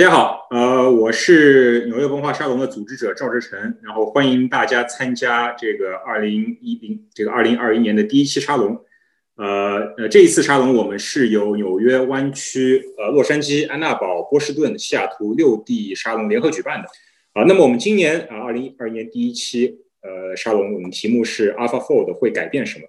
大家好，呃，我是纽约文化沙龙的组织者赵志成，然后欢迎大家参加这个二零一零这个二零二一年的第一期沙龙。呃呃，这一次沙龙我们是由纽约湾区、呃洛杉矶、安娜堡、波士顿、西雅图六地沙龙联合举办的。啊，那么我们今年啊二零二一年第一期呃沙龙，我们题目是 AlphaFold 会改变什么？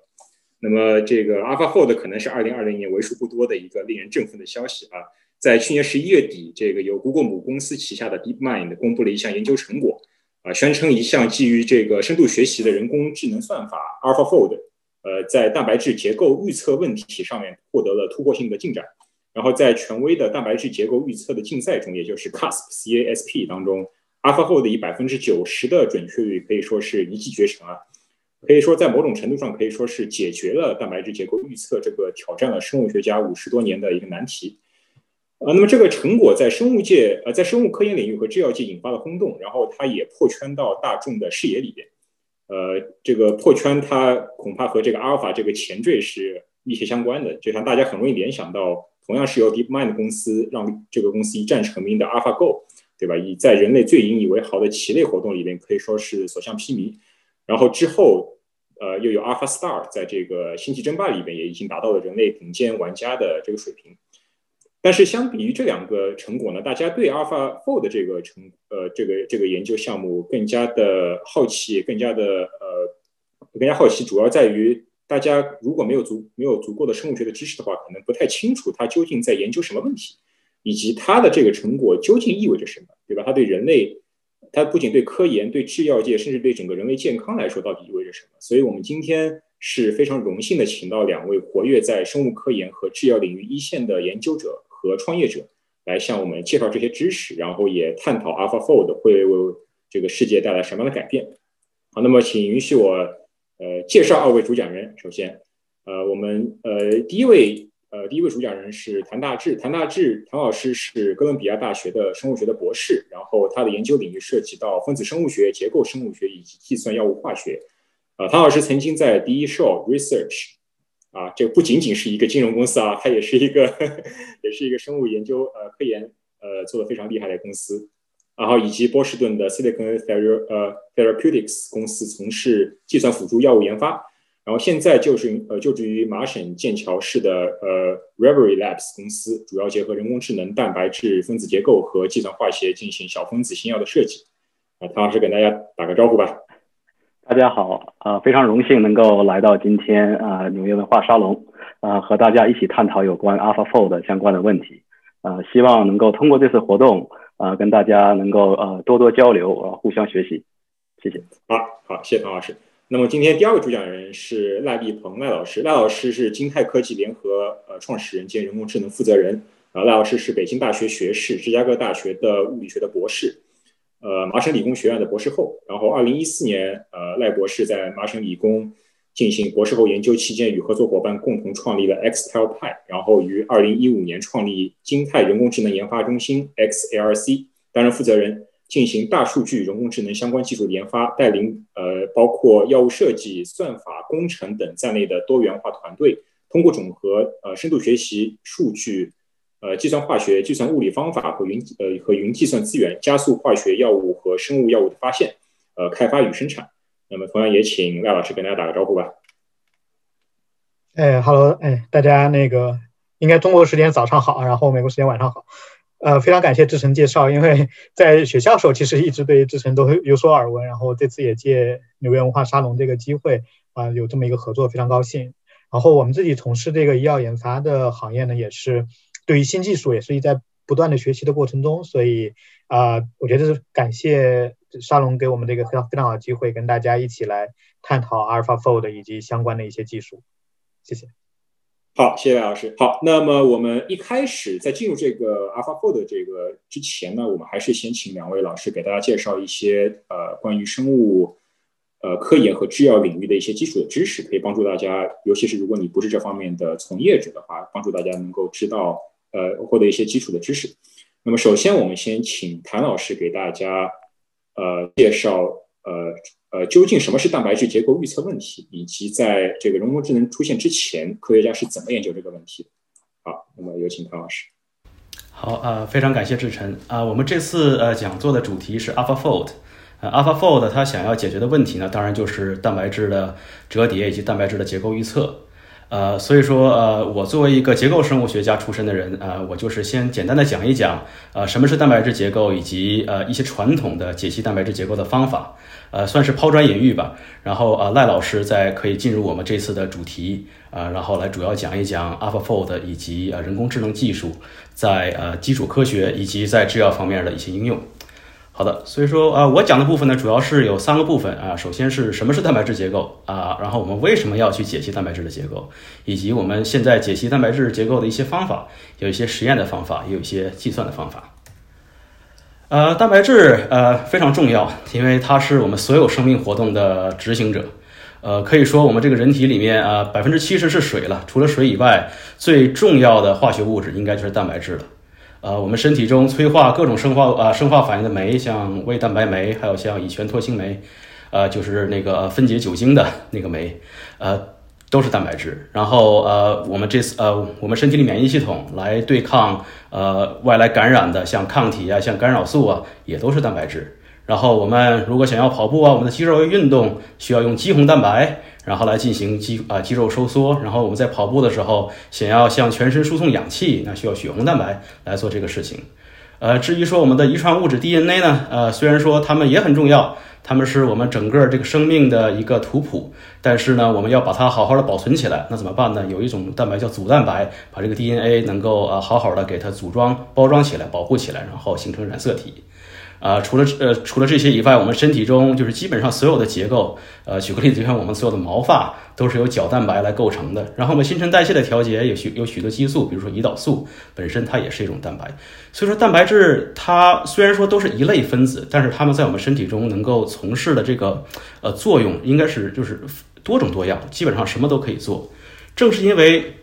那么这个 AlphaFold 可能是二零二零年为数不多的一个令人振奋的消息啊。在去年十一月底，这个由谷歌母公司旗下的 DeepMind 公布了一项研究成果，啊，宣称一项基于这个深度学习的人工智能算法 AlphaFold，呃，在蛋白质结构预测问题上面获得了突破性的进展。然后在权威的蛋白质结构预测的竞赛中，也就是 CASP 当中，AlphaFold 以百分之九十的准确率可以说是一骑绝尘啊，可以说在某种程度上可以说是解决了蛋白质结构预测这个挑战了生物学家五十多年的一个难题。呃，那么这个成果在生物界，呃，在生物科研领域和制药界引发了轰动，然后它也破圈到大众的视野里边。呃，这个破圈它恐怕和这个阿尔法这个前缀是密切相关的，就像大家很容易联想到，同样是由 DeepMind 公司让这个公司一战成名的 AlphaGo，对吧？以在人类最引以为豪的棋类活动里边可以说是所向披靡。然后之后，呃，又有 AlphaStar 在这个星际争霸里边也已经达到了人类顶尖玩家的这个水平。但是相比于这两个成果呢，大家对 AlphaFold 这个成呃这个这个研究项目更加的好奇，更加的呃更加好奇，主要在于大家如果没有足没有足够的生物学的知识的话，可能不太清楚它究竟在研究什么问题，以及它的这个成果究竟意味着什么，对吧？它对人类，它不仅对科研、对制药界，甚至对整个人类健康来说，到底意味着什么？所以我们今天是非常荣幸的，请到两位活跃在生物科研和制药领域一线的研究者。和创业者来向我们介绍这些知识，然后也探讨 AlphaFold 会为这个世界带来什么样的改变。好，那么请允许我呃介绍二位主讲人。首先，呃，我们呃第一位呃第一位主讲人是谭大志，谭大志谭老师是哥伦比亚大学的生物学的博士，然后他的研究领域涉及到分子生物学、结构生物学以及计算药物化学。呃，谭老师曾经在第一 show research。啊，这不仅仅是一个金融公司啊，它也是一个，也是一个生物研究呃科研呃做的非常厉害的公司，然后以及波士顿的 Silicon Therapeutics 公司从事计算辅助药物研发，然后现在就是呃就职于麻省剑桥市的呃 Reverie Labs 公司，主要结合人工智能、蛋白质分子结构和计算化学进行小分子新药的设计。啊，唐老师给大家打个招呼吧。大家好，呃，非常荣幸能够来到今天啊纽约文化沙龙，呃，和大家一起探讨有关 AlphaFold 相关的问题，呃，希望能够通过这次活动，呃，跟大家能够呃多多交流，呃，互相学习，谢谢。好，好，谢谢唐老师。那么今天第二位主讲人是赖立鹏赖老师，赖老师是金泰科技联合呃创始人兼人工智能负责人，啊，赖老师是北京大学学士，芝加哥大学的物理学的博士。呃，麻省理工学院的博士后，然后二零一四年，呃，赖博士在麻省理工进行博士后研究期间，与合作伙伴共同创立了 XTelPy，然后于二零一五年创立金泰人工智能研发中心 XARC，担任负责人，进行大数据、人工智能相关技术研发，带领呃包括药物设计、算法、工程等在内的多元化团队，通过整合呃深度学习数据。呃，计算化学、计算物理方法和云呃和云计算资源，加速化学药物和生物药物的发现、呃开发与生产。那么，同样也请赖老师跟大家打个招呼吧。哎，Hello，哎，大家那个应该中国时间早上好，然后美国时间晚上好。呃，非常感谢志成介绍，因为 在学校时候其实一直对志成都有所耳闻，然后这次也借纽约文化沙龙这个机会啊，有这么一个合作，非常高兴。然后我们自己从事这个医药研发的行业呢，也是。对于新技术也是在不断的学习的过程中，所以啊，我觉得是感谢沙龙给我们这个非常非常好的机会，跟大家一起来探讨 AlphaFold 以及相关的一些技术。谢谢。好，谢谢老师。好，那么我们一开始在进入这个 AlphaFold 这个之前呢，我们还是先请两位老师给大家介绍一些呃关于生物呃科研和制药领域的一些基础的知识，可以帮助大家，尤其是如果你不是这方面的从业者的话，帮助大家能够知道。呃，获得一些基础的知识。那么，首先我们先请谭老师给大家呃介绍呃呃究竟什么是蛋白质结构预测问题，以及在这个人工智能出现之前，科学家是怎么研究这个问题的。好，那么有请谭老师。好啊，非常感谢志晨啊。我们这次呃讲座的主题是 AlphaFold，呃，AlphaFold 它想要解决的问题呢，当然就是蛋白质的折叠以及蛋白质的结构预测。呃，所以说，呃，我作为一个结构生物学家出身的人，呃，我就是先简单的讲一讲，呃，什么是蛋白质结构，以及呃一些传统的解析蛋白质结构的方法，呃，算是抛砖引玉吧。然后，呃，赖老师再可以进入我们这次的主题，呃，然后来主要讲一讲 AlphaFold 以及呃人工智能技术在呃基础科学以及在制药方面的一些应用。好的，所以说啊，我讲的部分呢，主要是有三个部分啊。首先是什么是蛋白质结构啊？然后我们为什么要去解析蛋白质的结构，以及我们现在解析蛋白质结构的一些方法，有一些实验的方法，也有一些计算的方法。呃，蛋白质呃非常重要，因为它是我们所有生命活动的执行者。呃，可以说我们这个人体里面啊，百分之七十是水了，除了水以外，最重要的化学物质应该就是蛋白质了。呃，我们身体中催化各种生化啊生化反应的酶，像胃蛋白酶，还有像乙醛脱氢酶，呃，就是那个分解酒精的那个酶，呃，都是蛋白质。然后呃，我们这次呃，我们身体里免疫系统来对抗呃外来感染的，像抗体啊，像干扰素啊，也都是蛋白质。然后我们如果想要跑步啊，我们的肌肉运动需要用肌红蛋白。然后来进行肌啊肌肉收缩，然后我们在跑步的时候想要向全身输送氧气，那需要血红蛋白来做这个事情。呃，至于说我们的遗传物质 DNA 呢，呃，虽然说它们也很重要，它们是我们整个这个生命的一个图谱，但是呢，我们要把它好好的保存起来，那怎么办呢？有一种蛋白叫组蛋白，把这个 DNA 能够呃好好的给它组装包装起来，保护起来，然后形成染色体。啊，除了呃除了这些以外，我们身体中就是基本上所有的结构，呃，举个例子，就像我们所有的毛发都是由角蛋白来构成的。然后我们新陈代谢的调节有许有许多激素，比如说胰岛素本身它也是一种蛋白。所以说蛋白质它虽然说都是一类分子，但是它们在我们身体中能够从事的这个呃作用应该是就是多种多样，基本上什么都可以做。正是因为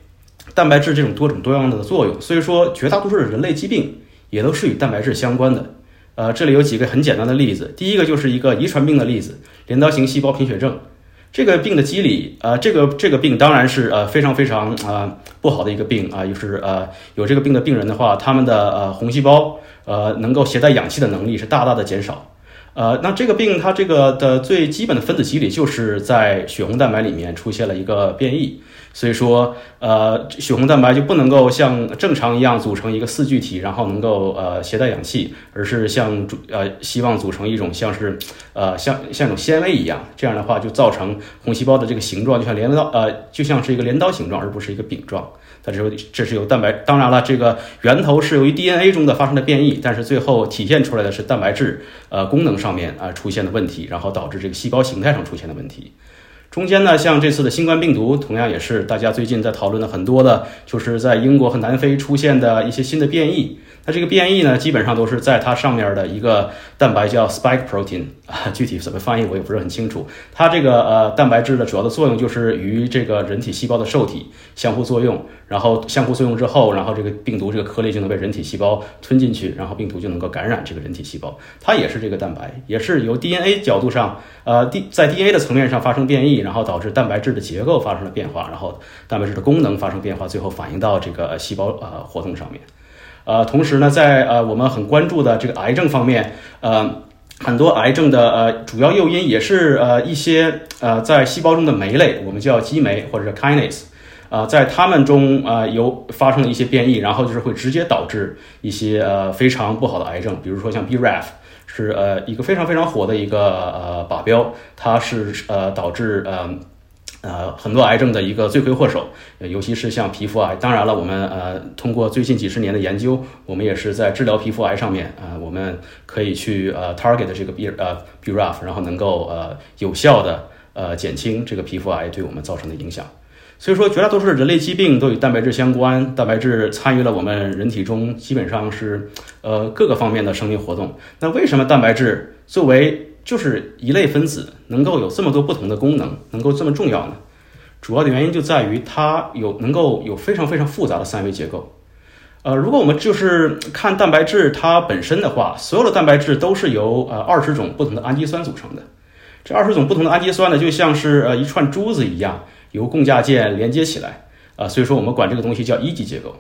蛋白质这种多种多样的作用，所以说绝大多数的人类疾病也都是与蛋白质相关的。呃，这里有几个很简单的例子。第一个就是一个遗传病的例子，镰刀型细胞贫血症。这个病的机理，呃，这个这个病当然是呃非常非常啊不好的一个病啊，就是呃有这个病的病人的话，他们的呃红细胞呃能够携带氧气的能力是大大的减少。呃，那这个病它这个的最基本的分子机理就是在血红蛋白里面出现了一个变异。所以说，呃，血红蛋白就不能够像正常一样组成一个四聚体，然后能够呃携带氧气，而是像组呃希望组成一种像是呃像像一种纤维一样，这样的话就造成红细胞的这个形状就像镰刀呃就像是一个镰刀形状，而不是一个饼状。它这这是由蛋白，当然了，这个源头是由于 DNA 中的发生的变异，但是最后体现出来的是蛋白质呃功能上面啊出现的问题，然后导致这个细胞形态上出现的问题。中间呢，像这次的新冠病毒，同样也是大家最近在讨论的很多的，就是在英国和南非出现的一些新的变异。那这个变异呢，基本上都是在它上面的一个蛋白叫 spike protein 啊，具体怎么翻译我也不是很清楚。它这个呃蛋白质的主要的作用就是与这个人体细胞的受体相互作用，然后相互作用之后，然后这个病毒这个颗粒就能被人体细胞吞进去，然后病毒就能够感染这个人体细胞。它也是这个蛋白，也是由 DNA 角度上呃 D 在 DNA 的层面上发生变异，然后导致蛋白质的结构发生了变化，然后蛋白质的功能发生变化，最后反映到这个细胞呃活动上面。呃，同时呢，在呃我们很关注的这个癌症方面，呃，很多癌症的呃主要诱因也是呃一些呃在细胞中的酶类，我们叫激酶或者是 kinase，呃，在它们中呃有发生了一些变异，然后就是会直接导致一些呃非常不好的癌症，比如说像 BRAF 是呃一个非常非常火的一个呃靶标，它是呃导致呃。呃，很多癌症的一个罪魁祸首，尤其是像皮肤癌。当然了，我们呃通过最近几十年的研究，我们也是在治疗皮肤癌上面啊，我们可以去呃 target 这个 B 呃 BRAF，然后能够呃有效的呃减轻这个皮肤癌对我们造成的影响。所以说，绝大多数的人类疾病都与蛋白质相关，蛋白质参与了我们人体中基本上是呃各个方面的生命活动。那为什么蛋白质作为就是一类分子能够有这么多不同的功能，能够这么重要呢？主要的原因就在于它有能够有非常非常复杂的三维结构。呃，如果我们就是看蛋白质它本身的话，所有的蛋白质都是由呃二十种不同的氨基酸组成的。这二十种不同的氨基酸呢，就像是呃一串珠子一样，由共价键连接起来。啊，所以说我们管这个东西叫一级结构。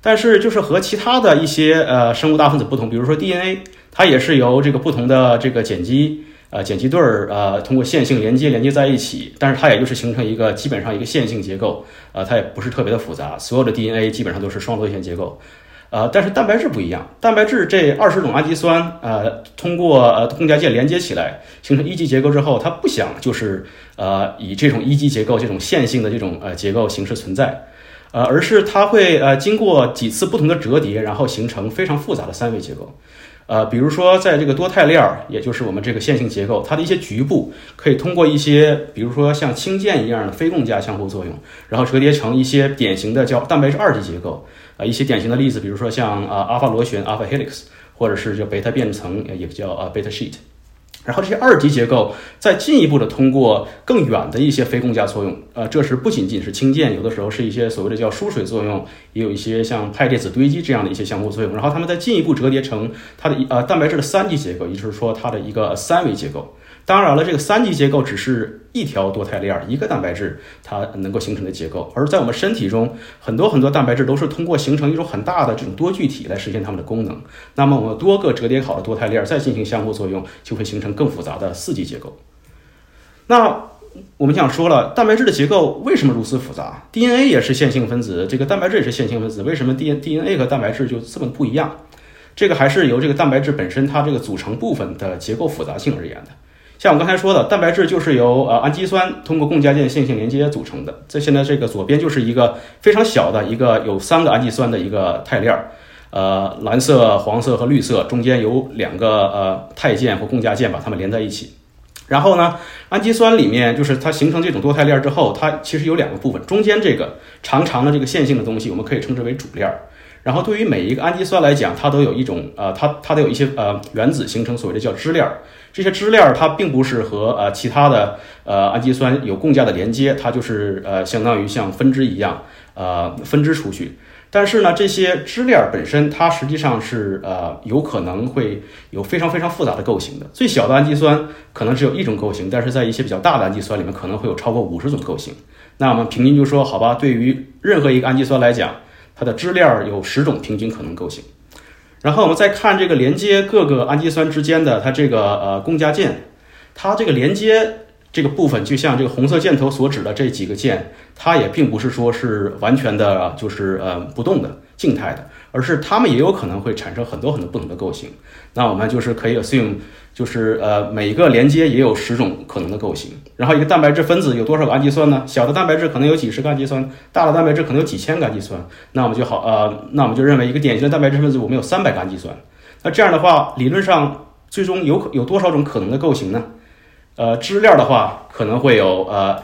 但是就是和其他的一些呃生物大分子不同，比如说 DNA，它也是由这个不同的这个碱基呃碱基对儿呃通过线性连接连接在一起，但是它也就是形成一个基本上一个线性结构，呃它也不是特别的复杂，所有的 DNA 基本上都是双螺旋结构。呃，但是蛋白质不一样，蛋白质这二十种氨基酸，呃，通过呃共价键连接起来形成一级结构之后，它不想就是呃以这种一级结构这种线性的这种呃结构形式存在，呃，而是它会呃经过几次不同的折叠，然后形成非常复杂的三维结构。呃，比如说在这个多肽链儿，也就是我们这个线性结构，它的一些局部可以通过一些，比如说像氢键一样的非共价相互作用，然后折叠成一些典型的叫蛋白质二级结构。啊，一些典型的例子，比如说像啊阿尔法螺旋 （alpha helix） 或者是叫贝塔变层，也叫啊贝塔 sheet。然后这些二级结构再进一步的通过更远的一些非共价作用，呃，这时不仅仅是氢键，有的时候是一些所谓的叫疏水作用，也有一些像派电子堆积这样的一些相互作用。然后它们再进一步折叠成它的呃蛋白质的三级结构，也就是说它的一个三维结构。当然了，这个三级结构只是一条多肽链，一个蛋白质它能够形成的结构。而在我们身体中，很多很多蛋白质都是通过形成一种很大的这种多聚体来实现它们的功能。那么我们多个折叠好的多肽链再进行相互作用，就会形成更复杂的四级结构。那我们想说了，蛋白质的结构为什么如此复杂？DNA 也是线性分子，这个蛋白质也是线性分子，为什么 D DNA 和蛋白质就这么不一样？这个还是由这个蛋白质本身它这个组成部分的结构复杂性而言的。像我刚才说的，蛋白质就是由呃氨基酸通过共价键线性连接组成的。在现在这个左边就是一个非常小的一个有三个氨基酸的一个肽链儿，呃，蓝色、黄色和绿色，中间有两个呃肽键或共价键把它们连在一起。然后呢，氨基酸里面就是它形成这种多肽链之后，它其实有两个部分，中间这个长长的这个线性的东西，我们可以称之为主链儿。然后对于每一个氨基酸来讲，它都有一种呃，它它都有一些呃原子形成所谓的叫支链儿。这些支链儿它并不是和呃其他的呃氨基酸有共价的连接，它就是呃相当于像分支一样呃分支出去。但是呢，这些支链儿本身它实际上是呃有可能会有非常非常复杂的构型的。最小的氨基酸可能只有一种构型，但是在一些比较大的氨基酸里面可能会有超过五十种构型。那我们平均就说好吧，对于任何一个氨基酸来讲，它的支链儿有十种平均可能构型。然后我们再看这个连接各个氨基酸之间的它这个呃共价键，它这个连接这个部分就像这个红色箭头所指的这几个键，它也并不是说是完全的就是呃不动的静态的，而是它们也有可能会产生很多很多不同的构型。那我们就是可以 assume。就是呃，每个连接也有十种可能的构型。然后一个蛋白质分子有多少个氨基酸呢？小的蛋白质可能有几十个氨基酸，大的蛋白质可能有几千个氨基酸。那我们就好呃，那我们就认为一个典型的蛋白质分子我们有三百个氨基酸。那这样的话，理论上最终有有多少种可能的构型呢？呃，支链的话可能会有呃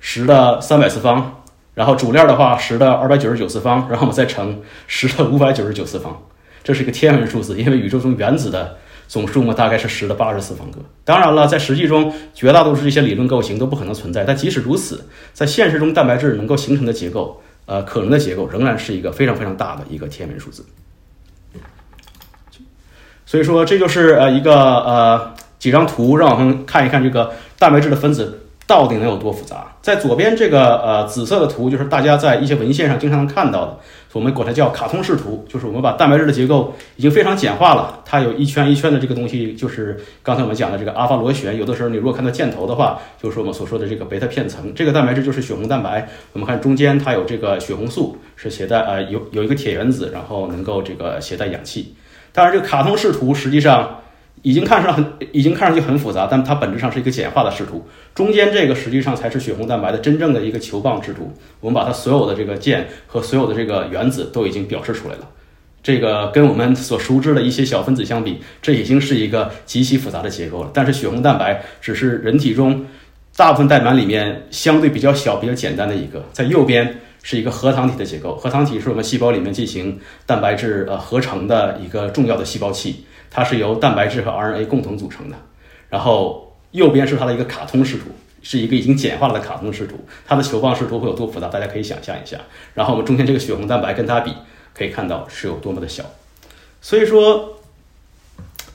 十的三百次方，然后主链的话十的二百九十九次方，然后我们再乘十的五百九十九次方，这是一个天文数字，因为宇宙中原子的。总数目大概是十的八十次方个。当然了，在实际中，绝大多数这些理论构型都不可能存在。但即使如此，在现实中，蛋白质能够形成的结构，呃，可能的结构仍然是一个非常非常大的一个天文数字。所以说，这就是呃一个呃几张图，让我们看一看这个蛋白质的分子到底能有多复杂。在左边这个呃紫色的图，就是大家在一些文献上经常能看到的。我们管它叫卡通视图，就是我们把蛋白质的结构已经非常简化了。它有一圈一圈的这个东西，就是刚才我们讲的这个阿法螺旋。有的时候你如果看到箭头的话，就是我们所说的这个贝塔片层。这个蛋白质就是血红蛋白。我们看中间它有这个血红素，是携带呃有有一个铁原子，然后能够这个携带氧气。当然，这个卡通视图实际上。已经看上很，已经看上去很复杂，但它本质上是一个简化的视图。中间这个实际上才是血红蛋白的真正的一个球棒制图。我们把它所有的这个键和所有的这个原子都已经表示出来了。这个跟我们所熟知的一些小分子相比，这已经是一个极其复杂的结构了。但是血红蛋白只是人体中大部分蛋白里面相对比较小、比较简单的一个。在右边是一个核糖体的结构，核糖体是我们细胞里面进行蛋白质呃合成的一个重要的细胞器。它是由蛋白质和 RNA 共同组成的，然后右边是它的一个卡通视图，是一个已经简化了的卡通视图。它的球棒视图会有多复杂，大家可以想象一下。然后我们中间这个血红蛋白跟它比，可以看到是有多么的小。所以说，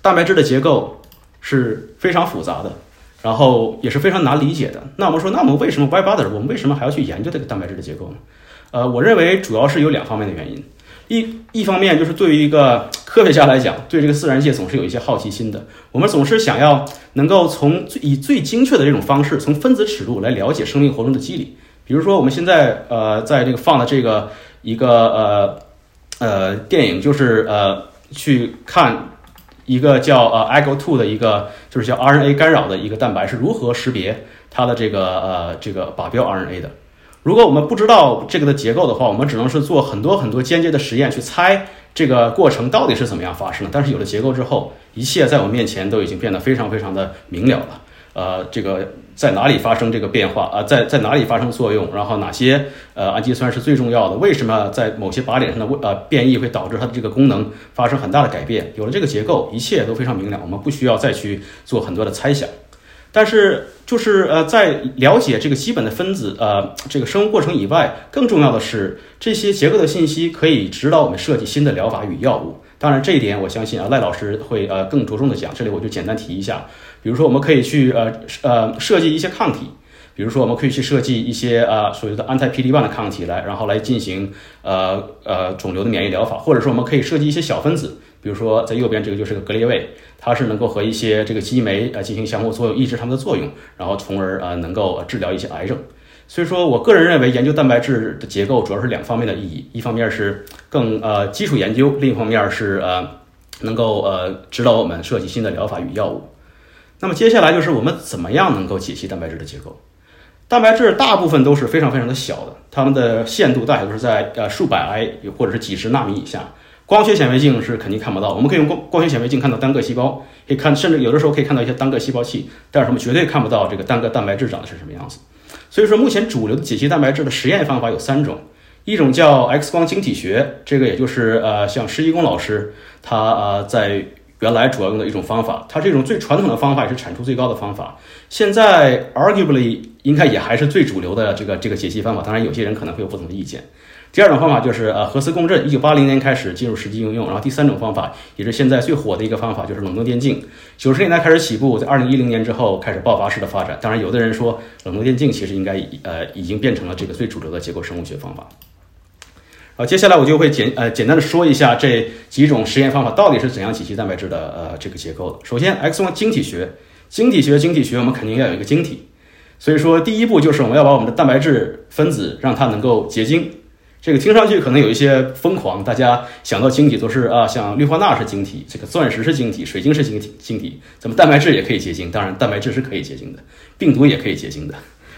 蛋白质的结构是非常复杂的，然后也是非常难理解的。那我们说，那我们为什么 Why bother？我们为什么还要去研究这个蛋白质的结构呢？呃，我认为主要是有两方面的原因。一一方面就是对于一个科学家来讲，对这个自然界总是有一些好奇心的。我们总是想要能够从最以最精确的这种方式，从分子尺度来了解生命活动的机理。比如说，我们现在呃在这个放的这个一个呃呃电影，就是呃去看一个叫呃 Ago two 的一个就是叫 RNA 干扰的一个蛋白是如何识别它的这个呃这个靶标 RNA 的。如果我们不知道这个的结构的话，我们只能是做很多很多间接的实验去猜这个过程到底是怎么样发生的。但是有了结构之后，一切在我面前都已经变得非常非常的明了了。呃，这个在哪里发生这个变化啊？在在哪里发生作用？然后哪些呃氨基酸是最重要的？为什么在某些靶点上的呃变异会导致它的这个功能发生很大的改变？有了这个结构，一切都非常明了，我们不需要再去做很多的猜想。但是，就是呃，在了解这个基本的分子呃这个生物过程以外，更重要的是这些结构的信息可以指导我们设计新的疗法与药物。当然，这一点我相信啊，赖老师会呃更着重的讲。这里我就简单提一下，比如说我们可以去呃呃设计一些抗体，比如说我们可以去设计一些呃所谓的 anti-PD-1 的抗体来，然后来进行呃呃肿瘤的免疫疗法，或者说我们可以设计一些小分子，比如说在右边这个就是个格列卫。它是能够和一些这个激酶呃进行相互作用，抑制它们的作用，然后从而呃能够治疗一些癌症。所以说我个人认为，研究蛋白质的结构主要是两方面的意义：一方面是更呃基础研究，另一方面是呃能够呃指导我们设计新的疗法与药物。那么接下来就是我们怎么样能够解析蛋白质的结构？蛋白质大部分都是非常非常的小的，它们的限度大小都是在呃数百 i 或者是几十纳米以下。光学显微镜是肯定看不到，我们可以用光光学显微镜看到单个细胞，可以看，甚至有的时候可以看到一些单个细胞器，但是我们绝对看不到这个单个蛋白质长得是什么样子。所以说，目前主流的解析蛋白质的实验方法有三种，一种叫 X 光晶体学，这个也就是呃像施一公老师他呃在原来主要用的一种方法，它是一种最传统的方法，也是产出最高的方法。现在 arguably 应该也还是最主流的这个这个解析方法，当然有些人可能会有不同的意见。第二种方法就是呃核磁共振，一九八零年开始进入实际应用。然后第三种方法也是现在最火的一个方法，就是冷冻电镜。九十年代开始起步，在二零一零年之后开始爆发式的发展。当然，有的人说冷冻电镜其实应该呃已经变成了这个最主流的结构生物学方法。好，接下来我就会简呃简单的说一下这几种实验方法到底是怎样解析蛋白质的呃这个结构的。首先，X 光晶体学，晶体学，晶体学，我们肯定要有一个晶体。所以说，第一步就是我们要把我们的蛋白质分子让它能够结晶。这个听上去可能有一些疯狂，大家想到晶体都是啊，像氯化钠是晶体，这个钻石是晶体，水晶是晶体，晶体，咱们蛋白质也可以结晶。当然，蛋白质是可以结晶的，病毒也可以结晶的。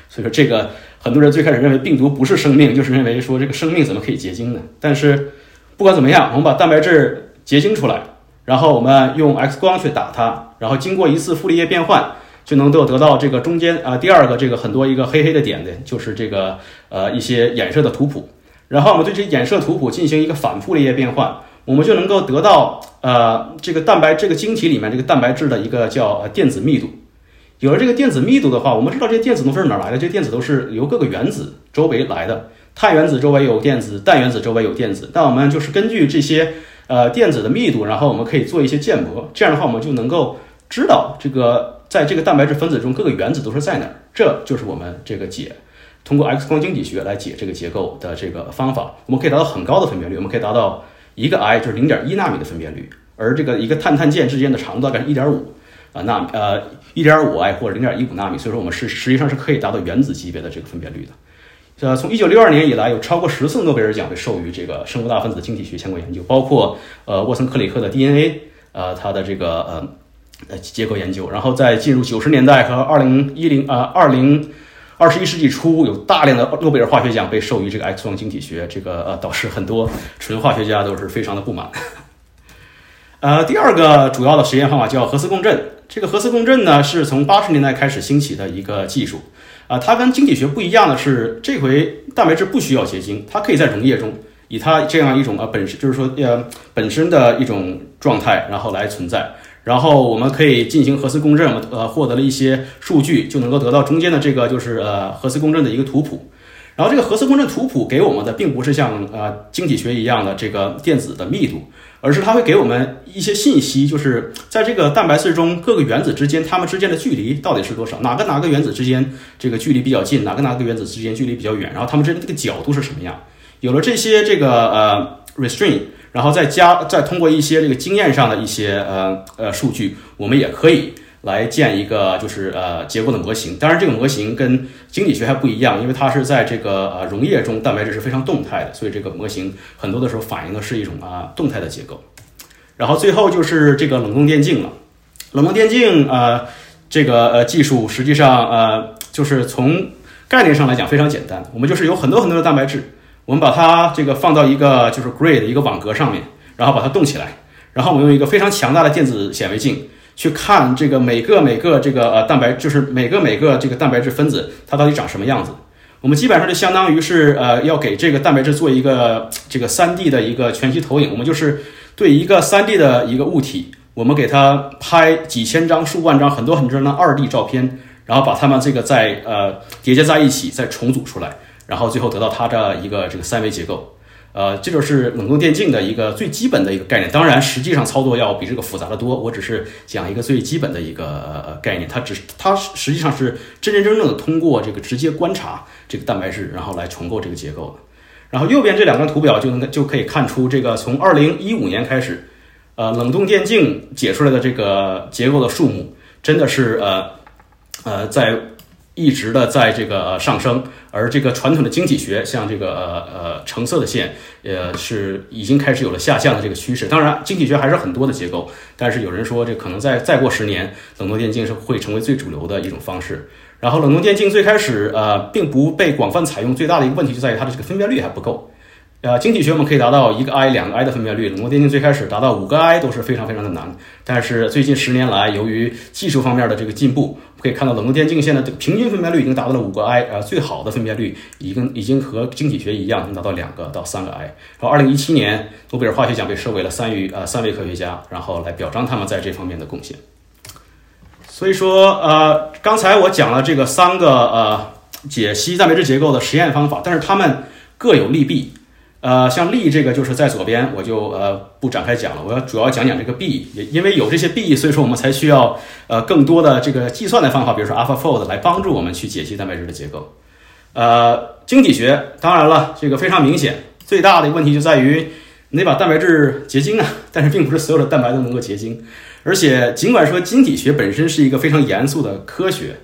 所以说，这个很多人最开始认为病毒不是生命，就是认为说这个生命怎么可以结晶呢？但是不管怎么样，我们把蛋白质结晶出来，然后我们用 X 光去打它，然后经过一次傅立叶变换，就能够得到这个中间啊第二个这个很多一个黑黑的点的，就是这个呃一些衍射的图谱。然后我们对这衍射图谱进行一个反傅立叶变换，我们就能够得到呃这个蛋白这个晶体里面这个蛋白质的一个叫电子密度。有了这个电子密度的话，我们知道这些电子都是哪来的？这些电子都是由各个原子周围来的。碳原子周围有电子，氮原子周围有电子。那我们就是根据这些呃电子的密度，然后我们可以做一些建模。这样的话，我们就能够知道这个在这个蛋白质分子中各个原子都是在哪儿。这就是我们这个解。通过 X 光晶体学来解这个结构的这个方法，我们可以达到很高的分辨率，我们可以达到一个 i 就是零点一纳米的分辨率，而这个一个碳碳键之间的长度大概是一点五啊纳米呃一点五 i 或者零点一五纳米，所以说我们是实际上是可以达到原子级别的这个分辨率的。呃，从一九六二年以来，有超过十次诺贝尔奖被授予这个生物大分子的晶体学相关研究，包括呃沃森克里克的 DNA 呃它的这个呃呃结构研究，然后在进入九十年代和二零一零呃二零。二十一世纪初，有大量的诺贝尔化学奖被授予这个 X 光晶体学，这个呃导致很多纯化学家都是非常的不满。呃，第二个主要的实验方法叫核磁共振。这个核磁共振呢，是从八十年代开始兴起的一个技术。啊，它跟晶体学不一样的是，这回蛋白质不需要结晶，它可以在溶液中以它这样一种呃本身就是说呃本身的一种状态，然后来存在。然后我们可以进行核磁共振，呃获得了一些数据，就能够得到中间的这个就是呃核磁共振的一个图谱。然后这个核磁共振图谱给我们的并不是像呃晶体学一样的这个电子的密度，而是它会给我们一些信息，就是在这个蛋白质中各个原子之间它们之间的距离到底是多少，哪个哪个原子之间这个距离比较近，哪个哪个原子之间距离比较远，然后它们之间这个角度是什么样。有了这些这个呃 restrain，然后再加再通过一些这个经验上的一些呃呃数据，我们也可以来建一个就是呃结构的模型。当然，这个模型跟经济学还不一样，因为它是在这个呃溶液中，蛋白质是非常动态的，所以这个模型很多的时候反映的是一种啊动态的结构。然后最后就是这个冷冻电镜了，冷冻电镜呃这个呃技术实际上呃就是从概念上来讲非常简单，我们就是有很多很多的蛋白质。我们把它这个放到一个就是 grid 一个网格上面，然后把它动起来，然后我用一个非常强大的电子显微镜去看这个每个每个这个呃蛋白，就是每个每个这个蛋白质分子它到底长什么样子。我们基本上就相当于是呃要给这个蛋白质做一个这个三 D 的一个全息投影。我们就是对一个三 D 的一个物体，我们给它拍几千张、数万张、很多很多张的二 D 照片，然后把它们这个再呃叠加在一起，再重组出来。然后最后得到它的一个这个三维结构，呃，这就是冷冻电镜的一个最基本的一个概念。当然，实际上操作要比这个复杂的多。我只是讲一个最基本的一个概念，它只它实际上是真真正正的通过这个直接观察这个蛋白质，然后来重构这个结构的。然后右边这两张图表就能就可以看出，这个从二零一五年开始，呃，冷冻电镜解出来的这个结构的数目真的是呃呃在。一直的在这个上升，而这个传统的经济学，像这个呃呃橙色的线，呃是已经开始有了下降的这个趋势。当然，经济学还是很多的结构，但是有人说这可能再再过十年，冷冻电竞是会成为最主流的一种方式。然后，冷冻电竞最开始呃并不被广泛采用，最大的一个问题就在于它的这个分辨率还不够。呃，晶体学我们可以达到一个 i、两个 i 的分辨率，冷冻电镜最开始达到五个 i 都是非常非常的难。但是最近十年来，由于技术方面的这个进步，可以看到冷冻电镜现在这个平均分辨率已经达到了五个 i，呃，最好的分辨率已经已经和晶体学一样，能达到两个到三个 i。然后，二零一七年诺贝尔化学奖被授给了三于呃三位科学家，然后来表彰他们在这方面的贡献。所以说，呃，刚才我讲了这个三个呃解析蛋白质结构的实验方法，但是它们各有利弊。呃，像力这个就是在左边，我就呃不展开讲了。我要主要讲讲这个弊，也因为有这些弊，所以说我们才需要呃更多的这个计算的方法，比如说 AlphaFold 来帮助我们去解析蛋白质的结构。呃，晶体学当然了，这个非常明显，最大的问题就在于你得把蛋白质结晶啊，但是并不是所有的蛋白都能够结晶。而且尽管说晶体学本身是一个非常严肃的科学，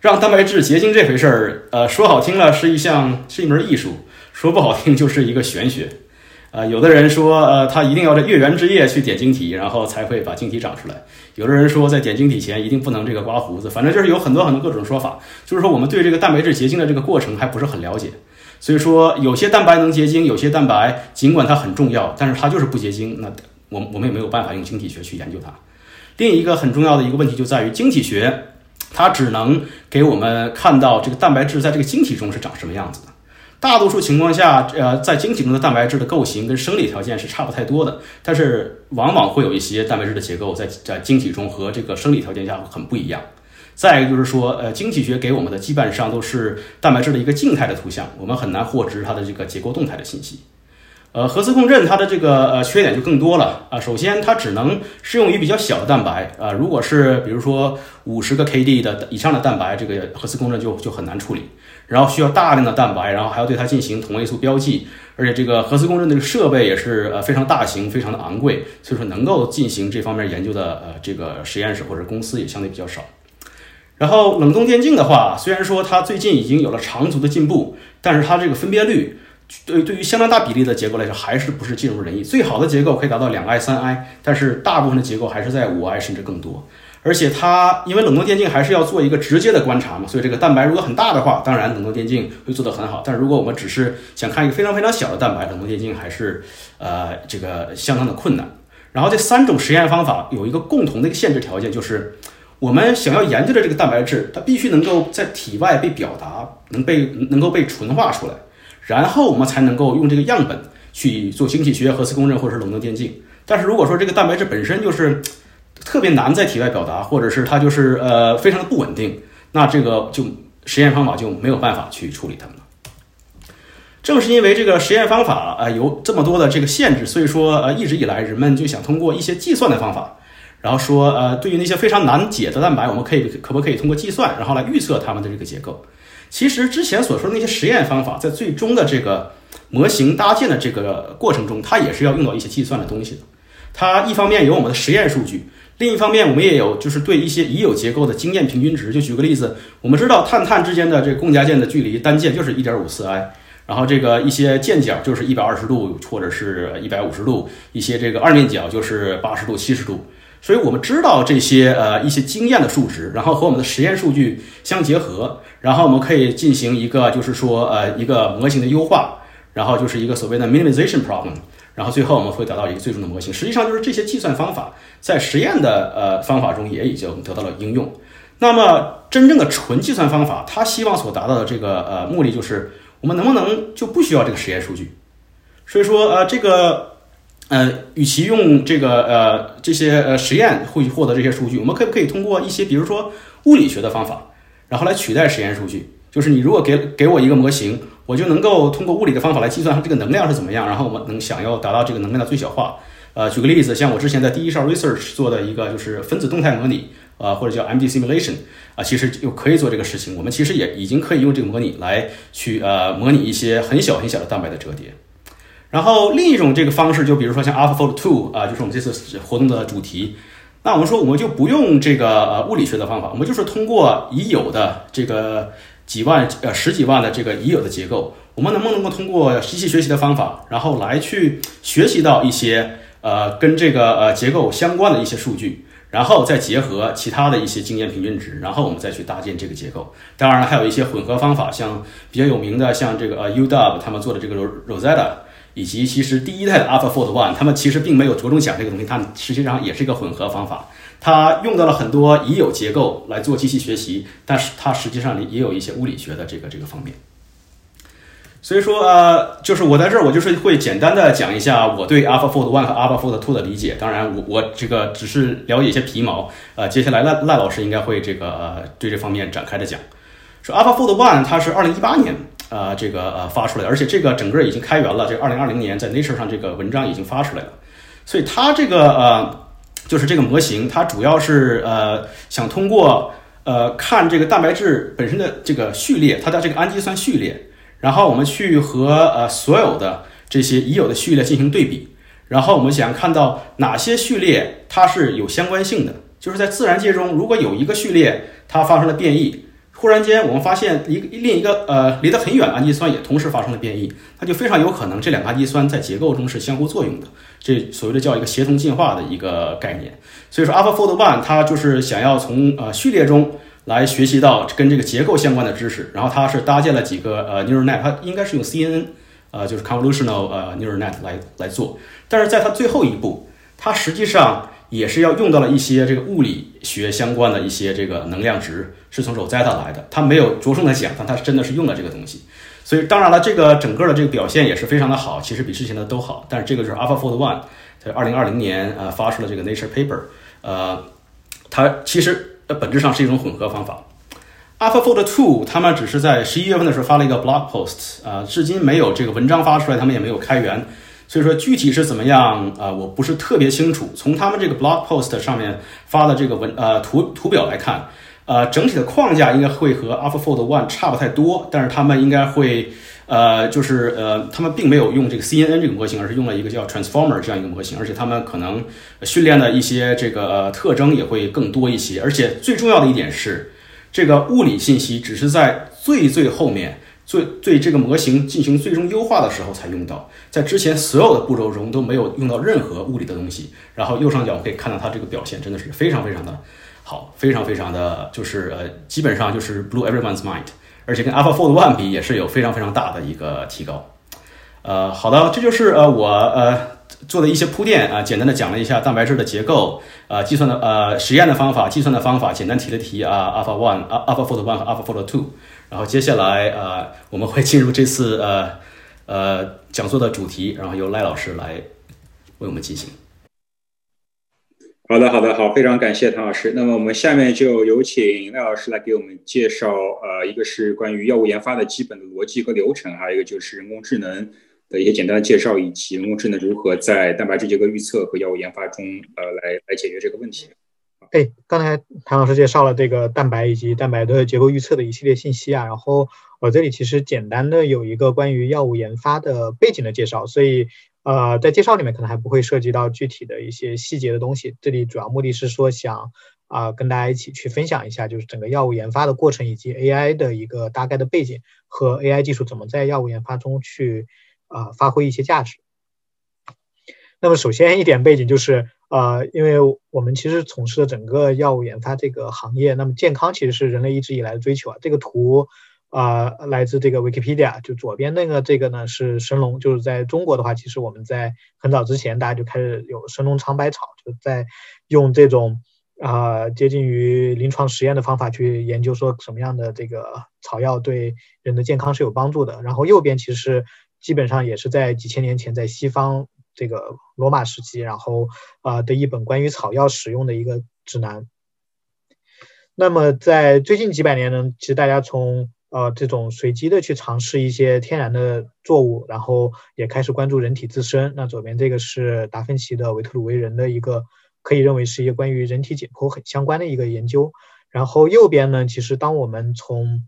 让蛋白质结晶这回事儿，呃，说好听了是一项是一门艺术。说不好听就是一个玄学，呃，有的人说，呃，他一定要在月圆之夜去点晶体，然后才会把晶体长出来；有的人说，在点晶体前一定不能这个刮胡子。反正就是有很多很多各种说法，就是说我们对这个蛋白质结晶的这个过程还不是很了解。所以说，有些蛋白能结晶，有些蛋白尽管它很重要，但是它就是不结晶。那我我们也没有办法用晶体学去研究它。另一个很重要的一个问题就在于晶体学，它只能给我们看到这个蛋白质在这个晶体中是长什么样子的。大多数情况下，呃，在晶体中的蛋白质的构型跟生理条件是差不太多的，但是往往会有一些蛋白质的结构在在晶体中和这个生理条件下很不一样。再一个就是说，呃，晶体学给我们的基本上都是蛋白质的一个静态的图像，我们很难获知它的这个结构动态的信息。呃，核磁共振它的这个呃缺点就更多了啊。首先，它只能适用于比较小的蛋白啊，如果是比如说五十个 kD 的以上的蛋白，这个核磁共振就就很难处理。然后需要大量的蛋白，然后还要对它进行同位素标记，而且这个核磁共振的设备也是呃非常大型、非常的昂贵，所以说能够进行这方面研究的呃这个实验室或者公司也相对比较少。然后冷冻电镜的话，虽然说它最近已经有了长足的进步，但是它这个分辨率对对于相当大比例的结构来说还是不是尽如人意。最好的结构可以达到两 i、三 i，但是大部分的结构还是在五 i 甚至更多。而且它因为冷冻电镜还是要做一个直接的观察嘛，所以这个蛋白如果很大的话，当然冷冻电镜会做得很好。但是如果我们只是想看一个非常非常小的蛋白，冷冻电镜还是呃这个相当的困难。然后这三种实验方法有一个共同的一个限制条件，就是我们想要研究的这个蛋白质，它必须能够在体外被表达，能被能够被纯化出来，然后我们才能够用这个样本去做晶体学、核磁共振或者是冷冻电镜。但是如果说这个蛋白质本身就是特别难在体外表达，或者是它就是呃非常的不稳定，那这个就实验方法就没有办法去处理它们了。正是因为这个实验方法啊有这么多的这个限制，所以说呃一直以来人们就想通过一些计算的方法，然后说呃对于那些非常难解的蛋白，我们可以可不可以通过计算，然后来预测它们的这个结构。其实之前所说的那些实验方法，在最终的这个模型搭建的这个过程中，它也是要用到一些计算的东西的。它一方面有我们的实验数据，另一方面我们也有就是对一些已有结构的经验平均值。就举个例子，我们知道碳碳之间的这个共价键的距离单键就是一点五四 i，然后这个一些键角就是一百二十度或者是一百五十度，一些这个二面角就是八十度、七十度。所以我们知道这些呃一些经验的数值，然后和我们的实验数据相结合，然后我们可以进行一个就是说呃一个模型的优化。然后就是一个所谓的 minimization problem，然后最后我们会得到一个最终的模型。实际上就是这些计算方法在实验的呃方法中也已经得到了应用。那么真正的纯计算方法，它希望所达到的这个呃目的就是我们能不能就不需要这个实验数据？所以说呃这个呃与其用这个呃这些呃实验会获得这些数据，我们可不可以通过一些比如说物理学的方法，然后来取代实验数据？就是你如果给给我一个模型。我就能够通过物理的方法来计算它这个能量是怎么样，然后我们能想要达到这个能量的最小化。呃，举个例子，像我之前在第一哨 research 做的一个就是分子动态模拟，呃，或者叫 MD simulation，啊，其实就可以做这个事情。我们其实也已经可以用这个模拟来去呃模拟一些很小很小的蛋白的折叠。然后另一种这个方式，就比如说像 AlphaFold Two 啊，就是我们这次活动的主题。那我们说我们就不用这个呃物理学的方法，我们就是通过已有的这个。几万呃十几万的这个已有的结构，我们能不能够通过机器学习的方法，然后来去学习到一些呃跟这个呃结构相关的一些数据，然后再结合其他的一些经验平均值，然后我们再去搭建这个结构。当然了，还有一些混合方法，像比较有名的，像这个呃 UW 他们做的这个 Rosetta，以及其实第一代的 AlphaFold One，他们其实并没有着重讲这个东西，它实际上也是一个混合方法。它用到了很多已有结构来做机器学习，但是它实际上也有一些物理学的这个这个方面。所以说，呃，就是我在这儿，我就是会简单的讲一下我对 AlphaFold One 和 AlphaFold Two 的理解。当然，我我这个只是了解一些皮毛。呃，接下来赖赖老师应该会这个呃对这方面展开的讲。说 AlphaFold One 它是二零一八年呃这个呃发出来，而且这个整个已经开源了。这二零二零年在 Nature 上这个文章已经发出来了。所以它这个呃。就是这个模型，它主要是呃想通过呃看这个蛋白质本身的这个序列，它的这个氨基酸序列，然后我们去和呃所有的这些已有的序列进行对比，然后我们想看到哪些序列它是有相关性的，就是在自然界中，如果有一个序列它发生了变异。忽然间，我们发现一另一个呃离得很远氨基酸也同时发生了变异，那就非常有可能这两个氨基酸在结构中是相互作用的，这所谓的叫一个协同进化的一个概念。所以说，AlphaFold One 它就是想要从呃序列中来学习到跟这个结构相关的知识，然后它是搭建了几个呃 neural net，它应该是用 CNN，呃就是 convolutional 呃 neural net 来来做，但是在它最后一步，它实际上。也是要用到了一些这个物理学相关的一些这个能量值，是从 Rosetta 来的。他没有着重的讲，但他真的是用了这个东西。所以当然了，这个整个的这个表现也是非常的好，其实比之前的都好。但是这个是 AlphaFold One，在二零二零年呃发出了这个 Nature paper，呃，它其实本质上是一种混合方法。AlphaFold Two 他们只是在十一月份的时候发了一个 blog post，啊，至今没有这个文章发出来，他们也没有开源。所以说具体是怎么样啊？我不是特别清楚。从他们这个 blog post 上面发的这个文呃图图表来看，呃，整体的框架应该会和 AlphaFold One 差不太多，但是他们应该会呃就是呃他们并没有用这个 CNN 这个模型，而是用了一个叫 Transformer 这样一个模型，而且他们可能训练的一些这个呃特征也会更多一些。而且最重要的一点是，这个物理信息只是在最最后面。最对这个模型进行最终优化的时候才用到，在之前所有的步骤中都没有用到任何物理的东西。然后右上角可以看到它这个表现真的是非常非常的好，非常非常的就是呃，基本上就是 blew everyone's mind，而且跟 AlphaFold One 比也是有非常非常大的一个提高。呃，好的，这就是呃我呃做的一些铺垫啊，简单的讲了一下蛋白质的结构，呃，计算的呃实验的方法，计算的方法，简单提了提啊 Alpha One、Alpha Fold One 和 AlphaFold Two。然后接下来，呃，我们会进入这次呃呃讲座的主题，然后由赖老师来为我们进行。好的，好的，好，非常感谢唐老师。那么我们下面就有请赖老师来给我们介绍，呃，一个是关于药物研发的基本的逻辑和流程，还有一个就是人工智能的一些简单的介绍，以及人工智能如何在蛋白质结构预测和药物研发中，呃，来来解决这个问题。哎，刚才谭老师介绍了这个蛋白以及蛋白的结构预测的一系列信息啊，然后我这里其实简单的有一个关于药物研发的背景的介绍，所以呃，在介绍里面可能还不会涉及到具体的一些细节的东西。这里主要目的是说想啊跟大家一起去分享一下，就是整个药物研发的过程以及 AI 的一个大概的背景和 AI 技术怎么在药物研发中去啊发挥一些价值。那么首先一点背景就是。呃，因为我们其实从事的整个药物研发这个行业，那么健康其实是人类一直以来的追求啊。这个图，啊，来自这个 Wikipedia，就左边那个这个呢是神龙，就是在中国的话，其实我们在很早之前大家就开始有神龙尝百草，就在用这种啊接近于临床实验的方法去研究说什么样的这个草药对人的健康是有帮助的。然后右边其实基本上也是在几千年前在西方。这个罗马时期，然后啊的一本关于草药使用的一个指南。那么在最近几百年呢，其实大家从呃这种随机的去尝试一些天然的作物，然后也开始关注人体自身。那左边这个是达芬奇的维特鲁威人的一个可以认为是一个关于人体解剖很相关的一个研究。然后右边呢，其实当我们从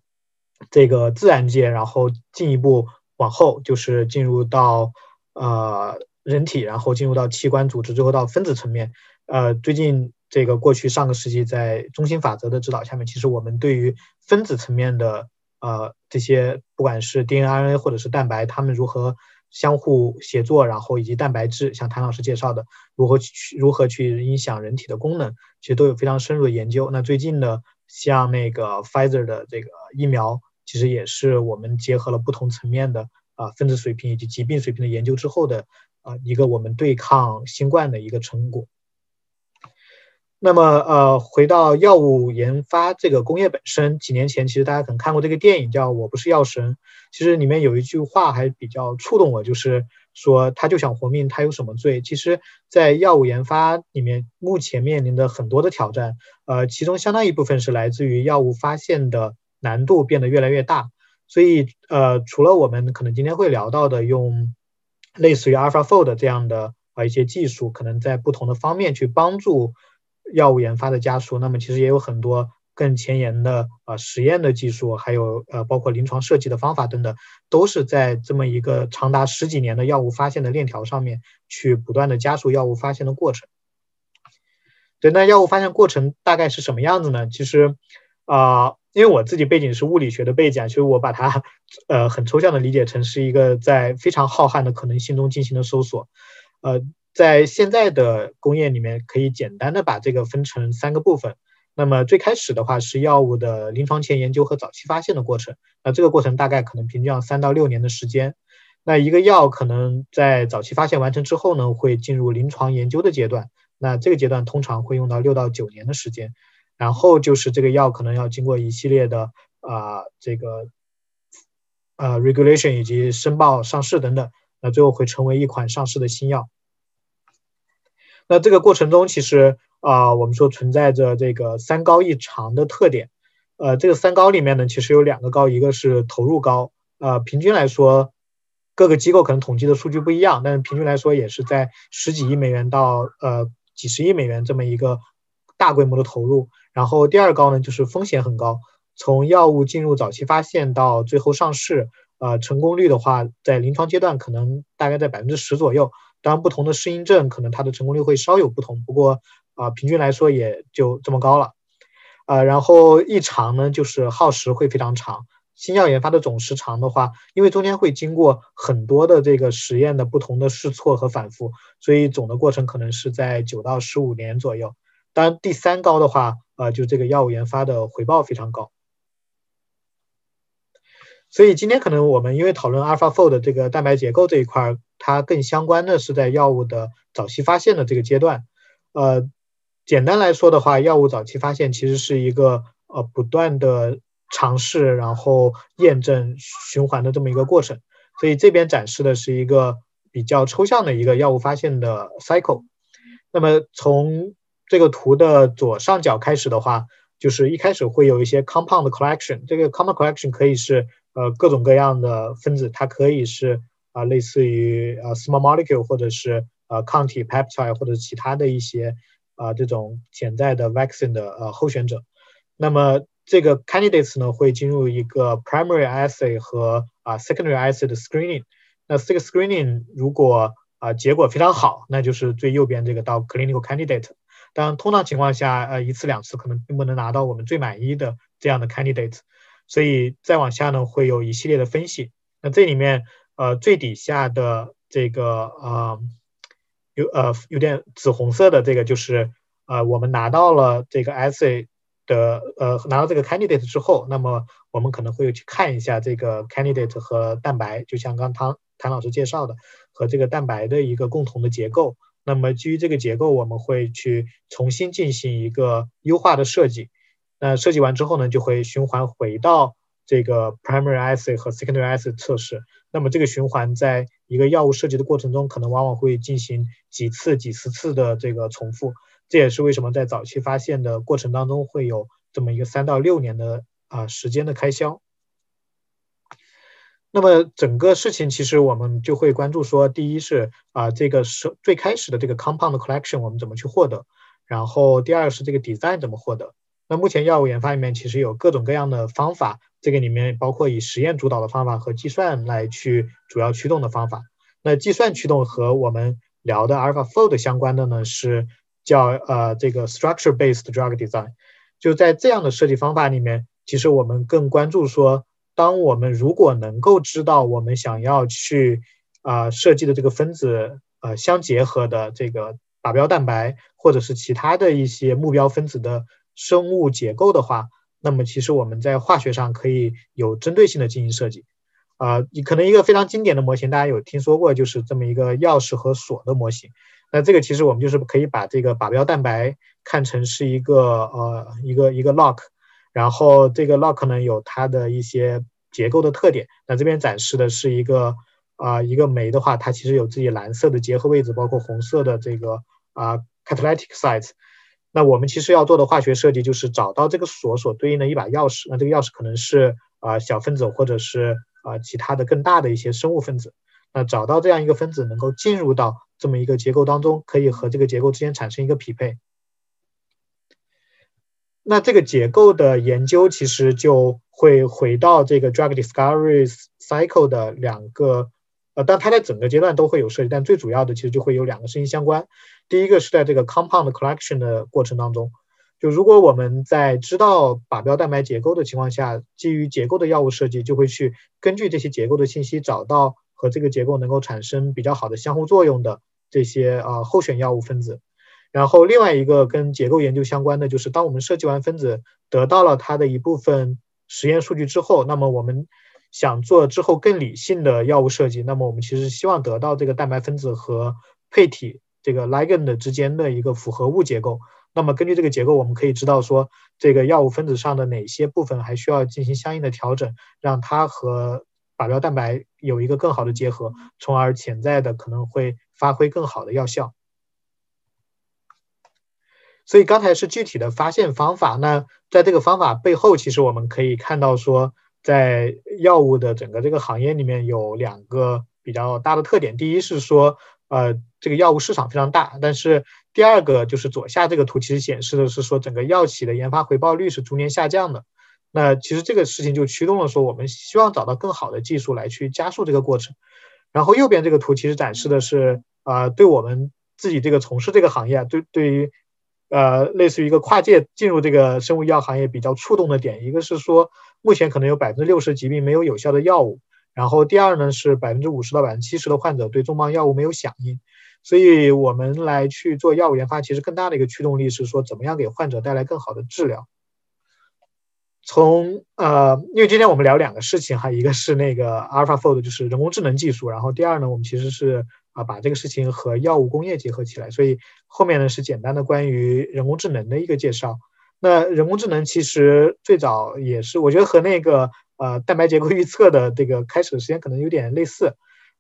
这个自然界，然后进一步往后，就是进入到呃。人体，然后进入到器官组织，最后到分子层面。呃，最近这个过去上个世纪，在中心法则的指导下面，其实我们对于分子层面的呃这些，不管是 DNA、或者是蛋白，它们如何相互协作，然后以及蛋白质，像谭老师介绍的，如何去如何去影响人体的功能，其实都有非常深入的研究。那最近呢，像那个 Pfizer 的这个疫苗，其实也是我们结合了不同层面的啊分子水平以及疾病水平的研究之后的。啊，一个我们对抗新冠的一个成果。那么，呃，回到药物研发这个工业本身，几年前其实大家可能看过这个电影叫《我不是药神》，其实里面有一句话还比较触动我，就是说他就想活命，他有什么罪？其实，在药物研发里面，目前面临的很多的挑战，呃，其中相当一部分是来自于药物发现的难度变得越来越大。所以，呃，除了我们可能今天会聊到的用。类似于 AlphaFold 这样的啊一些技术，可能在不同的方面去帮助药物研发的加速。那么其实也有很多更前沿的啊实验的技术，还有呃包括临床设计的方法等等，都是在这么一个长达十几年的药物发现的链条上面去不断的加速药物发现的过程。对，那药物发现过程大概是什么样子呢？其实啊。因为我自己背景是物理学的背景，所以我把它，呃，很抽象的理解成是一个在非常浩瀚的可能性中进行的搜索。呃，在现在的工业里面，可以简单的把这个分成三个部分。那么最开始的话是药物的临床前研究和早期发现的过程。那这个过程大概可能平均要三到六年的时间。那一个药可能在早期发现完成之后呢，会进入临床研究的阶段。那这个阶段通常会用到六到九年的时间。然后就是这个药可能要经过一系列的啊这个呃 regulation 以及申报上市等等，那最后会成为一款上市的新药。那这个过程中其实啊我们说存在着这个三高一长的特点，呃这个三高里面呢其实有两个高，一个是投入高，呃平均来说各个机构可能统计的数据不一样，但是平均来说也是在十几亿美元到呃几十亿美元这么一个大规模的投入。然后第二高呢，就是风险很高。从药物进入早期发现到最后上市，呃，成功率的话，在临床阶段可能大概在百分之十左右。当然，不同的适应症可能它的成功率会稍有不同，不过啊，平均来说也就这么高了。呃，然后一长呢，就是耗时会非常长。新药研发的总时长的话，因为中间会经过很多的这个实验的不同的试错和反复，所以总的过程可能是在九到十五年左右。当然，第三高的话。啊，就这个药物研发的回报非常高，所以今天可能我们因为讨论 AlphaFold 这个蛋白结构这一块，它更相关的是在药物的早期发现的这个阶段。呃，简单来说的话，药物早期发现其实是一个呃不断的尝试，然后验证循环的这么一个过程。所以这边展示的是一个比较抽象的一个药物发现的 cycle。那么从这个图的左上角开始的话，就是一开始会有一些 compound collection。这个 compound collection 可以是呃各种各样的分子，它可以是啊类似于呃 small molecule，或者是呃抗体 peptide，或者其他的一些啊这种潜在的 vaccine 的呃候选者。那么这个 candidates 呢会进入一个 primary assay 和啊 secondary assay 的 screening。那这个 screening 如果啊结果非常好，那就是最右边这个到 clinical candidate。当然，通常情况下，呃，一次两次可能并不能拿到我们最满意的这样的 candidate。所以再往下呢，会有一系列的分析。那这里面，呃，最底下的这个呃，有呃有点紫红色的这个就是，呃，我们拿到了这个 assay 的，呃，拿到这个 candidate 之后，那么我们可能会去看一下这个 candidate 和蛋白，就像刚汤谭老师介绍的，和这个蛋白的一个共同的结构。那么基于这个结构，我们会去重新进行一个优化的设计。那设计完之后呢，就会循环回到这个 primary assay 和 secondary assay 测试。那么这个循环在一个药物设计的过程中，可能往往会进行几次、几十次的这个重复。这也是为什么在早期发现的过程当中会有这么一个三到六年的啊时间的开销。那么整个事情其实我们就会关注说，第一是啊这个是最开始的这个 compound collection 我们怎么去获得，然后第二是这个 design 怎么获得。那目前药物研发里面其实有各种各样的方法，这个里面包括以实验主导的方法和计算来去主要驱动的方法。那计算驱动和我们聊的 AlphaFold 相关的呢，是叫呃这个 structure-based drug design。就在这样的设计方法里面，其实我们更关注说，当我们如果能够知道我们想要去啊设计的这个分子呃相结合的这个靶标蛋白，或者是其他的一些目标分子的。生物结构的话，那么其实我们在化学上可以有针对性的进行设计，啊，你可能一个非常经典的模型，大家有听说过，就是这么一个钥匙和锁的模型。那这个其实我们就是可以把这个靶标蛋白看成是一个呃一个一个 lock，然后这个 lock 呢有它的一些结构的特点。那这边展示的是一个啊一个酶的话，它其实有自己蓝色的结合位置，包括红色的这个啊 catalytic site。那我们其实要做的化学设计就是找到这个锁所对应的一把钥匙。那这个钥匙可能是啊小分子或者是啊其他的更大的一些生物分子。那找到这样一个分子能够进入到这么一个结构当中，可以和这个结构之间产生一个匹配。那这个结构的研究其实就会回到这个 drug discovery cycle 的两个。呃，但它在整个阶段都会有涉及，但最主要的其实就会有两个事情相关。第一个是在这个 compound collection 的过程当中，就如果我们在知道靶标蛋白结构的情况下，基于结构的药物设计，就会去根据这些结构的信息，找到和这个结构能够产生比较好的相互作用的这些呃候选药物分子。然后另外一个跟结构研究相关的就是，当我们设计完分子，得到了它的一部分实验数据之后，那么我们想做之后更理性的药物设计，那么我们其实希望得到这个蛋白分子和配体这个 ligand 之间的一个复合物结构。那么根据这个结构，我们可以知道说这个药物分子上的哪些部分还需要进行相应的调整，让它和靶标蛋白有一个更好的结合，从而潜在的可能会发挥更好的药效。所以刚才是具体的发现方法，那在这个方法背后，其实我们可以看到说。在药物的整个这个行业里面有两个比较大的特点，第一是说，呃，这个药物市场非常大，但是第二个就是左下这个图其实显示的是说，整个药企的研发回报率是逐年下降的。那其实这个事情就驱动了说，我们希望找到更好的技术来去加速这个过程。然后右边这个图其实展示的是，啊，对我们自己这个从事这个行业，对对于。呃，类似于一个跨界进入这个生物医药行业比较触动的点，一个是说目前可能有百分之六十疾病没有有效的药物，然后第二呢是百分之五十到百分之七十的患者对重磅药物没有响应，所以我们来去做药物研发，其实更大的一个驱动力是说怎么样给患者带来更好的治疗。从呃，因为今天我们聊两个事情哈，一个是那个 AlphaFold 就是人工智能技术，然后第二呢，我们其实是。啊，把这个事情和药物工业结合起来，所以后面呢是简单的关于人工智能的一个介绍。那人工智能其实最早也是，我觉得和那个呃蛋白结构预测的这个开始的时间可能有点类似。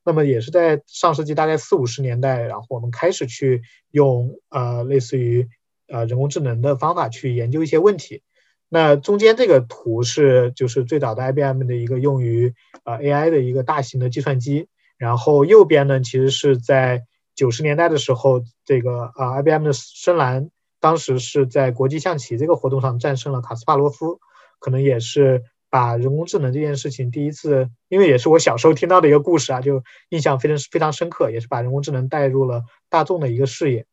那么也是在上世纪大概四五十年代，然后我们开始去用呃类似于呃人工智能的方法去研究一些问题。那中间这个图是就是最早的 IBM 的一个用于呃 AI 的一个大型的计算机。然后右边呢，其实是在九十年代的时候，这个啊，IBM 的深蓝当时是在国际象棋这个活动上战胜了卡斯帕罗夫。可能也是把人工智能这件事情第一次，因为也是我小时候听到的一个故事啊，就印象非常非常深刻，也是把人工智能带入了大众的一个视野。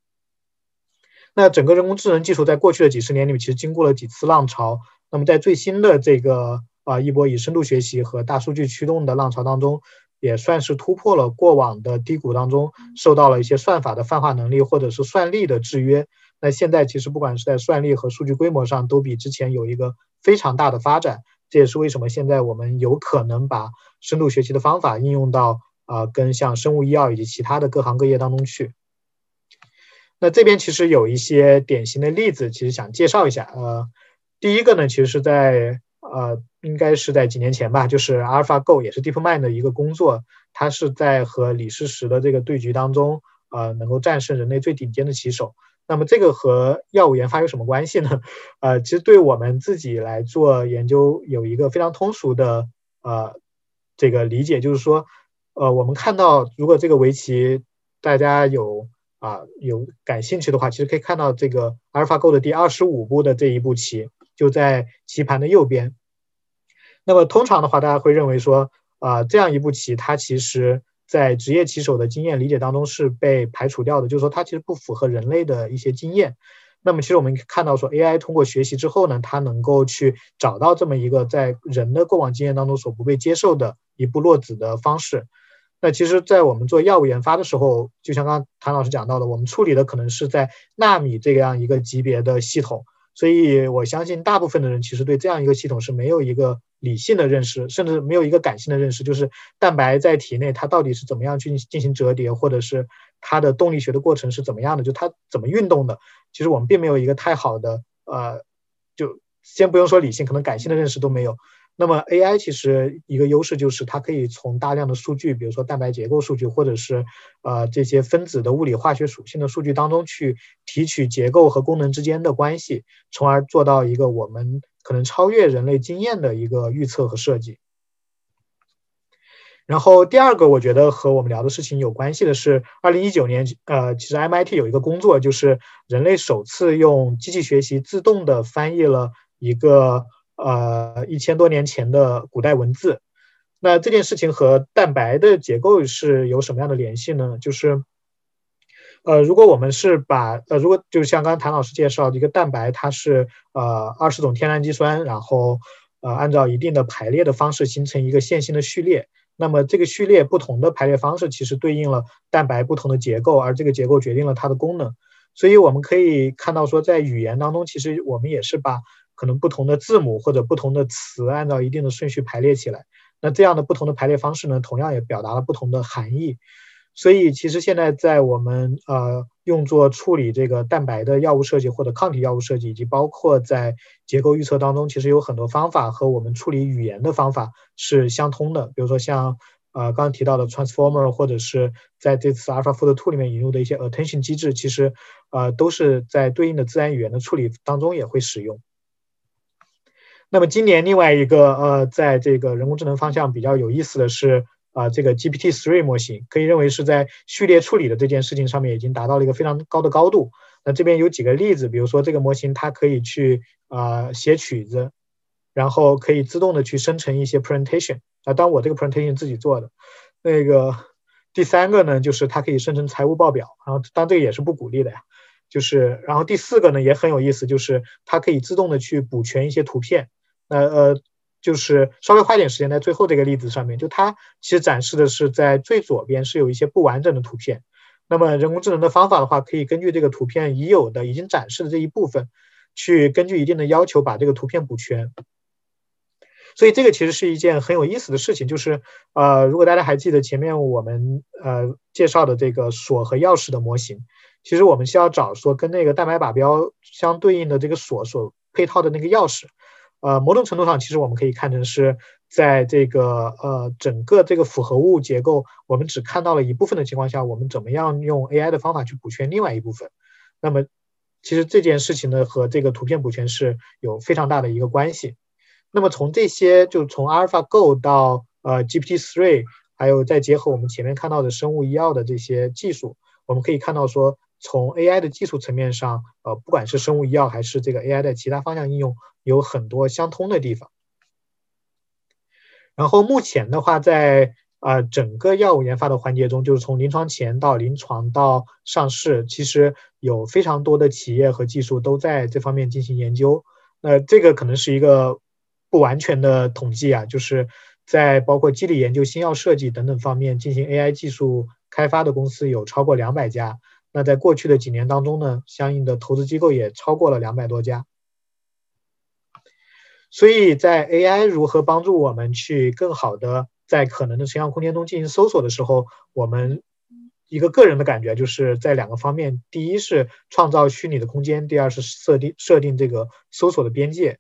那整个人工智能技术在过去的几十年里面，其实经过了几次浪潮。那么在最新的这个啊一波以深度学习和大数据驱动的浪潮当中，也算是突破了过往的低谷当中受到了一些算法的泛化能力或者是算力的制约。那现在其实不管是在算力和数据规模上，都比之前有一个非常大的发展。这也是为什么现在我们有可能把深度学习的方法应用到啊跟像生物医药以及其他的各行各业当中去。那这边其实有一些典型的例子，其实想介绍一下。呃，第一个呢，其实是在呃，应该是在几年前吧，就是 AlphaGo 也是 DeepMind 的一个工作，它是在和李世石的这个对局当中，呃，能够战胜人类最顶尖的棋手。那么这个和药物研发有什么关系呢？呃，其实对我们自己来做研究，有一个非常通俗的呃这个理解，就是说，呃，我们看到如果这个围棋大家有。啊，有感兴趣的话，其实可以看到这个 AlphaGo 的第二十五步的这一步棋，就在棋盘的右边。那么通常的话，大家会认为说，啊，这样一步棋，它其实在职业棋手的经验理解当中是被排除掉的，就是说它其实不符合人类的一些经验。那么其实我们看到说，AI 通过学习之后呢，它能够去找到这么一个在人的过往经验当中所不被接受的一步落子的方式。那其实，在我们做药物研发的时候，就像刚刚谭老师讲到的，我们处理的可能是在纳米这样一个级别的系统，所以我相信大部分的人其实对这样一个系统是没有一个理性的认识，甚至没有一个感性的认识，就是蛋白在体内它到底是怎么样去进行折叠，或者是它的动力学的过程是怎么样的，就它怎么运动的，其实我们并没有一个太好的呃，就先不用说理性，可能感性的认识都没有。那么 AI 其实一个优势就是它可以从大量的数据，比如说蛋白结构数据，或者是呃这些分子的物理化学属性的数据当中去提取结构和功能之间的关系，从而做到一个我们可能超越人类经验的一个预测和设计。然后第二个我觉得和我们聊的事情有关系的是，二零一九年呃其实 MIT 有一个工作，就是人类首次用机器学习自动的翻译了一个。呃，一千多年前的古代文字，那这件事情和蛋白的结构是有什么样的联系呢？就是，呃，如果我们是把呃，如果就是像刚刚谭老师介绍的一个蛋白，它是呃二十种天然基酸，然后呃按照一定的排列的方式形成一个线性的序列，那么这个序列不同的排列方式其实对应了蛋白不同的结构，而这个结构决定了它的功能，所以我们可以看到说，在语言当中，其实我们也是把。可能不同的字母或者不同的词按照一定的顺序排列起来，那这样的不同的排列方式呢，同样也表达了不同的含义。所以其实现在在我们呃用作处理这个蛋白的药物设计或者抗体药物设计，以及包括在结构预测当中，其实有很多方法和我们处理语言的方法是相通的。比如说像呃刚刚提到的 transformer，或者是在这次 AlphaFold Two 里面引入的一些 attention 机制，其实呃都是在对应的自然语言的处理当中也会使用。那么今年另外一个呃，在这个人工智能方向比较有意思的是啊，这个 GPT-3 模型可以认为是在序列处理的这件事情上面已经达到了一个非常高的高度。那这边有几个例子，比如说这个模型它可以去啊写曲子，然后可以自动的去生成一些 presentation 啊，当我这个 presentation 自己做的。那个第三个呢，就是它可以生成财务报表，然后当这个也是不鼓励的呀。就是，然后第四个呢也很有意思，就是它可以自动的去补全一些图片。那呃，就是稍微花点时间在最后这个例子上面，就它其实展示的是在最左边是有一些不完整的图片。那么人工智能的方法的话，可以根据这个图片已有的、已经展示的这一部分，去根据一定的要求把这个图片补全。所以这个其实是一件很有意思的事情，就是呃，如果大家还记得前面我们呃介绍的这个锁和钥匙的模型，其实我们需要找说跟那个蛋白靶标相对应的这个锁所配套的那个钥匙。呃，某种程度上，其实我们可以看成是在这个呃整个这个复合物结构，我们只看到了一部分的情况下，我们怎么样用 AI 的方法去补全另外一部分？那么，其实这件事情呢，和这个图片补全是有非常大的一个关系。那么从这些，就从 AlphaGo 到呃 GPT-3，还有再结合我们前面看到的生物医药的这些技术，我们可以看到说，从 AI 的技术层面上，呃，不管是生物医药还是这个 AI 的其他方向应用，有很多相通的地方。然后目前的话，在啊整个药物研发的环节中，就是从临床前到临床到上市，其实有非常多的企业和技术都在这方面进行研究。那这个可能是一个不完全的统计啊，就是在包括机理研究、新药设计等等方面进行 AI 技术开发的公司有超过两百家。那在过去的几年当中呢，相应的投资机构也超过了两百多家。所以在 AI 如何帮助我们去更好的在可能的成像空间中进行搜索的时候，我们一个个人的感觉就是在两个方面：第一是创造虚拟的空间，第二是设定设定这个搜索的边界。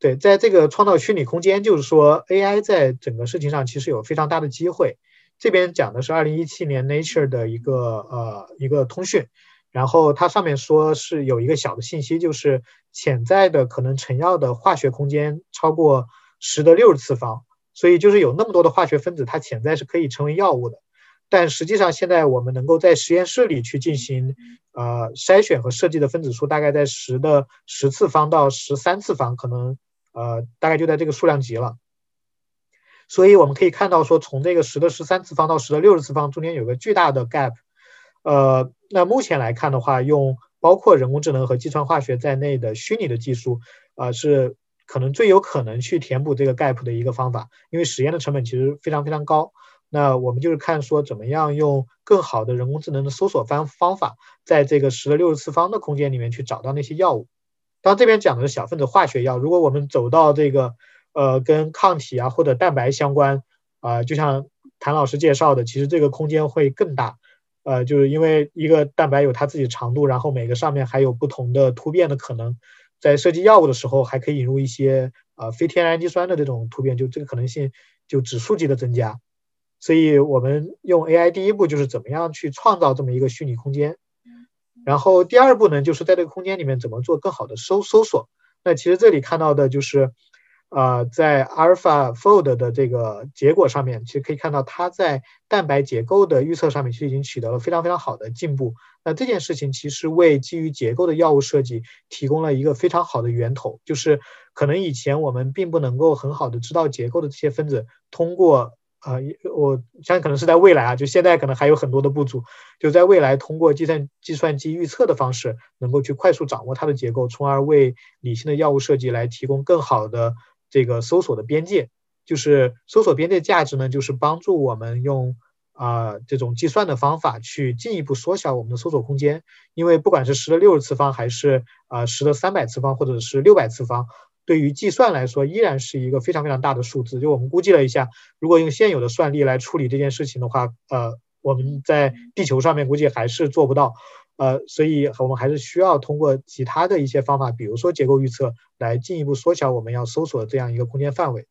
对，在这个创造虚拟空间，就是说 AI 在整个事情上其实有非常大的机会。这边讲的是二零一七年 Nature 的一个呃一个通讯。然后它上面说是有一个小的信息，就是潜在的可能成药的化学空间超过十的六十次方，所以就是有那么多的化学分子，它潜在是可以成为药物的。但实际上现在我们能够在实验室里去进行呃筛选和设计的分子数，大概在十的十次方到十三次方，可能呃大概就在这个数量级了。所以我们可以看到说，从这个十的十三次方到十的六十次方中间有个巨大的 gap。呃，那目前来看的话，用包括人工智能和计算化学在内的虚拟的技术，啊，是可能最有可能去填补这个 gap 的一个方法。因为实验的成本其实非常非常高。那我们就是看说怎么样用更好的人工智能的搜索方方法，在这个十的六十次方的空间里面去找到那些药物。当这边讲的是小分子化学药，如果我们走到这个呃跟抗体啊或者蛋白相关，啊，就像谭老师介绍的，其实这个空间会更大。呃，就是因为一个蛋白有它自己长度，然后每个上面还有不同的突变的可能，在设计药物的时候还可以引入一些呃非天然氨基酸的这种突变，就这个可能性就指数级的增加。所以我们用 AI 第一步就是怎么样去创造这么一个虚拟空间，然后第二步呢，就是在这个空间里面怎么做更好的搜搜索。那其实这里看到的就是。呃，在 AlphaFold 的这个结果上面，其实可以看到它在蛋白结构的预测上面其实已经取得了非常非常好的进步。那这件事情其实为基于结构的药物设计提供了一个非常好的源头，就是可能以前我们并不能够很好的知道结构的这些分子，通过呃，我相信可能是在未来啊，就现在可能还有很多的不足，就在未来通过计算计算机预测的方式，能够去快速掌握它的结构，从而为理性的药物设计来提供更好的。这个搜索的边界，就是搜索边界价值呢，就是帮助我们用啊这种计算的方法去进一步缩小我们的搜索空间。因为不管是十的六十次方，还是啊十的三百次方，或者是六百次方，对于计算来说，依然是一个非常非常大的数字。就我们估计了一下，如果用现有的算力来处理这件事情的话，呃，我们在地球上面估计还是做不到。呃，所以我们还是需要通过其他的一些方法，比如说结构预测，来进一步缩小我们要搜索的这样一个空间范围。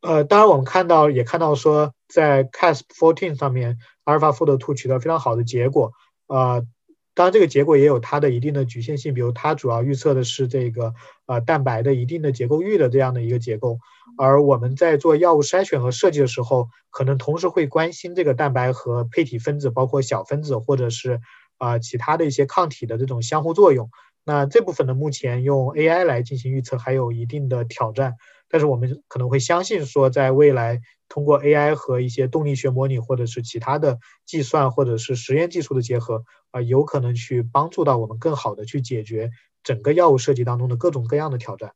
呃，当然我们看到也看到说，在 Cas14 上面，AlphaFold Two 取得非常好的结果。呃。当然，这个结果也有它的一定的局限性，比如它主要预测的是这个呃蛋白的一定的结构域的这样的一个结构，而我们在做药物筛选和设计的时候，可能同时会关心这个蛋白和配体分子，包括小分子或者是啊其他的一些抗体的这种相互作用。那这部分呢，目前用 AI 来进行预测还有一定的挑战，但是我们可能会相信说，在未来通过 AI 和一些动力学模拟或者是其他的计算或者是实验技术的结合。啊，有可能去帮助到我们更好的去解决整个药物设计当中的各种各样的挑战。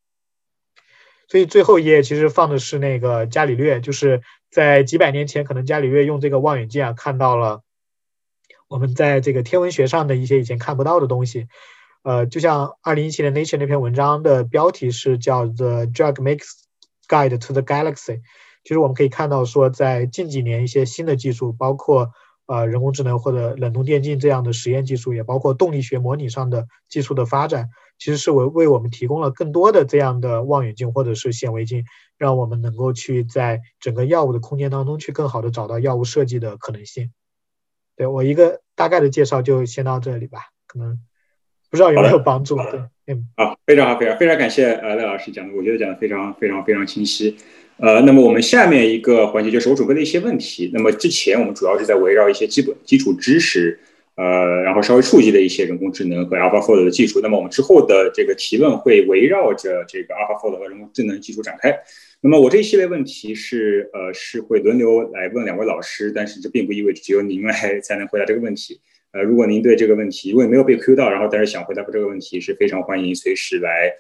所以最后一页其实放的是那个伽利略，就是在几百年前，可能伽利略用这个望远镜啊，看到了我们在这个天文学上的一些以前看不到的东西。呃，就像二零一七年 Nature 那篇文章的标题是叫 The Drug Makes Guide to the Galaxy。其实我们可以看到说，在近几年一些新的技术，包括呃，人工智能或者冷冻电镜这样的实验技术，也包括动力学模拟上的技术的发展，其实是为为我们提供了更多的这样的望远镜或者是显微镜，让我们能够去在整个药物的空间当中去更好的找到药物设计的可能性。对我一个大概的介绍就先到这里吧，可能不知道有没有帮助。对，嗯，好，非常好，非常非常感谢呃赖老师讲的，我觉得讲的非常非常非常清晰。呃，那么我们下面一个环节就是我准备了一些问题。那么之前我们主要是在围绕一些基本基础知识，呃，然后稍微触及的一些人工智能和 AlphaFold 的技术。那么我们之后的这个提问会围绕着这个 AlphaFold 和人工智能技术展开。那么我这一系列问题是呃是会轮流来问两位老师，但是这并不意味着只有您来才能回答这个问题。呃，如果您对这个问题如果没有被 Q 到，然后但是想回答这个问题，是非常欢迎随时来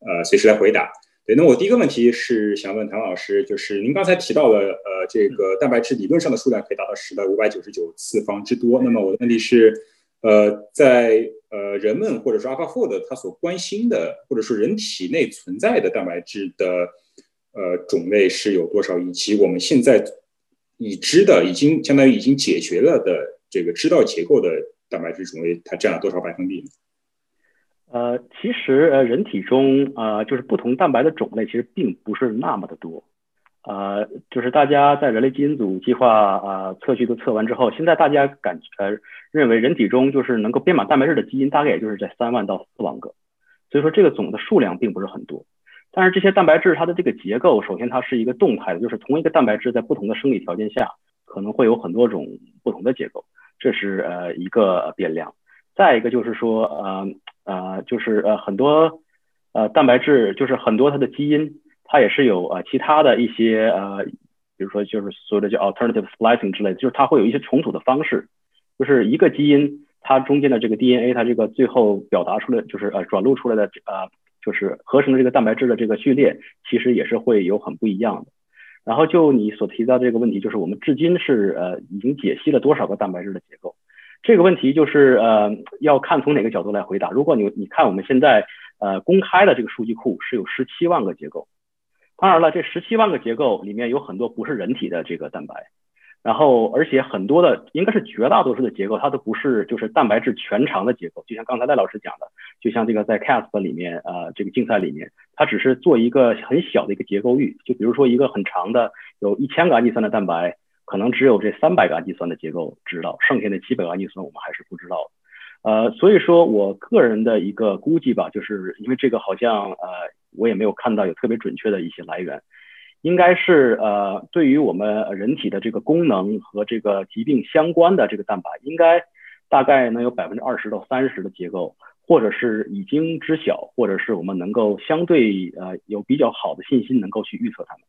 呃随时来回答。对，那我第一个问题是想问唐老师，就是您刚才提到了，呃，这个蛋白质理论上的数量可以达到十的五百九十九次方之多。那么我的问题是，呃，在呃人们或者说 AlphaFold 它所关心的，或者说人体内存在的蛋白质的呃种类是有多少，以及我们现在已知的、已经相当于已经解决了的这个知道结构的蛋白质种类，它占了多少百分比呢？呃，其实呃，人体中呃，就是不同蛋白的种类其实并不是那么的多，呃，就是大家在人类基因组计划啊测序都测完之后，现在大家感呃认为人体中就是能够编码蛋白质的基因大概也就是在三万到四万个，所以说这个总的数量并不是很多，但是这些蛋白质它的这个结构，首先它是一个动态的，就是同一个蛋白质在不同的生理条件下可能会有很多种不同的结构，这是呃一个变量，再一个就是说呃。呃，就是呃很多呃蛋白质，就是很多它的基因，它也是有呃其他的一些呃，比如说就是所谓的叫 alternative splicing 之类，就是它会有一些重组的方式，就是一个基因它中间的这个 DNA，它这个最后表达出来就是呃转录出来的呃就是合成的这个蛋白质的这个序列，其实也是会有很不一样的。然后就你所提到这个问题，就是我们至今是呃已经解析了多少个蛋白质的结构？这个问题就是呃，要看从哪个角度来回答。如果你你看我们现在呃公开的这个数据库是有十七万个结构，当然了，这十七万个结构里面有很多不是人体的这个蛋白，然后而且很多的应该是绝大多数的结构它都不是就是蛋白质全长的结构。就像刚才赖老师讲的，就像这个在 CASP 里面呃这个竞赛里面，它只是做一个很小的一个结构域，就比如说一个很长的有一千个氨基酸的蛋白。可能只有这三百个氨基酸的结构知道，剩下的七百个氨基酸我们还是不知道。呃，所以说我个人的一个估计吧，就是因为这个好像呃我也没有看到有特别准确的一些来源，应该是呃对于我们人体的这个功能和这个疾病相关的这个蛋白，应该大概能有百分之二十到三十的结构，或者是已经知晓，或者是我们能够相对呃有比较好的信心能够去预测它们。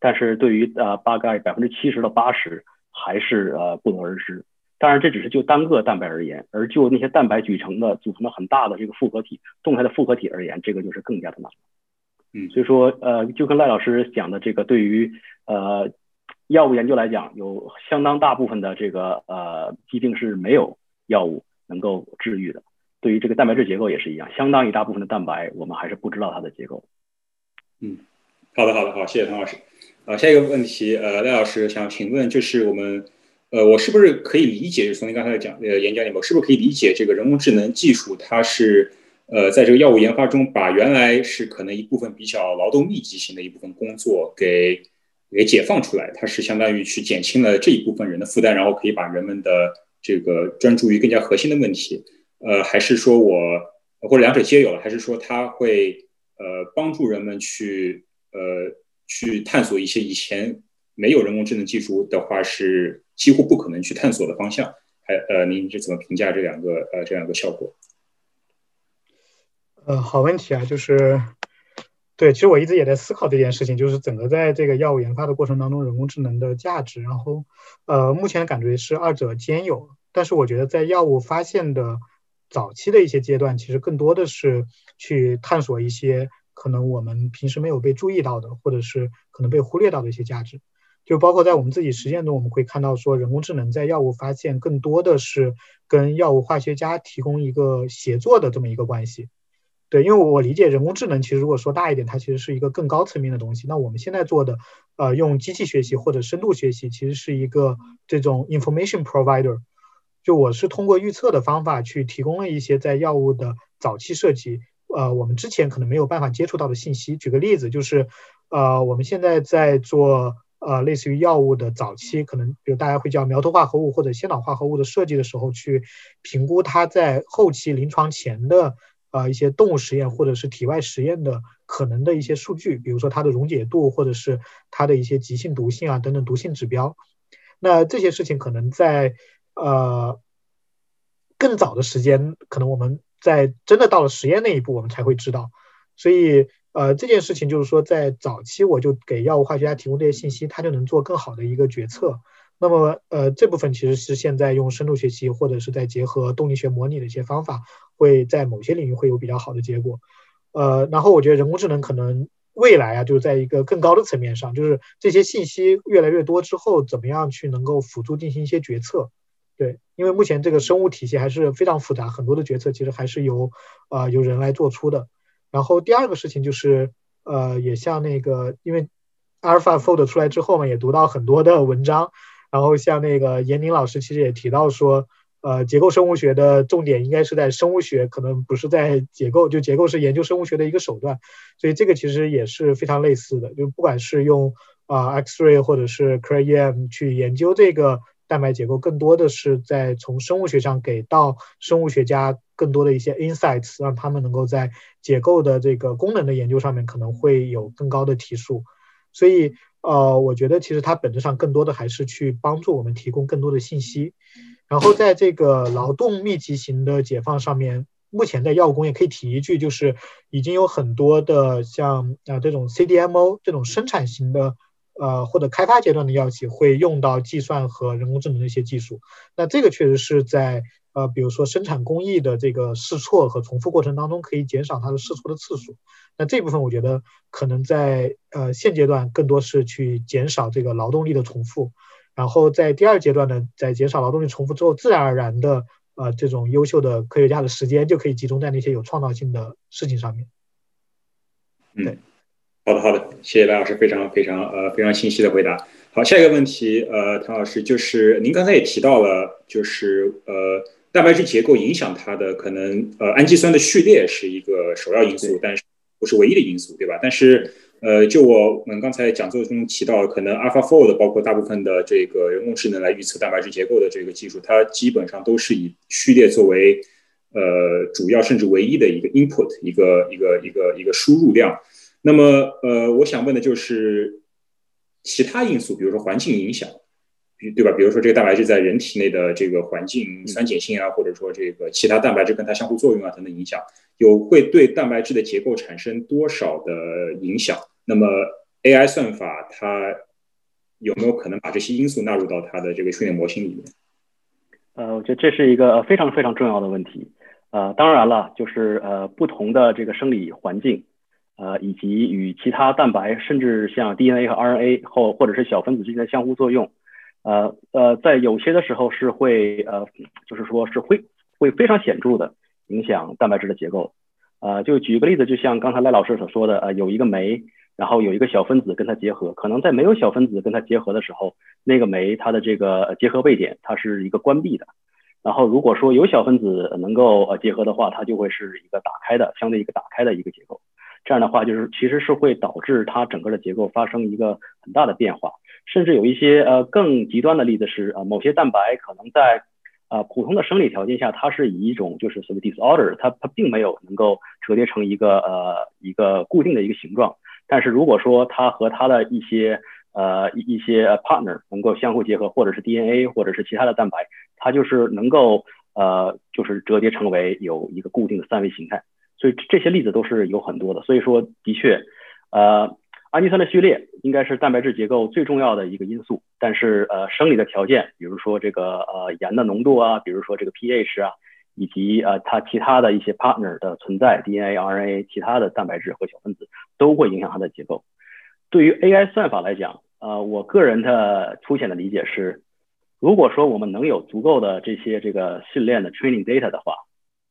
但是对于呃大概百分之七十到八十还是呃不得而知。当然这只是就单个蛋白而言，而就那些蛋白组成的组成的很大的这个复合体动态的复合体而言，这个就是更加的难。嗯，所以说呃就跟赖老师讲的这个，对于呃药物研究来讲，有相当大部分的这个呃疾病是没有药物能够治愈的。对于这个蛋白质结构也是一样，相当一大部分的蛋白我们还是不知道它的结构。嗯，好的好的好，谢谢唐老师。啊，下一个问题，呃，赖老师想请问，就是我们，呃，我是不是可以理解，就从您刚才讲呃演讲里面，是不是可以理解这个人工智能技术，它是，呃，在这个药物研发中，把原来是可能一部分比较劳动密集型的一部分工作给给解放出来，它是相当于去减轻了这一部分人的负担，然后可以把人们的这个专注于更加核心的问题，呃，还是说我或者两者皆有了，还是说它会呃帮助人们去呃。去探索一些以前没有人工智能技术的话是几乎不可能去探索的方向，还呃，您是怎么评价这两个呃这两个效果？呃，好问题啊，就是对，其实我一直也在思考这件事情，就是整个在这个药物研发的过程当中，人工智能的价值，然后呃，目前感觉是二者兼有，但是我觉得在药物发现的早期的一些阶段，其实更多的是去探索一些。可能我们平时没有被注意到的，或者是可能被忽略到的一些价值，就包括在我们自己实践中，我们会看到说，人工智能在药物发现更多的是跟药物化学家提供一个协作的这么一个关系。对，因为我理解人工智能其实如果说大一点，它其实是一个更高层面的东西。那我们现在做的，呃，用机器学习或者深度学习，其实是一个这种 information provider。就我是通过预测的方法去提供了一些在药物的早期设计。呃，我们之前可能没有办法接触到的信息。举个例子，就是，呃，我们现在在做呃类似于药物的早期，可能比如大家会叫苗头化合物或者先导化合物的设计的时候，去评估它在后期临床前的呃一些动物实验或者是体外实验的可能的一些数据，比如说它的溶解度或者是它的一些急性毒性啊等等毒性指标。那这些事情可能在呃更早的时间，可能我们在真的到了实验那一步，我们才会知道。所以呃这件事情就是说，在早期我就给药物化学家提供这些信息，他就能做更好的一个决策。那么，呃，这部分其实是现在用深度学习或者是在结合动力学模拟的一些方法，会在某些领域会有比较好的结果。呃，然后我觉得人工智能可能未来啊，就是在一个更高的层面上，就是这些信息越来越多之后，怎么样去能够辅助进行一些决策？对，因为目前这个生物体系还是非常复杂，很多的决策其实还是由呃由人来做出的。然后第二个事情就是，呃，也像那个，因为 AlphaFold 出来之后嘛，也读到很多的文章。然后像那个严宁老师其实也提到说，呃，结构生物学的重点应该是在生物学，可能不是在结构，就结构是研究生物学的一个手段，所以这个其实也是非常类似的，就不管是用啊 X-ray 或者是 CryEM 去研究这个蛋白结构，更多的是在从生物学上给到生物学家更多的一些 insights，让他们能够在结构的这个功能的研究上面可能会有更高的提速，所以。呃，我觉得其实它本质上更多的还是去帮助我们提供更多的信息，然后在这个劳动密集型的解放上面，目前在药物工业可以提一句，就是已经有很多的像啊这种 CDMO 这种生产型的呃或者开发阶段的药企会用到计算和人工智能的一些技术，那这个确实是在。呃，比如说生产工艺的这个试错和重复过程当中，可以减少它的试错的次数。那这部分我觉得可能在呃现阶段更多是去减少这个劳动力的重复，然后在第二阶段呢，在减少劳动力重复之后，自然而然的呃这种优秀的科学家的时间就可以集中在那些有创造性的事情上面。嗯，好的好的，谢谢白老师非常非常呃非常清晰的回答。好，下一个问题，呃，唐老师就是您刚才也提到了，就是呃。蛋白质结构影响它的可能，呃，氨基酸的序列是一个首要因素，但是不是唯一的因素，对吧？但是，呃，就我们刚才讲座中提到，可能 AlphaFold 包括大部分的这个人工智能来预测蛋白质结构的这个技术，它基本上都是以序列作为呃主要甚至唯一的一个 input，一个一个一个一个输入量。那么，呃，我想问的就是其他因素，比如说环境影响。对吧？比如说这个蛋白质在人体内的这个环境酸碱性啊，或者说这个其他蛋白质跟它相互作用啊等等影响，有会对蛋白质的结构产生多少的影响？那么 AI 算法它有没有可能把这些因素纳入到它的这个训练模型里面？呃，我觉得这是一个非常非常重要的问题。呃，当然了，就是呃不同的这个生理环境，呃以及与其他蛋白，甚至像 DNA 和 RNA 或或者是小分子之间的相互作用。呃呃，在有些的时候是会呃，就是说是会会非常显著的影响蛋白质的结构。呃，就举一个例子，就像刚才赖老师所说的，呃，有一个酶，然后有一个小分子跟它结合，可能在没有小分子跟它结合的时候，那个酶它的这个结合位点它是一个关闭的。然后如果说有小分子能够呃结合的话，它就会是一个打开的，相对一个打开的一个结构。这样的话，就是其实是会导致它整个的结构发生一个很大的变化。甚至有一些呃更极端的例子是呃某些蛋白可能在呃普通的生理条件下，它是以一种就是所谓 disorder，它它并没有能够折叠成一个呃一个固定的一个形状。但是如果说它和它的一些呃一一些 partner 能够相互结合，或者是 DNA 或者是其他的蛋白，它就是能够呃就是折叠成为有一个固定的三维形态。所以这些例子都是有很多的。所以说的确呃。氨基酸的序列应该是蛋白质结构最重要的一个因素，但是呃生理的条件，比如说这个呃盐的浓度啊，比如说这个 pH 啊，以及呃它其他的一些 partner 的存在，DNA、RNA 其他的蛋白质和小分子都会影响它的结构。对于 AI 算法来讲，呃我个人的粗浅的理解是，如果说我们能有足够的这些这个训练的 training data 的话，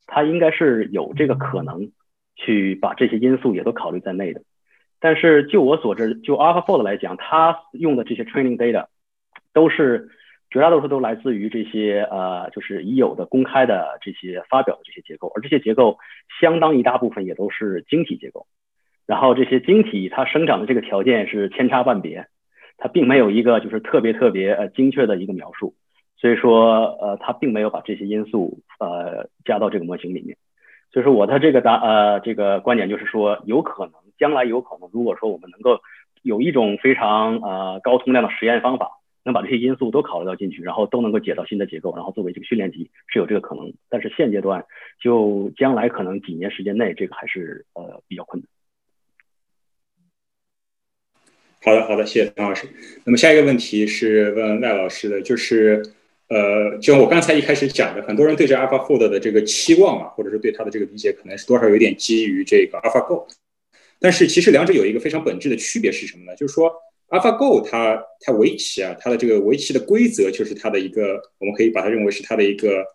它应该是有这个可能去把这些因素也都考虑在内的。但是就我所知，就 AlphaFold 来讲，它用的这些 training data 都是绝大多数都来自于这些呃，就是已有的公开的这些发表的这些结构，而这些结构相当一大部分也都是晶体结构。然后这些晶体它生长的这个条件是千差万别，它并没有一个就是特别特别呃精确的一个描述，所以说呃他并没有把这些因素呃加到这个模型里面。所以说我的这个答呃这个观点就是说，有可能将来有可能，如果说我们能够有一种非常呃高通量的实验方法，能把这些因素都考虑到进去，然后都能够解到新的结构，然后作为这个训练集是有这个可能。但是现阶段就将来可能几年时间内，这个还是呃比较困难。好的，好的，谢谢唐老师。那么下一个问题是问赖老师的，就是。呃，就我刚才一开始讲的，很多人对这 AlphaFold 的这个期望啊，或者是对它的这个理解，可能是多少有点基于这个 AlphaGo。但是其实两者有一个非常本质的区别是什么呢？就是说 AlphaGo 它它围棋啊，它的这个围棋的规则就是它的一个，我们可以把它认为是它的一个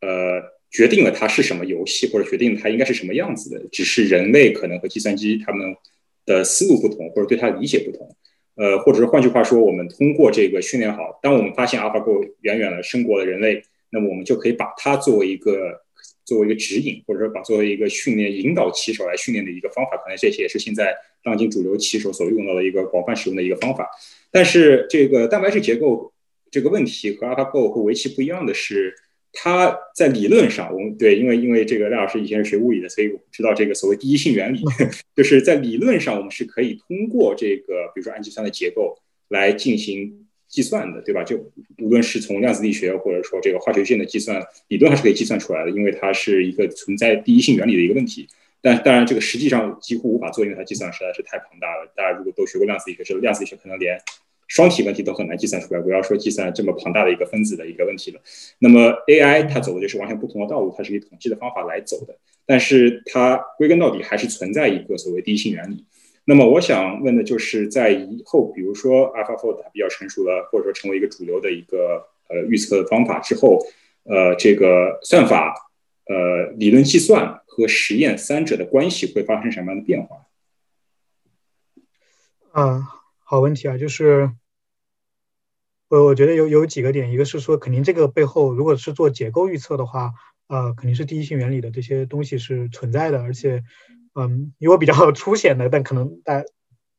呃，决定了它是什么游戏，或者决定它应该是什么样子的。只是人类可能和计算机他们的思路不同，或者对它的理解不同。呃，或者是换句话说，我们通过这个训练好，当我们发现 AlphaGo 远远的胜过了人类，那么我们就可以把它作为一个作为一个指引，或者说把作为一个训练引导棋手来训练的一个方法。可能这些也是现在当今主流棋手所用到的一个广泛使用的一个方法。但是这个蛋白质结构这个问题和 AlphaGo 和围棋不一样的是。它在理论上，我们对，因为因为这个赖老师以前是学物理的，所以我知道这个所谓第一性原理，就是在理论上我们是可以通过这个，比如说氨基酸的结构来进行计算的，对吧？就无论是从量子力学或者说这个化学性的计算，理论上是可以计算出来的，因为它是一个存在第一性原理的一个问题。但当然，这个实际上几乎无法做，因为它计算实在是太庞大了。大家如果都学过量子力学，知道量子力学可能连。双体问题都很难计算出来，不要说计算这么庞大的一个分子的一个问题了。那么 AI 它走的就是完全不同的道路，它是以统计的方法来走的，但是它归根到底还是存在一个所谓第一性原理。那么我想问的就是在以后，比如说 AlphaFold 它比较成熟了，或者说成为一个主流的一个呃预测的方法之后，呃，这个算法、呃理论计算和实验三者的关系会发生什么样的变化？啊。好问题啊，就是，呃，我觉得有有几个点，一个是说，肯定这个背后，如果是做结构预测的话，呃，肯定是第一性原理的这些东西是存在的，而且，嗯，以我比较粗浅的，但可能大家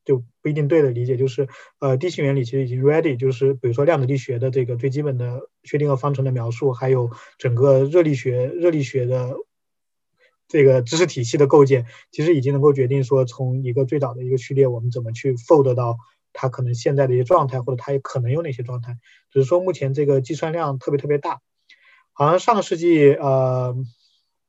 就不一定对的理解，就是，呃，第一性原理其实已经 ready，就是比如说量子力学的这个最基本的薛定谔方程的描述，还有整个热力学热力学的。这个知识体系的构建，其实已经能够决定说，从一个最早的一个序列，我们怎么去 fold 到它可能现在的一些状态，或者它也可能有哪些状态。只是说目前这个计算量特别特别大，好像上个世纪，呃，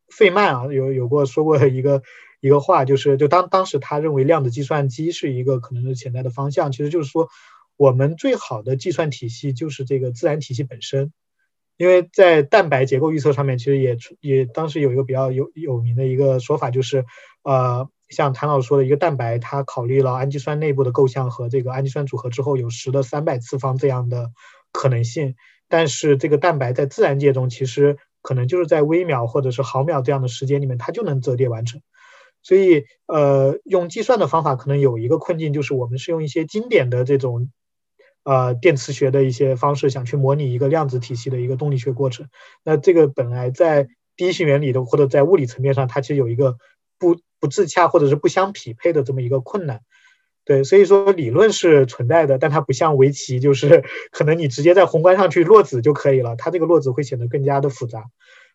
费曼啊有有过说过一个一个话，就是就当当时他认为量子计算机是一个可能是潜在的方向，其实就是说我们最好的计算体系就是这个自然体系本身。因为在蛋白结构预测上面，其实也也当时有一个比较有有名的一个说法，就是呃，像谭老师说的一个蛋白，它考虑了氨基酸内部的构象和这个氨基酸组合之后有十的三百次方这样的可能性，但是这个蛋白在自然界中其实可能就是在微秒或者是毫秒这样的时间里面，它就能折叠完成，所以呃，用计算的方法可能有一个困境，就是我们是用一些经典的这种。呃，电磁学的一些方式想去模拟一个量子体系的一个动力学过程，那这个本来在第一性原理的或者在物理层面上，它其实有一个不不自洽或者是不相匹配的这么一个困难。对，所以说理论是存在的，但它不像围棋，就是 可能你直接在宏观上去落子就可以了，它这个落子会显得更加的复杂。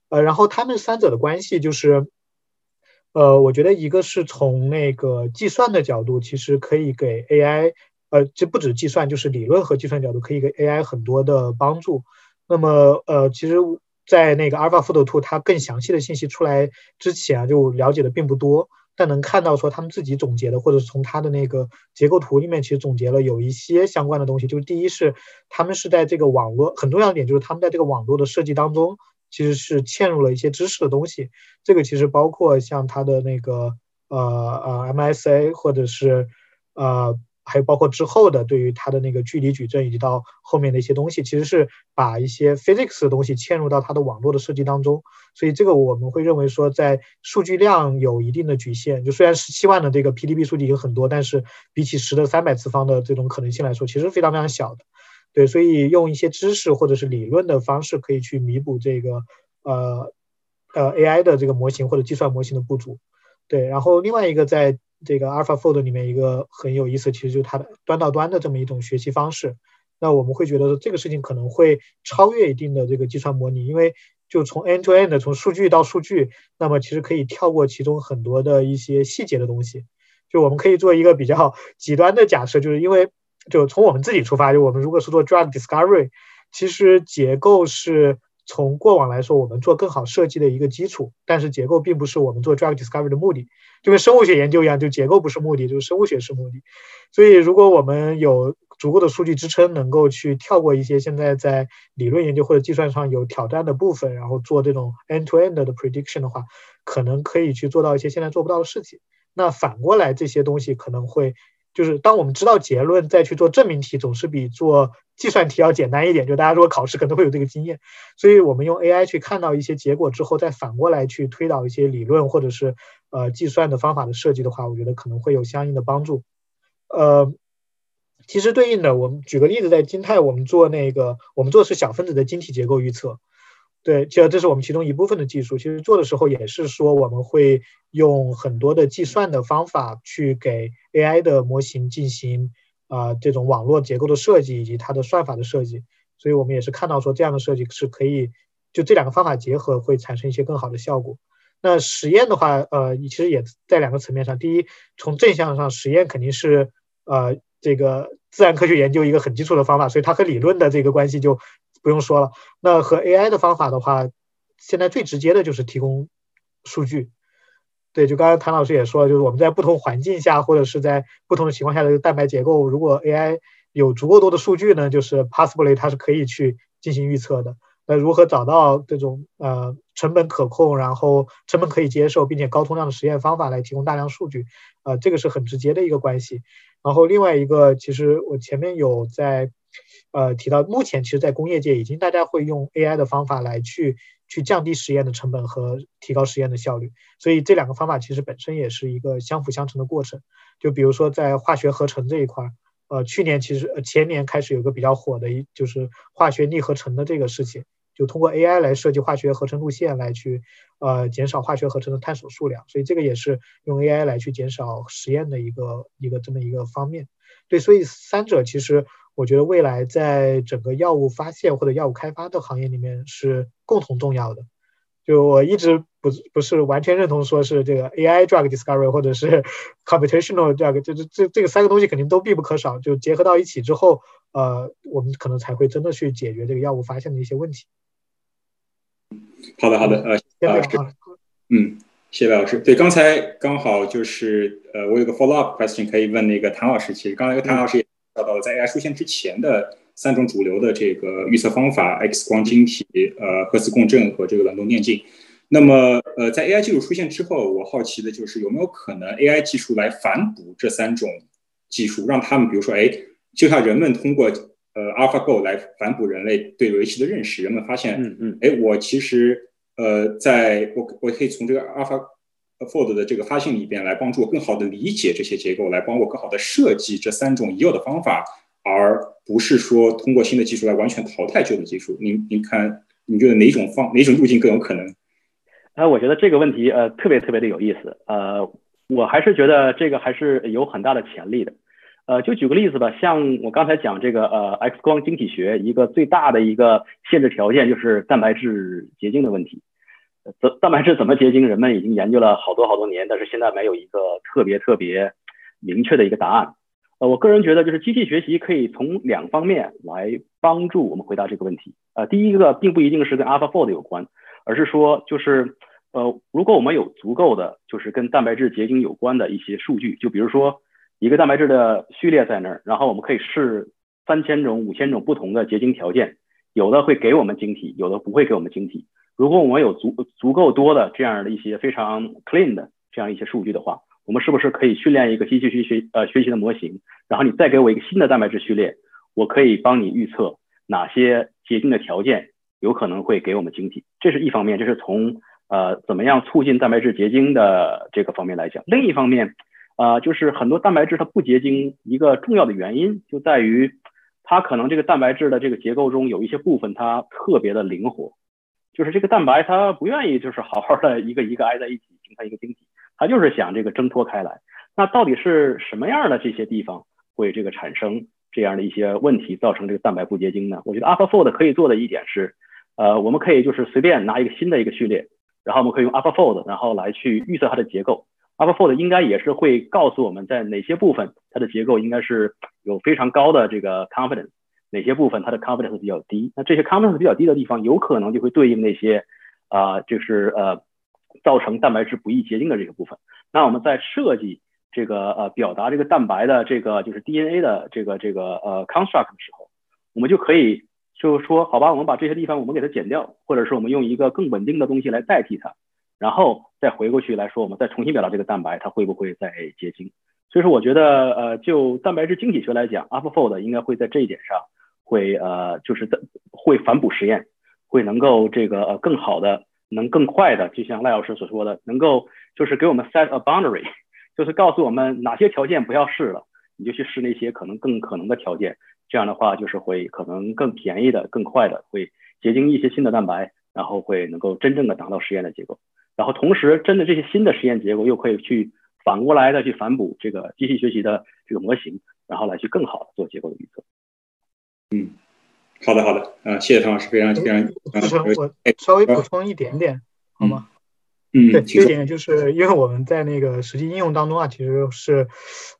呃，然后他们三者的关系就是，呃，我觉得一个是从那个计算的角度，其实可以给 AI。呃，这不止计算，就是理论和计算角度可以给 AI 很多的帮助。那么，呃，其实，在那个 AlphaFold2 它更详细的信息出来之前啊，就了解的并不多。但能看到说他们自己总结的，或者是从它的那个结构图里面，其实总结了有一些相关的东西。就是第一是他们是在这个网络很重要的点，就是他们在这个网络的设计当中，其实是嵌入了一些知识的东西。这个其实包括像它的那个呃呃 MSA，或者是呃。还有包括之后的对于它的那个距离矩阵，以及到后面的一些东西，其实是把一些 physics 的东西嵌入到它的网络的设计当中。所以这个我们会认为说，在数据量有一定的局限。就虽然十七万的这个 PDB 数据已经很多，但是比起十的三百次方的这种可能性来说，其实非常非常小的。对，所以用一些知识或者是理论的方式，可以去弥补这个呃呃 AI 的这个模型或者计算模型的不足。对，然后另外一个在。这个 AlphaFold 里面一个很有意思，其实就是它的端到端的这么一种学习方式。那我们会觉得这个事情可能会超越一定的这个计算模拟，因为就从 end to end 从数据到数据，那么其实可以跳过其中很多的一些细节的东西。就我们可以做一个比较 极端的假设，就是因为就从我们自己出发，就我们如果是做 drug discovery，其实结构是。从过往来说，我们做更好设计的一个基础，但是结构并不是我们做 drug discovery 的目的，就跟生物学研究一样，就结构不是目的，就是生物学是目的。所以，如果我们有足够的数据支撑，能够去跳过一些现在在理论研究或者计算上有挑战的部分，然后做这种 end to end 的 prediction 的话，可能可以去做到一些现在做不到的事情。那反过来，这些东西可能会。就是当我们知道结论，再去做证明题，总是比做计算题要简单一点。就大家如果考试可能会有这个经验，所以我们用 AI 去看到一些结果之后，再反过来去推导一些理论或者是呃计算的方法的设计的话，我觉得可能会有相应的帮助。呃，其实对应的，我们举个例子，在金泰我们做那个，我们做的是小分子的晶体结构预测。对，其实这是我们其中一部分的技术。其实做的时候也是说，我们会用很多的计算的方法去给 AI 的模型进行啊这种网络结构的设计以及它的算法的设计。所以我们也是看到说，这样的设计是可以就这两个方法结合会产生一些更好的效果。那实验的话，呃，其实也在两个层面上。第一，从正向上，实验肯定是呃这个自然科学研究一个很基础的方法，所以它和理论的这个关系就。不用说了，那和 AI 的方法的话，现在最直接的就是提供数据。对，就刚刚谭老师也说了，就是我们在不同环境下或者是在不同的情况下的蛋白结构，如果 AI 有足够多的数据呢，就是 possibly 它是可以去进行预测的。那如何找到这种呃成本可控，然后成本可以接受，并且高通量的实验方法来提供大量数据？呃，这个是很直接的一个关系。然后另外一个，其实我前面有在。呃，提到目前其实，在工业界已经大家会用 AI 的方法来去去降低实验的成本和提高实验的效率，所以这两个方法其实本身也是一个相辅相成的过程。就比如说在化学合成这一块，呃，去年其实前年开始有个比较火的一就是化学逆合成的这个事情，就通过 AI 来设计化学合成路线来去呃减少化学合成的碳手数量，所以这个也是用 AI 来去减少实验的一个一个这么一个方面。对，所以三者其实。我觉得未来在整个药物发现或者药物开发的行业里面是共同重要的。就我一直不不是完全认同说是这个 AI drug discovery 或者是 computational drug，这这这这个三个东西肯定都必不可少。就结合到一起之后，呃，我们可能才会真的去解决这个药物发现的一些问题。好的，好的，呃，谢老师，嗯，谢谢老师。对，刚才刚好就是呃，我有个 follow up question 可以问那个谭老师。其实刚才谭老师也。聊到了在 AI 出现之前的三种主流的这个预测方法：X 光晶体、呃核磁共振和这个冷冻电镜。那么，呃，在 AI 技术出现之后，我好奇的就是有没有可能 AI 技术来反哺这三种技术，让他们比如说，哎，就像人们通过呃 AlphaGo 来反哺人类对围棋的认识，人们发现，嗯嗯，哎，我其实呃，在我我可以从这个 Alpha。Fold 的这个发现里边来帮助我更好的理解这些结构，来帮我更好的设计这三种已有的方法，而不是说通过新的技术来完全淘汰旧的技术。您您看，你觉得哪种方哪种路径更有可能？啊，我觉得这个问题呃特别特别的有意思。呃，我还是觉得这个还是有很大的潜力的。呃，就举个例子吧，像我刚才讲这个呃 X 光晶体学，一个最大的一个限制条件就是蛋白质结晶的问题。怎蛋白质怎么结晶？人们已经研究了好多好多年，但是现在没有一个特别特别明确的一个答案。呃，我个人觉得，就是机器学习可以从两方面来帮助我们回答这个问题。呃，第一个并不一定是跟 AlphaFold 有关，而是说，就是呃，如果我们有足够的就是跟蛋白质结晶有关的一些数据，就比如说一个蛋白质的序列在那儿，然后我们可以试三千种、五千种不同的结晶条件，有的会给我们晶体，有的不会给我们晶体。如果我们有足足够多的这样的一些非常 clean 的这样一些数据的话，我们是不是可以训练一个机器学习呃学习的模型？然后你再给我一个新的蛋白质序列，我可以帮你预测哪些结晶的条件有可能会给我们晶体。这是一方面，这是从呃怎么样促进蛋白质结晶的这个方面来讲。另一方面，呃就是很多蛋白质它不结晶，一个重要的原因就在于它可能这个蛋白质的这个结构中有一些部分它特别的灵活。就是这个蛋白，它不愿意就是好好的一个一个挨在一起形成一个晶体，它就是想这个挣脱开来。那到底是什么样的这些地方会这个产生这样的一些问题，造成这个蛋白不结晶呢？我觉得 AlphaFold 可以做的一点是，呃，我们可以就是随便拿一个新的一个序列，然后我们可以用 AlphaFold，然后来去预测它的结构。AlphaFold 应该也是会告诉我们在哪些部分它的结构应该是有非常高的这个 confidence，哪些部分它的 confidence 比较低。那这些 confidence 比较低的地方，有可能就会对应那些啊，就是呃，造成蛋白质不易结晶的这个部分。那我们在设计这个呃表达这个蛋白的这个就是 DNA 的这个这个呃 construct 的时候，我们就可以就是说，好吧，我们把这些地方我们给它剪掉，或者是我们用一个更稳定的东西来代替它。然后再回过去来说，我们再重新表达这个蛋白，它会不会再结晶？所以说，我觉得呃，就蛋白质晶体学来讲，AlphaFold 应该会在这一点上会呃，就是在会反哺实验，会能够这个呃更好的，能更快的，就像赖老师所说的，能够就是给我们 set a boundary，就是告诉我们哪些条件不要试了，你就去试那些可能更可能的条件。这样的话，就是会可能更便宜的、更快的会结晶一些新的蛋白，然后会能够真正的达到实验的结构。然后同时，针对这些新的实验结果，又可以去反过来的去反哺这个机器学习的这个模型，然后来去更好的做结构的预测。嗯，好的，好的，啊，谢谢唐老师，非常非常。我稍微补充一点点，好吗？嗯，对，这一点就是因为我们在那个实际应用当中啊，其实是，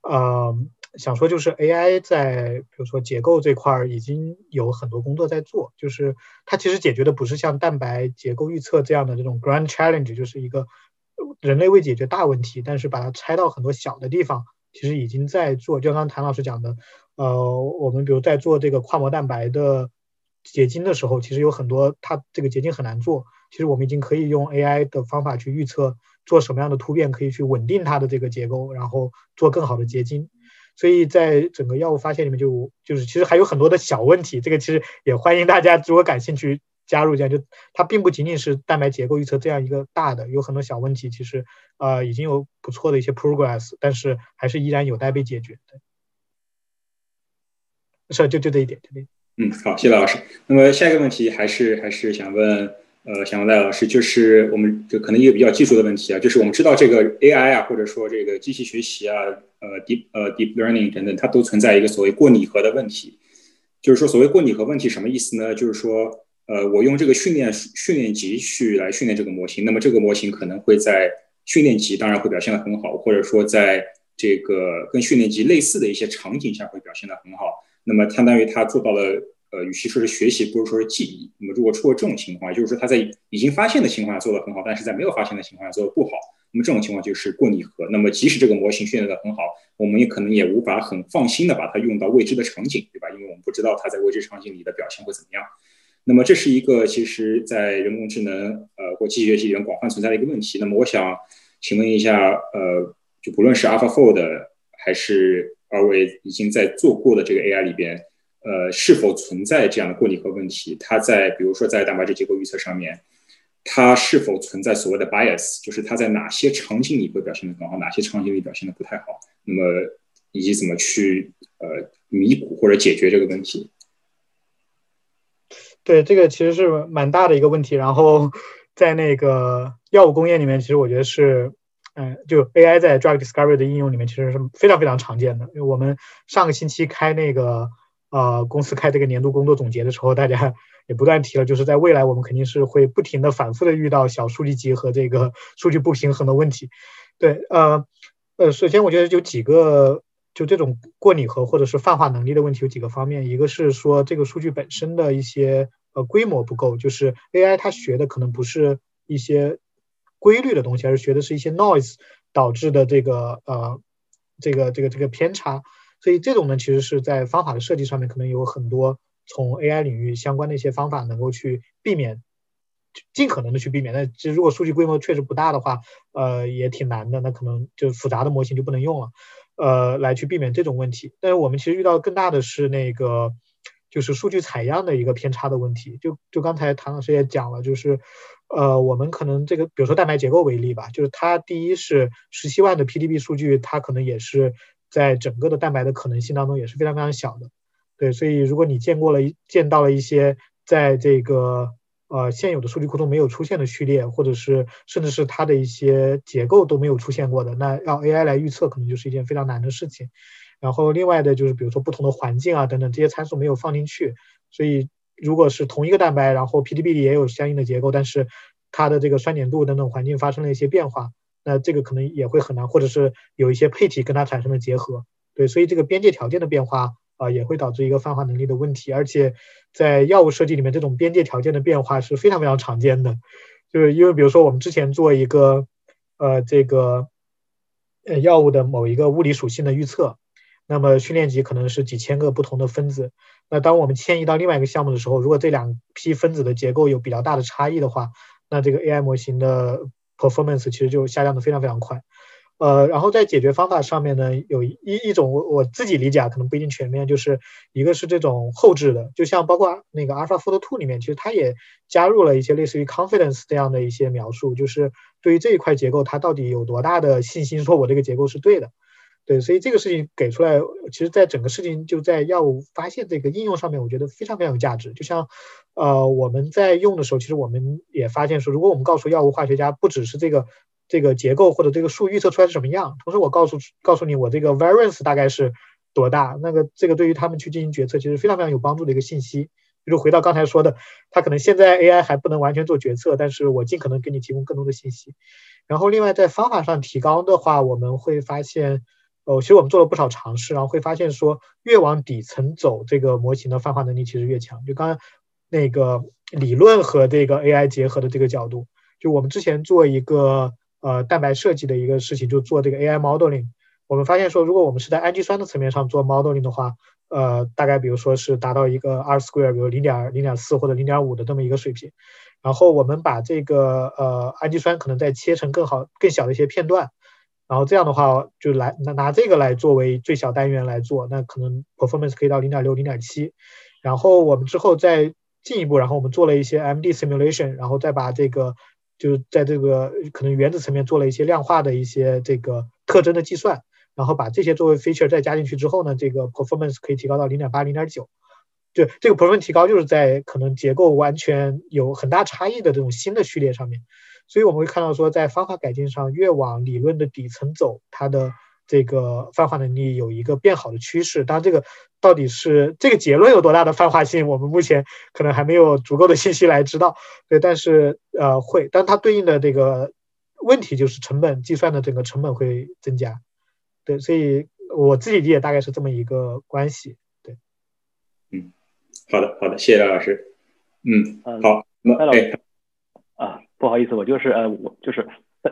呃。想说就是 AI 在比如说结构这块儿已经有很多工作在做，就是它其实解决的不是像蛋白结构预测这样的这种 grand challenge，就是一个人类未解决大问题，但是把它拆到很多小的地方，其实已经在做。就刚谭老师讲的，呃，我们比如在做这个跨膜蛋白的结晶的时候，其实有很多它这个结晶很难做，其实我们已经可以用 AI 的方法去预测做什么样的突变可以去稳定它的这个结构，然后做更好的结晶。所以在整个药物发现里面，就就是其实还有很多的小问题，这个其实也欢迎大家如果感兴趣加入这样，就它并不仅仅是蛋白结构预测这样一个大的，有很多小问题，其实呃已经有不错的一些 progress，但是还是依然有待被解决的。是，就就这一点，这嗯，好，谢谢老师。那么下一个问题还是还是想问。呃，想问赖老师，就是我们就可能一个比较技术的问题啊，就是我们知道这个 AI 啊，或者说这个机器学习啊，呃，deep 呃 deep learning 等等，它都存在一个所谓过拟合的问题。就是说，所谓过拟合问题什么意思呢？就是说，呃，我用这个训练训练集去来训练这个模型，那么这个模型可能会在训练集当然会表现的很好，或者说在这个跟训练集类似的一些场景下会表现的很好。那么相当于它做到了。呃，与其说是学习，不如说是记忆。那么，如果出了这种情况，就是说他在已经发现的情况下做得很好，但是在没有发现的情况下做得不好，那么这种情况就是过拟合。那么，即使这个模型训练得很好，我们也可能也无法很放心的把它用到未知的场景，对吧？因为我们不知道它在未知场景里的表现会怎么样。那么，这是一个其实在人工智能呃或机器学习里面广泛存在的一个问题。那么，我想请问一下，呃，就不论是 AlphaFold 还是二位已经在做过的这个 AI 里边。呃，是否存在这样的过拟合问题？它在比如说在蛋白质结构预测上面，它是否存在所谓的 bias？就是它在哪些场景里会表现的很好，哪些场景里表现的不太好？那么以及怎么去呃弥补或者解决这个问题？对，这个其实是蛮大的一个问题。然后在那个药物工业里面，其实我觉得是，嗯，就 AI 在 drug discovery 的应用里面其实是非常非常常见的。因为我们上个星期开那个。呃，公司开这个年度工作总结的时候，大家也不断提了，就是在未来我们肯定是会不停的、反复的遇到小数据集和这个数据不平衡的问题。对，呃，呃，首先我觉得有几个，就这种过拟合或者是泛化能力的问题有几个方面，一个是说这个数据本身的一些呃规模不够，就是 AI 它学的可能不是一些规律的东西，而是学的是一些 noise 导致的这个呃这个这个这个偏差。所以这种呢，其实是在方法的设计上面，可能有很多从 AI 领域相关的一些方法，能够去避免，尽可能的去避免。那其实如果数据规模确实不大的话，呃，也挺难的。那可能就复杂的模型就不能用了，呃，来去避免这种问题。但是我们其实遇到更大的是那个，就是数据采样的一个偏差的问题。就就刚才唐老师也讲了，就是，呃，我们可能这个，比如说蛋白结构为例吧，就是它第一是十七万的 PDB 数据，它可能也是。在整个的蛋白的可能性当中也是非常非常小的，对，所以如果你见过了见到了一些在这个呃现有的数据库中没有出现的序列，或者是甚至是它的一些结构都没有出现过的，那让 AI 来预测可能就是一件非常难的事情。然后另外的就是比如说不同的环境啊等等这些参数没有放进去，所以如果是同一个蛋白，然后 PDB 里也有相应的结构，但是它的这个酸碱度等等环境发生了一些变化，那这个可能也会很难，或者是有一些配体跟它产生了结合，对，所以这个边界条件的变化啊，也会导致一个泛化能力的问题，而且在药物设计里面，这种边界条件的变化是非常非常常见的，就是因为比如说我们之前做一个呃这个呃药物的某一个物理属性的预测。那么训练集可能是几千个不同的分子。那当我们迁移到另外一个项目的时候，如果这两批分子的结构有比较大的差异的话，那这个 AI 模型的 performance 其实就下降的非常非常快。呃，然后在解决方法上面呢，有一一种我我自己理解啊，可能不一定全面，就是一个是这种后置的，就像包括那个 AlphaFold Two 里面，其实它也加入了一些类似于 confidence 这样的一些描述，就是对于这一块结构，它到底有多大的信心说我这个结构是对的。对，所以这个事情给出来，其实，在整个事情就在药物发现这个应用上面，我觉得非常非常有价值。就像，呃，我们在用的时候，其实我们也发现说，如果我们告诉药物化学家，不只是这个这个结构或者这个数预测出来是什么样，同时我告诉告诉你我这个 variance 大概是多大，那个这个对于他们去进行决策，其实非常非常有帮助的一个信息。比如回到刚才说的，他可能现在 AI 还不能完全做决策，但是我尽可能给你提供更多的信息。然后另外在方法上提高的话，我们会发现。哦，其实我们做了不少尝试，然后会发现说，越往底层走，这个模型的泛化能力其实越强。就刚刚那个理论和这个 AI 结合的这个角度，就我们之前做一个呃蛋白设计的一个事情，就做这个 AI modeling。我们发现说，如果我们是在氨基酸的层面上做 modeling 的话，呃，大概比如说是达到一个 R square，比如零点零点四或者零点五的这么一个水平。然后我们把这个呃氨基酸可能再切成更好更小的一些片段。然后这样的话，就来拿拿这个来作为最小单元来做，那可能 performance 可以到零点六、零点七。然后我们之后再进一步，然后我们做了一些 MD simulation，然后再把这个就在这个可能原子层面做了一些量化的一些这个特征的计算，然后把这些作为 feature 再加进去之后呢，这个 performance 可以提高到零点八、零点九。就这个 performance 提高，就是在可能结构完全有很大差异的这种新的序列上面。所以我们会看到说，在方法改进上，越往理论的底层走，它的这个泛化能力有一个变好的趋势。当然，这个到底是这个结论有多大的泛化性，我们目前可能还没有足够的信息来知道。对，但是呃会，但它对应的这个问题就是成本计算的整个成本会增加。对，所以我自己理解大概是这么一个关系。对，嗯，好的，好的，谢谢赖老师。嗯，好，那么哎。不好意思，我就是呃，我就是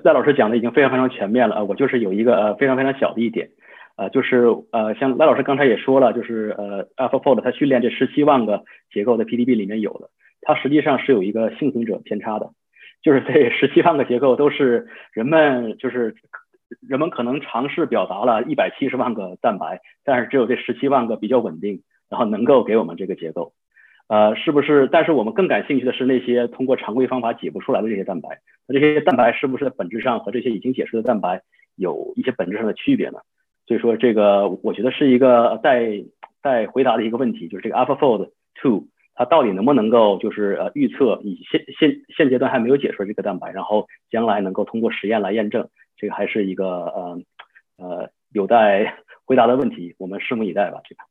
赖老师讲的已经非常非常全面了啊，我就是有一个呃非常非常小的一点，呃，就是呃像赖老师刚才也说了，就是呃 AlphaFold 它训练这十七万个结构的 PDB 里面有的，它实际上是有一个幸存者偏差的，就是这十七万个结构都是人们就是人们可能尝试表达了一百七十万个蛋白，但是只有这十七万个比较稳定，然后能够给我们这个结构。呃，是不是？但是我们更感兴趣的是那些通过常规方法解不出来的这些蛋白。那这些蛋白是不是本质上和这些已经解释的蛋白有一些本质上的区别呢？所以说，这个我觉得是一个待待回答的一个问题，就是这个 AlphaFold Two 它到底能不能够就是呃预测你现现现阶段还没有解出来这个蛋白，然后将来能够通过实验来验证，这个还是一个呃呃有待回答的问题，我们拭目以待吧，这个。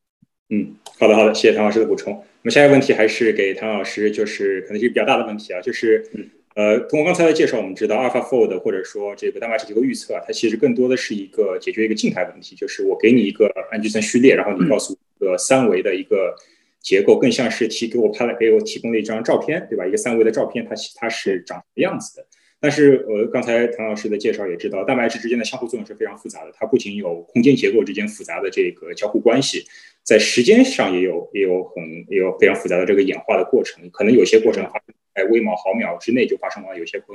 嗯，好的好的，谢谢唐老师的补充。那么下一个问题还是给唐老师，就是可能是比较大的问题啊，就是呃，通过刚才的介绍，我们知道 AlphaFold 或者说这个蛋白质结构预测啊，它其实更多的是一个解决一个静态问题，就是我给你一个氨基酸序列，然后你告诉我一个三维的一个结构，更像是提给我拍了给我提供了一张照片，对吧？一个三维的照片，它它是长什么样子的？但是呃，刚才唐老师的介绍也知道，蛋白质之间的相互作用是非常复杂的，它不仅有空间结构之间复杂的这个交互关系。在时间上也有也有很也有非常复杂的这个演化的过程，可能有些过程发生在微毛毫秒之内就发生了，有些可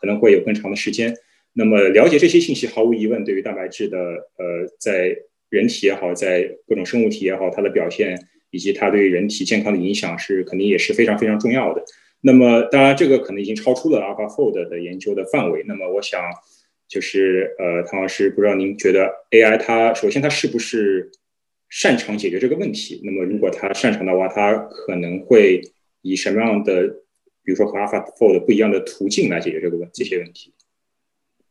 可能会有更长的时间。那么了解这些信息，毫无疑问对于蛋白质的呃，在人体也好，在各种生物体也好，它的表现以及它对人体健康的影响是肯定也是非常非常重要的。那么当然这个可能已经超出了 AlphaFold 的研究的范围。那么我想就是呃，唐老师，不知道您觉得 AI 它首先它是不是？擅长解决这个问题。那么，如果它擅长的话，它可能会以什么样的，比如说和 AlphaFold 不一样的途径来解决这个问这些问题？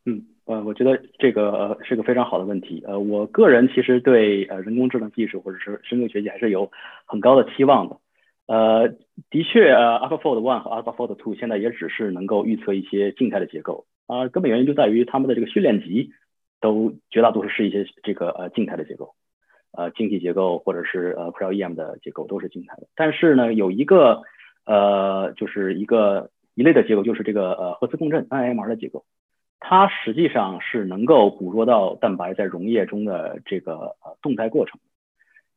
嗯，呃，我觉得这个呃是个非常好的问题。呃，我个人其实对呃人工智能技术或者是深度学习还是有很高的期望的。呃，的确，呃，AlphaFold One 和 AlphaFold Two 现在也只是能够预测一些静态的结构啊，根本原因就在于他们的这个训练集都绝大多数是一些这个呃静态的结构，呃，晶体结构或者是呃 Pre-EM 的结构都是静态的。但是呢，有一个呃，就是一个一类的结构，就是这个呃核磁共振 NMR 的结构，它实际上是能够捕捉到蛋白在溶液中的这个呃动态过程。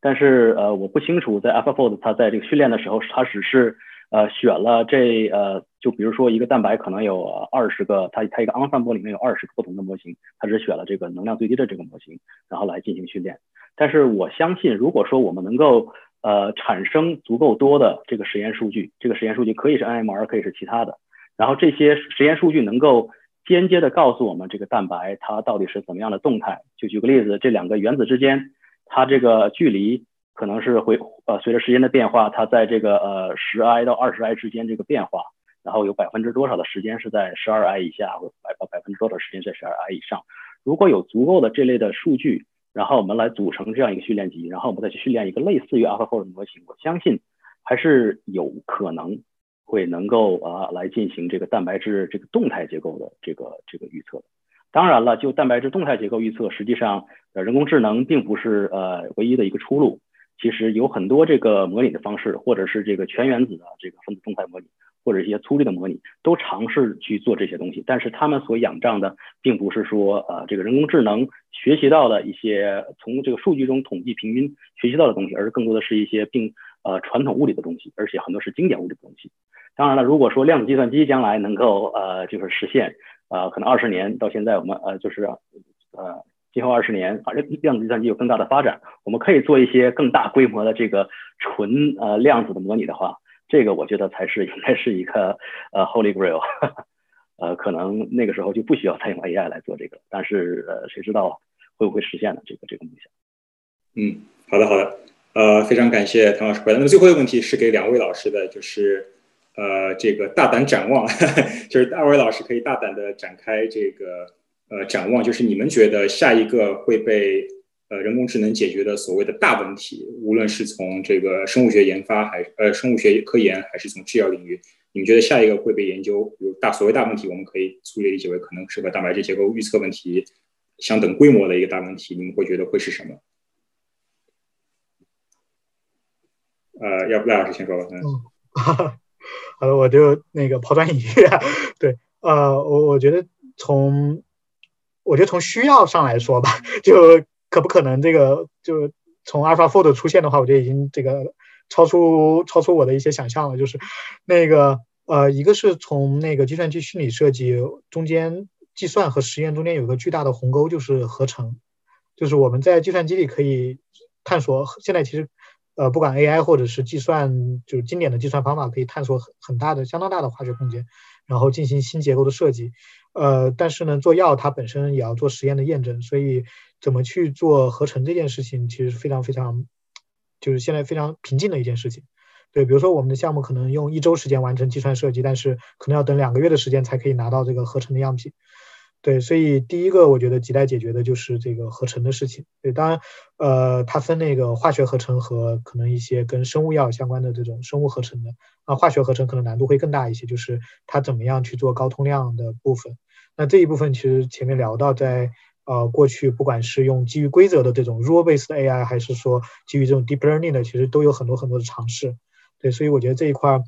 但是呃，我不清楚在 AlphaFold 它在这个训练的时候，它只是呃选了这呃，就比如说一个蛋白可能有二十个，它它一个 ensemble 里面有二十个不同的模型，它只选了这个能量最低的这个模型，然后来进行训练。但是我相信，如果说我们能够呃产生足够多的这个实验数据，这个实验数据可以是 NMR，可以是其他的，然后这些实验数据能够间接的告诉我们这个蛋白它到底是怎么样的动态。就举个例子，这两个原子之间。它这个距离可能是会呃随着时间的变化，它在这个呃十 i 到二十 i 之间这个变化，然后有百分之多少的时间是在十二 i 以下，或百百分之多少时间在十二 i 以上。如果有足够的这类的数据，然后我们来组成这样一个训练集，然后我们再去训练一个类似于 AlphaFold 的模型，我相信还是有可能会能够啊来进行这个蛋白质这个动态结构的这个这个预测的。当然了，就蛋白质动态结构预测，实际上，呃，人工智能并不是呃唯一的一个出路。其实有很多这个模拟的方式，或者是这个全原子的这个分子动态模拟，或者一些粗略的模拟，都尝试去做这些东西。但是他们所仰仗的，并不是说呃这个人工智能学习到的一些从这个数据中统计平均学习到的东西，而是更多的是一些并呃传统物理的东西，而且很多是经典物理的东西。当然了，如果说量子计算机将来能够呃就是实现。啊，可能二十年到现在，我们呃就是呃，今后二十年，反正量子计算机有更大的发展，我们可以做一些更大规模的这个纯呃量子的模拟的话，这个我觉得才是应该是一个呃 Holy Grail，呃，可能那个时候就不需要再用 AI 来做这个，但是呃，谁知道会不会实现呢？这个这个梦想。嗯，好的好的，呃，非常感谢唐老师回答。那么最后一个问题是给两位老师的，就是。呃，这个大胆展望，就是二位老师可以大胆的展开这个呃展望，就是你们觉得下一个会被呃人工智能解决的所谓的大问题，无论是从这个生物学研发还呃生物学科研，还是从制药领域，你们觉得下一个会被研究，有大所谓大问题，我们可以粗略理解为可能是和蛋白质结构预测问题相等规模的一个大问题，你们会觉得会是什么？呃，要不赖老师先说吧。嗯。好的，我就那个抛砖引玉。对，呃，我我觉得从，我觉得从需要上来说吧，就可不可能这个就从 AlphaFold 出现的话，我觉得已经这个超出超出我的一些想象了。就是那个呃，一个是从那个计算机虚拟设计中间计算和实验中间有个巨大的鸿沟，就是合成，就是我们在计算机里可以探索。现在其实。呃，不管 AI 或者是计算，就是经典的计算方法，可以探索很很大的、相当大的化学空间，然后进行新结构的设计。呃，但是呢，做药它本身也要做实验的验证，所以怎么去做合成这件事情，其实是非常非常，就是现在非常平静的一件事情。对，比如说我们的项目可能用一周时间完成计算设计，但是可能要等两个月的时间才可以拿到这个合成的样品。对，所以第一个我觉得亟待解决的就是这个合成的事情。对，当然，呃，它分那个化学合成和可能一些跟生物药相关的这种生物合成的。啊，化学合成可能难度会更大一些，就是它怎么样去做高通量的部分。那这一部分其实前面聊到，在呃过去，不管是用基于规则的这种 rule based AI，还是说基于这种 deep learning 的，其实都有很多很多的尝试。对，所以我觉得这一块儿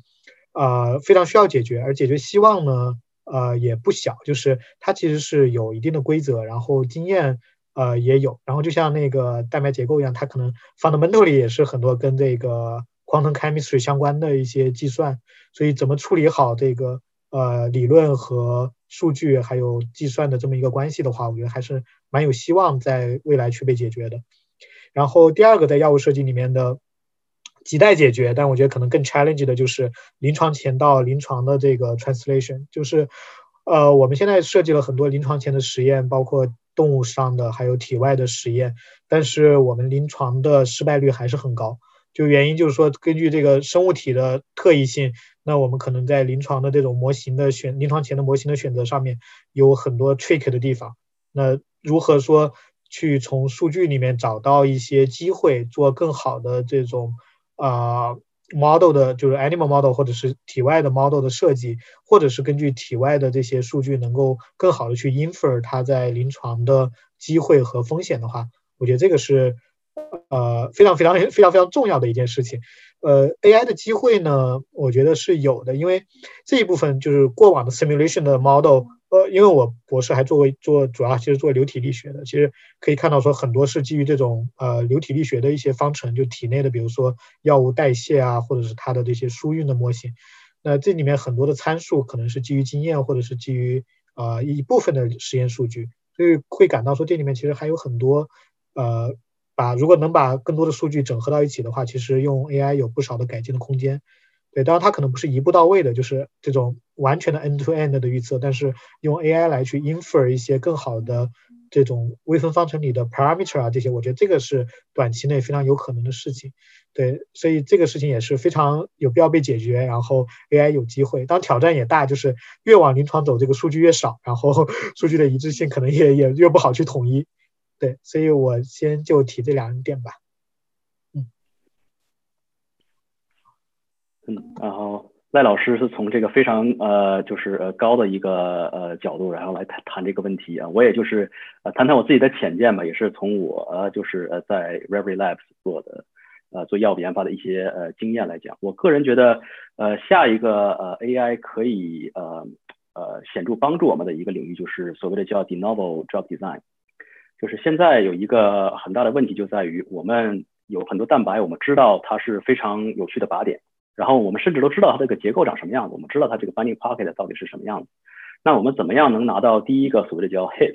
啊非常需要解决，而解决希望呢。呃，也不小，就是它其实是有一定的规则，然后经验呃也有，然后就像那个蛋白结构一样，它可能 fundamentally 也是很多跟这个 quantum chemistry 相关的一些计算，所以怎么处理好这个呃理论和数据还有计算的这么一个关系的话，我觉得还是蛮有希望在未来去被解决的。然后第二个在药物设计里面的。亟待解决，但我觉得可能更 challenge 的就是临床前到临床的这个 translation，就是，呃，我们现在设计了很多临床前的实验，包括动物上的，还有体外的实验，但是我们临床的失败率还是很高。就原因就是说，根据这个生物体的特异性，那我们可能在临床的这种模型的选，临床前的模型的选择上面有很多 trick 的地方。那如何说去从数据里面找到一些机会，做更好的这种？啊，model 的，就是 animal model 或者是体外的 model 的设计，或者是根据体外的这些数据，能够更好的去 infer 它在临床的机会和风险的话，我觉得这个是呃非常非常非常非常重要的一件事情。呃，AI 的机会呢，我觉得是有的，因为这一部分就是过往的 simulation 的 model。呃，因为我博士还做过做主要其实做流体力学的，其实可以看到说很多是基于这种呃流体力学的一些方程，就体内的比如说药物代谢啊，或者是它的这些输运的模型。那这里面很多的参数可能是基于经验，或者是基于呃一部分的实验数据，所以会感到说这里面其实还有很多呃把如果能把更多的数据整合到一起的话，其实用 AI 有不少的改进的空间。对，当然它可能不是一步到位的，就是这种完全的 end-to-end 的预测，但是用 AI 来去 infer 一些更好的这种微分方程里的 parameter 啊，这些我觉得这个是短期内非常有可能的事情。对，所以这个事情也是非常有必要被解决，然后 AI 有机会，当挑战也大，就是越往临床走，这个数据越少，然后 数据的一致性可能也也越不好去统一。对，所以我先就提这两点吧。嗯，然后赖老师是从这个非常呃，就是呃高的一个呃角度，然后来谈谈这个问题啊。我也就是呃谈谈我自己的浅见吧，也是从我呃就是呃在 Reverie Labs 做的呃做药物研发的一些呃经验来讲，我个人觉得呃下一个呃 AI 可以呃呃显著帮助我们的一个领域就是所谓的叫 de novo drug design，就是现在有一个很大的问题就在于我们有很多蛋白，我们知道它是非常有趣的靶点。然后我们甚至都知道它这个结构长什么样子，我们知道它这个 binding pocket 到底是什么样子。那我们怎么样能拿到第一个所谓的叫 hit，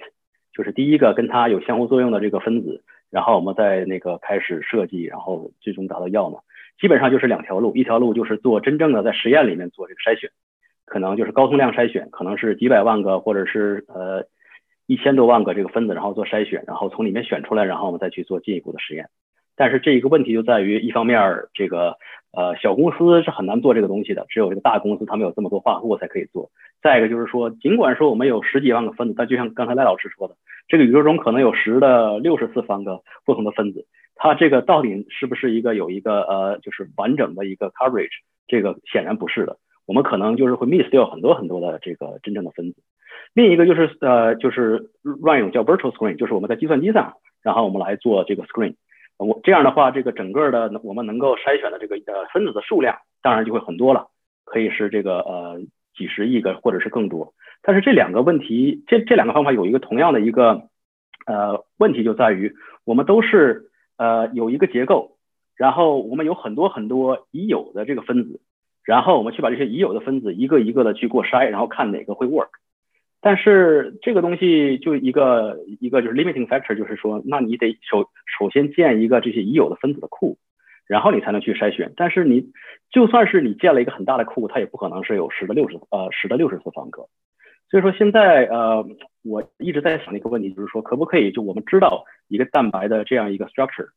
就是第一个跟它有相互作用的这个分子，然后我们再那个开始设计，然后最终达到药呢？基本上就是两条路，一条路就是做真正的在实验里面做这个筛选，可能就是高通量筛选，可能是几百万个或者是呃一千多万个这个分子，然后做筛选，然后从里面选出来，然后我们再去做进一步的实验。但是这一个问题就在于，一方面这个。呃，小公司是很难做这个东西的，只有这个大公司，他们有这么多化合物才可以做。再一个就是说，尽管说我们有十几万个分子，但就像刚才赖老师说的，这个宇宙中可能有十的六十次方个不同的分子，它这个到底是不是一个有一个呃，就是完整的一个 coverage？这个显然不是的，我们可能就是会 miss 掉很多很多的这个真正的分子。另一个就是呃，就是 run 叫 virtual screen，就是我们在计算机上，然后我们来做这个 screen。我这样的话，这个整个的我们能够筛选的这个呃分子的数量，当然就会很多了，可以是这个呃几十亿个或者是更多。但是这两个问题，这这两个方法有一个同样的一个呃问题，就在于我们都是呃有一个结构，然后我们有很多很多已有的这个分子，然后我们去把这些已有的分子一个一个的去过筛，然后看哪个会 work。但是这个东西就一个一个就是 limiting factor，就是说，那你得首首先建一个这些已有的分子的库，然后你才能去筛选。但是你就算是你建了一个很大的库，它也不可能是有十的六十呃十的六十次方个。所以说现在呃我一直在想的一个问题就是说，可不可以就我们知道一个蛋白的这样一个 structure，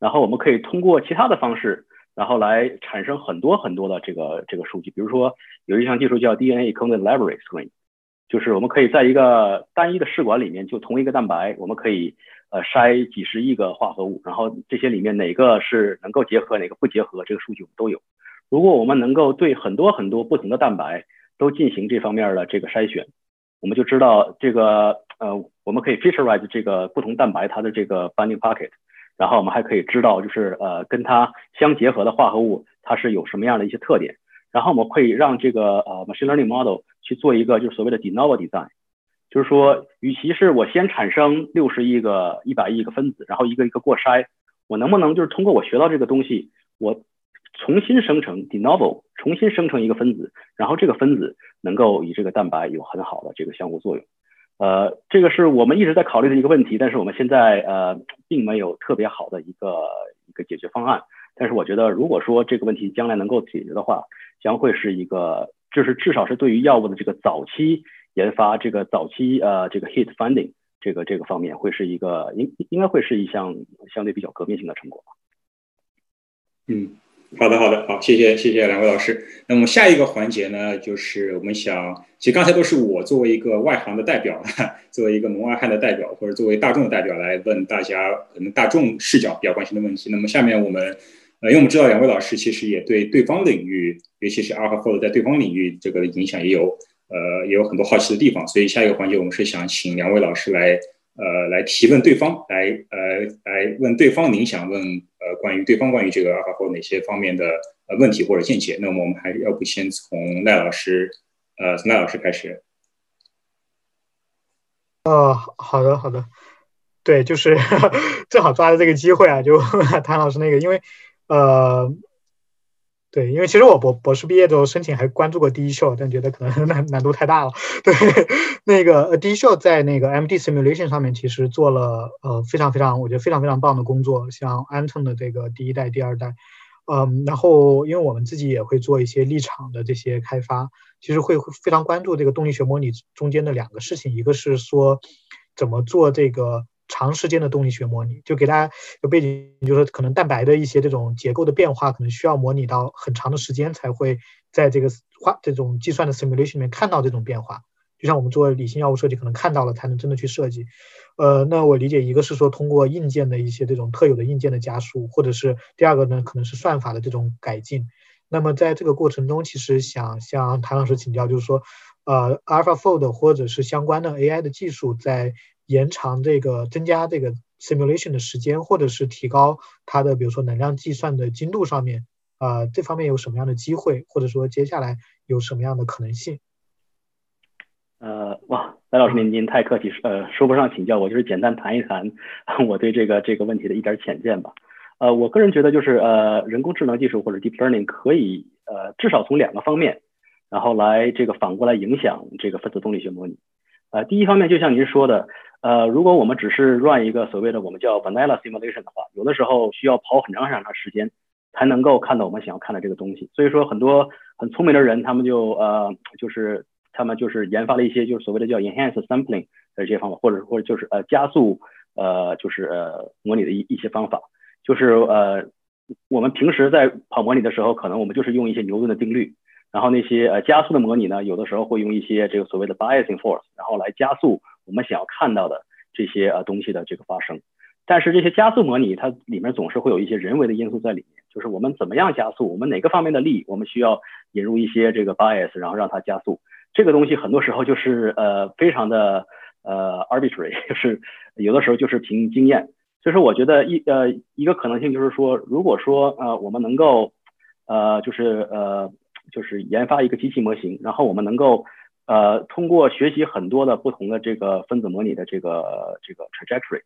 然后我们可以通过其他的方式，然后来产生很多很多的这个这个数据。比如说有一项技术叫 DNA c o d e n library screen。就是我们可以在一个单一的试管里面，就同一个蛋白，我们可以呃筛几十亿个化合物，然后这些里面哪个是能够结合，哪个不结合，这个数据我们都有。如果我们能够对很多很多不同的蛋白都进行这方面的这个筛选，我们就知道这个呃，我们可以 featureize 这个不同蛋白它的这个 binding pocket，然后我们还可以知道就是呃跟它相结合的化合物它是有什么样的一些特点。然后我们可以让这个呃 machine learning model 做一个就是所谓的 de novo design，就是说，与其是我先产生六十亿个、一百亿个分子，然后一个一个过筛，我能不能就是通过我学到这个东西，我重新生成 de novo，重新生成一个分子，然后这个分子能够与这个蛋白有很好的这个相互作用。呃，这个是我们一直在考虑的一个问题，但是我们现在呃并没有特别好的一个一个解决方案。但是我觉得，如果说这个问题将来能够解决的话，将会是一个，就是至少是对于药物的这个早期研发，这个早期呃这个 hit finding 这个这个方面，会是一个应应该会是一项相对比较革命性的成果。嗯，好的好的，好，谢谢谢谢两位老师。那么下一个环节呢，就是我们想，其实刚才都是我作为一个外行的代表，作为一个门外汉的代表，或者作为大众的代表来问大家可能大众视角比较关心的问题。那么下面我们。呃，因为我们知道两位老师其实也对对方领域，尤其是 AlphaFold 在对方领域这个影响也有呃也有很多好奇的地方，所以下一个环节我们是想请两位老师来呃来提问对方，来呃来问对方您想问呃关于对方关于这个 AlphaFold 哪些方面的呃问题或者见解。那么我们还是要不先从赖老师呃从赖老师开始。哦，好的好的，对，就是 正好抓着这个机会啊，就 谭老师那个，因为呃，对，因为其实我博博士毕业的时候申请还关注过第一秀，但觉得可能难 难度太大了。对，那个呃第一秀在那个 MD simulation 上面其实做了呃非常非常我觉得非常非常棒的工作，像 Anton 的这个第一代、第二代，嗯，然后因为我们自己也会做一些立场的这些开发。其实会非常关注这个动力学模拟中间的两个事情，一个是说怎么做这个长时间的动力学模拟，就给大家有背景，就是可能蛋白的一些这种结构的变化，可能需要模拟到很长的时间才会在这个化这种计算的 simulation 里面看到这种变化。就像我们做理性药物设计，可能看到了才能真的去设计。呃，那我理解一个是说通过硬件的一些这种特有的硬件的加速，或者是第二个呢，可能是算法的这种改进。那么在这个过程中，其实想向谭老师请教，就是说，呃，AlphaFold 或者是相关的 AI 的技术，在延长这个、增加这个 simulation 的时间，或者是提高它的，比如说能量计算的精度上面，呃，这方面有什么样的机会，或者说接下来有什么样的可能性？呃，哇，赖老师您您太客气，呃，说不上请教，我就是简单谈一谈 我对这个这个问题的一点浅见吧。呃，我个人觉得就是呃，人工智能技术或者 deep learning 可以呃，至少从两个方面，然后来这个反过来影响这个分子动力学模拟。呃，第一方面就像您说的，呃，如果我们只是 run 一个所谓的我们叫 vanilla simulation 的话，有的时候需要跑很长很长时间才能够看到我们想要看的这个东西。所以说，很多很聪明的人，他们就呃，就是他们就是研发了一些就是所谓的叫 enhance sampling 的这些方法，或者或者就是呃加速呃就是呃模拟的一一些方法。就是呃，我们平时在跑模拟的时候，可能我们就是用一些牛顿的定律，然后那些呃加速的模拟呢，有的时候会用一些这个所谓的 biasing force，然后来加速我们想要看到的这些呃东西的这个发生。但是这些加速模拟它里面总是会有一些人为的因素在里面，就是我们怎么样加速，我们哪个方面的力，我们需要引入一些这个 bias，然后让它加速。这个东西很多时候就是呃非常的呃 arbitrary，就是有的时候就是凭经验。就是我觉得一呃一个可能性就是说，如果说呃我们能够呃就是呃就是研发一个机器模型，然后我们能够呃通过学习很多的不同的这个分子模拟的这个这个 trajectory，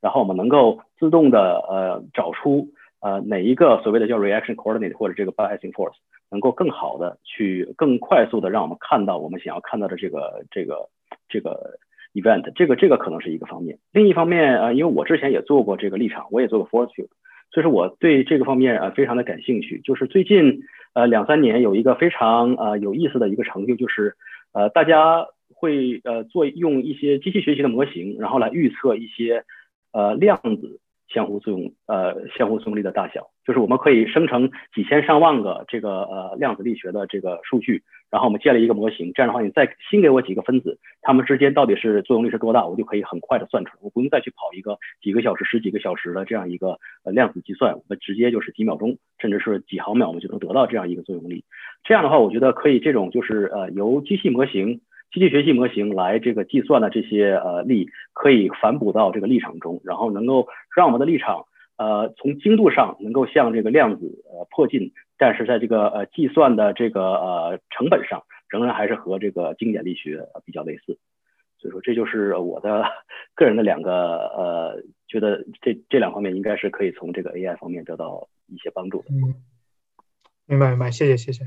然后我们能够自动的呃找出呃哪一个所谓的叫 reaction coordinate 或者这个 biasing force 能够更好的去更快速的让我们看到我们想要看到的这个这个这个。event 这个这个可能是一个方面，另一方面啊，因为我之前也做过这个立场，我也做过 force field，所以说我对这个方面啊非常的感兴趣。就是最近呃两三年有一个非常呃有意思的一个成就，就是呃大家会呃做用一些机器学习的模型，然后来预测一些呃量子。相互作用，呃，相互作用力的大小，就是我们可以生成几千上万个这个呃量子力学的这个数据，然后我们建立一个模型，这样的话，你再新给我几个分子，它们之间到底是作用力是多大，我就可以很快的算出来，我不用再去跑一个几个小时、十几个小时的这样一个呃量子计算，我们直接就是几秒钟，甚至是几毫秒，我们就能得到这样一个作用力。这样的话，我觉得可以这种就是呃由机器模型。机器学习模型来这个计算的这些呃力，可以反哺到这个立场中，然后能够让我们的立场呃从精度上能够向这个量子呃迫近，但是在这个呃计算的这个呃成本上，仍然还是和这个经典力学比较类似。所以说这就是我的 个人的两个呃觉得这这两方面应该是可以从这个 AI 方面得到一些帮助的。嗯，明白明白，谢谢谢谢。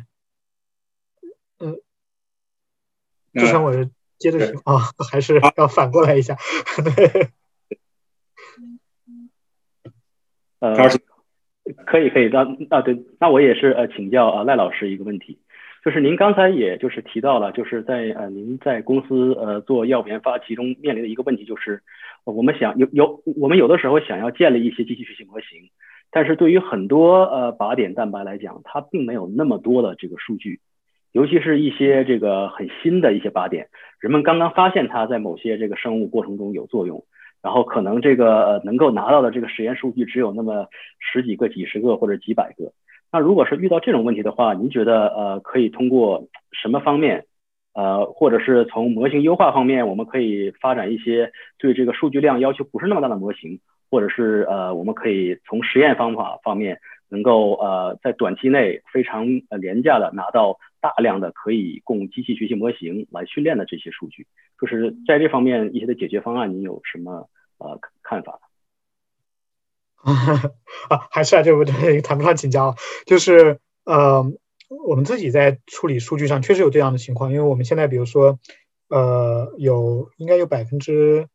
嗯。之前我是接着说啊，还是要反过来一下。对，呃，可以可以，那那对，那我也是呃请教啊赖老师一个问题，就是您刚才也就是提到了，就是在呃您在公司呃做药物研发，其中面临的一个问题就是，我们想有有我们有的时候想要建立一些机器学习模型，但是对于很多呃靶点蛋白来讲，它并没有那么多的这个数据。尤其是一些这个很新的一些靶点，人们刚刚发现它在某些这个生物过程中有作用，然后可能这个呃能够拿到的这个实验数据只有那么十几个、几十个或者几百个。那如果是遇到这种问题的话，您觉得呃可以通过什么方面，呃或者是从模型优化方面，我们可以发展一些对这个数据量要求不是那么大的模型，或者是呃我们可以从实验方法方面能够呃在短期内非常廉价的拿到大量的可以供机器学习模型来训练的这些数据，就是在这方面一些的解决方案，您有什么呃看法？啊，还是啊，这不对，谈不上请教，就是呃，我们自己在处理数据上确实有这样的情况，因为我们现在比如说，呃，有应该有百分之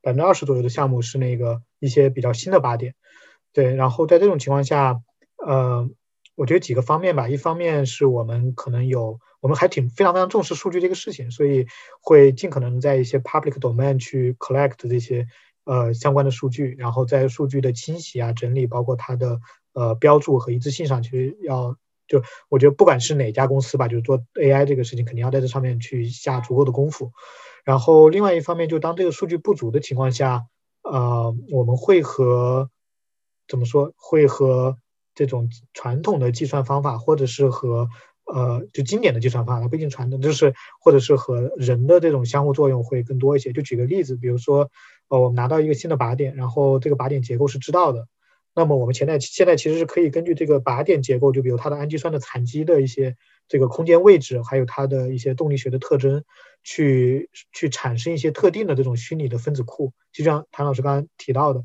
百分之二十左右的项目是那个一些比较新的靶点，对，然后在这种情况下，呃，我觉得几个方面吧，一方面是我们可能有，我们还挺非常非常重视数据这个事情，所以会尽可能在一些 public domain 去 collect 这些。呃，相关的数据，然后在数据的清洗啊、整理，包括它的呃标注和一致性上，其实要就我觉得不管是哪家公司吧，就是做 AI 这个事情，肯定要在这上面去下足够的功夫。然后另外一方面，就当这个数据不足的情况下，呃，我们会和怎么说，会和这种传统的计算方法，或者是和呃就经典的计算方法，不一定传统，就是或者是和人的这种相互作用会更多一些。就举个例子，比如说。呃，我们拿到一个新的靶点，然后这个靶点结构是知道的，那么我们现在现在其实是可以根据这个靶点结构，就比如它的氨基酸的残基的一些这个空间位置，还有它的一些动力学的特征，去去产生一些特定的这种虚拟的分子库。就像谭老师刚刚提到的，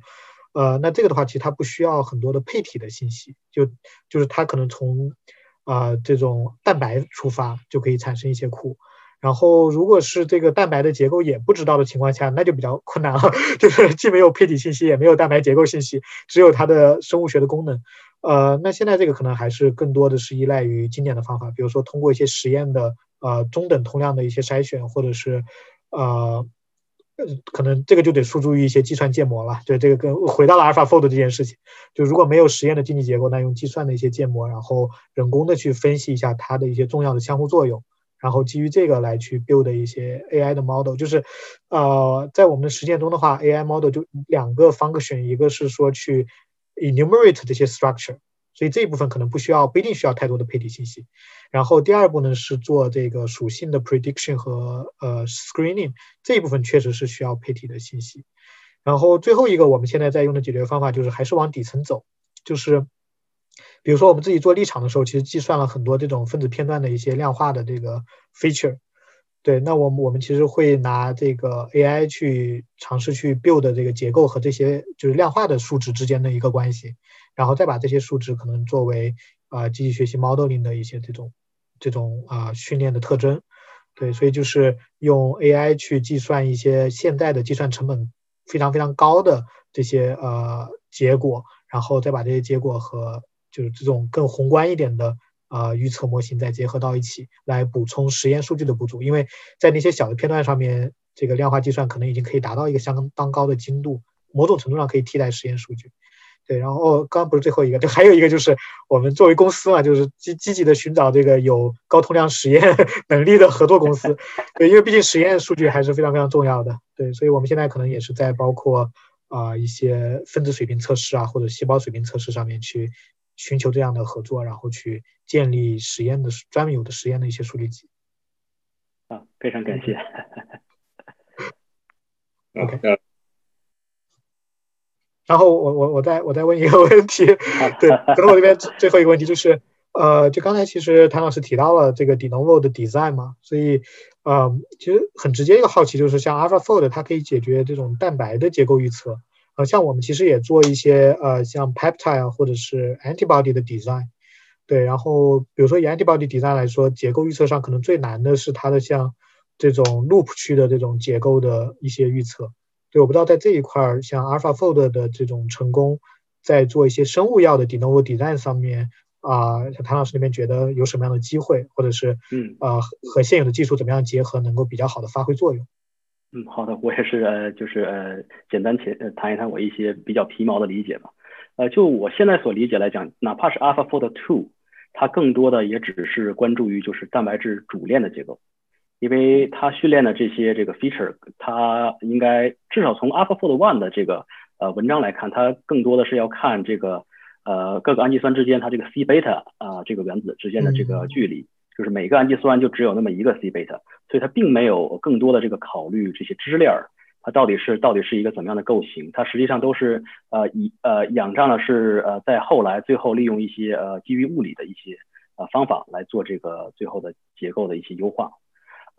呃，那这个的话，其实它不需要很多的配体的信息，就就是它可能从啊这种蛋白出发就可以产生一些库。然后，如果是这个蛋白的结构也不知道的情况下，那就比较困难了。就是既没有配体信息，也没有蛋白结构信息，只有它的生物学的功能。呃，那现在这个可能还是更多的是依赖于经典的方法，比如说通过一些实验的呃中等通量的一些筛选，或者是呃，可能这个就得诉诸于一些计算建模了。就这个跟回到了 AlphaFold 这件事情，就如果没有实验的经济结构，那用计算的一些建模，然后人工的去分析一下它的一些重要的相互作用。然后基于这个来去 build 一些 AI 的 model，就是，呃，在我们的实践中的话，AI model 就两个 function，一个是说去 enumerate 这些 structure，所以这一部分可能不需要，不一定需要太多的配体信息。然后第二步呢是做这个属性的 prediction 和呃 screening，这一部分确实是需要配体的信息。然后最后一个我们现在在用的解决方法就是还是往底层走，就是。比如说，我们自己做立场的时候，其实计算了很多这种分子片段的一些量化的这个 feature。对，那我们我们其实会拿这个 AI 去尝试去 build 这个结构和这些就是量化的数值之间的一个关系，然后再把这些数值可能作为啊机器学习 modeling 的一些这种这种啊训练的特征。对，所以就是用 AI 去计算一些现在的计算成本非常非常高的这些呃结果，然后再把这些结果和就是这种更宏观一点的啊预测模型再结合到一起来补充实验数据的不足，因为在那些小的片段上面，这个量化计算可能已经可以达到一个相当高的精度，某种程度上可以替代实验数据。对，然后刚刚不是最后一个，就还有一个就是我们作为公司嘛，就是积积极的寻找这个有高通量实验 能力的合作公司。对，因为毕竟实验数据还是非常非常重要的。对，所以我们现在可能也是在包括啊一些分子水平测试啊或者细胞水平测试上面去。寻求这样的合作，然后去建立实验的专门有的实验的一些数据集。啊，非常感谢。OK。然后我我我再我再问一个 问题，对，可能我这边最后一个问题就是，呃，就刚才其实谭老师提到了这个 de novo 的 design 嘛，所以，呃，其实很直接一个好奇就是，像 AlphaFold 它可以解决这种蛋白的结构预测。呃，像我们其实也做一些呃，像 peptide 或者是 antibody 的 design，对，然后比如说以 antibody design 来说，结构预测上可能最难的是它的像这种 loop 区的这种结构的一些预测。对，我不知道在这一块儿，像 AlphaFold 的这种成功，在做一些生物药的 de novo design 上面啊，像谭老师那边觉得有什么样的机会，或者是嗯，呃，和现有的技术怎么样结合，能够比较好的发挥作用？嗯，好的，我也是呃，就是呃，简单谈谈一谈我一些比较皮毛的理解吧。呃，就我现在所理解来讲，哪怕是 AlphaFold Two，它更多的也只是关注于就是蛋白质主链的结构。因为它训练的这些这个 feature，它应该至少从 AlphaFold One 的这个呃文章来看，它更多的是要看这个呃各个氨基酸之间它这个 C beta 啊这个原子之间的这个距离，就是每个氨基酸就只有那么一个 C beta，所以它并没有更多的这个考虑这些支链儿，它到底是到底是一个怎么样的构型，它实际上都是呃以呃仰仗的是呃在后来最后利用一些呃基于物理的一些呃方法来做这个最后的结构的一些优化。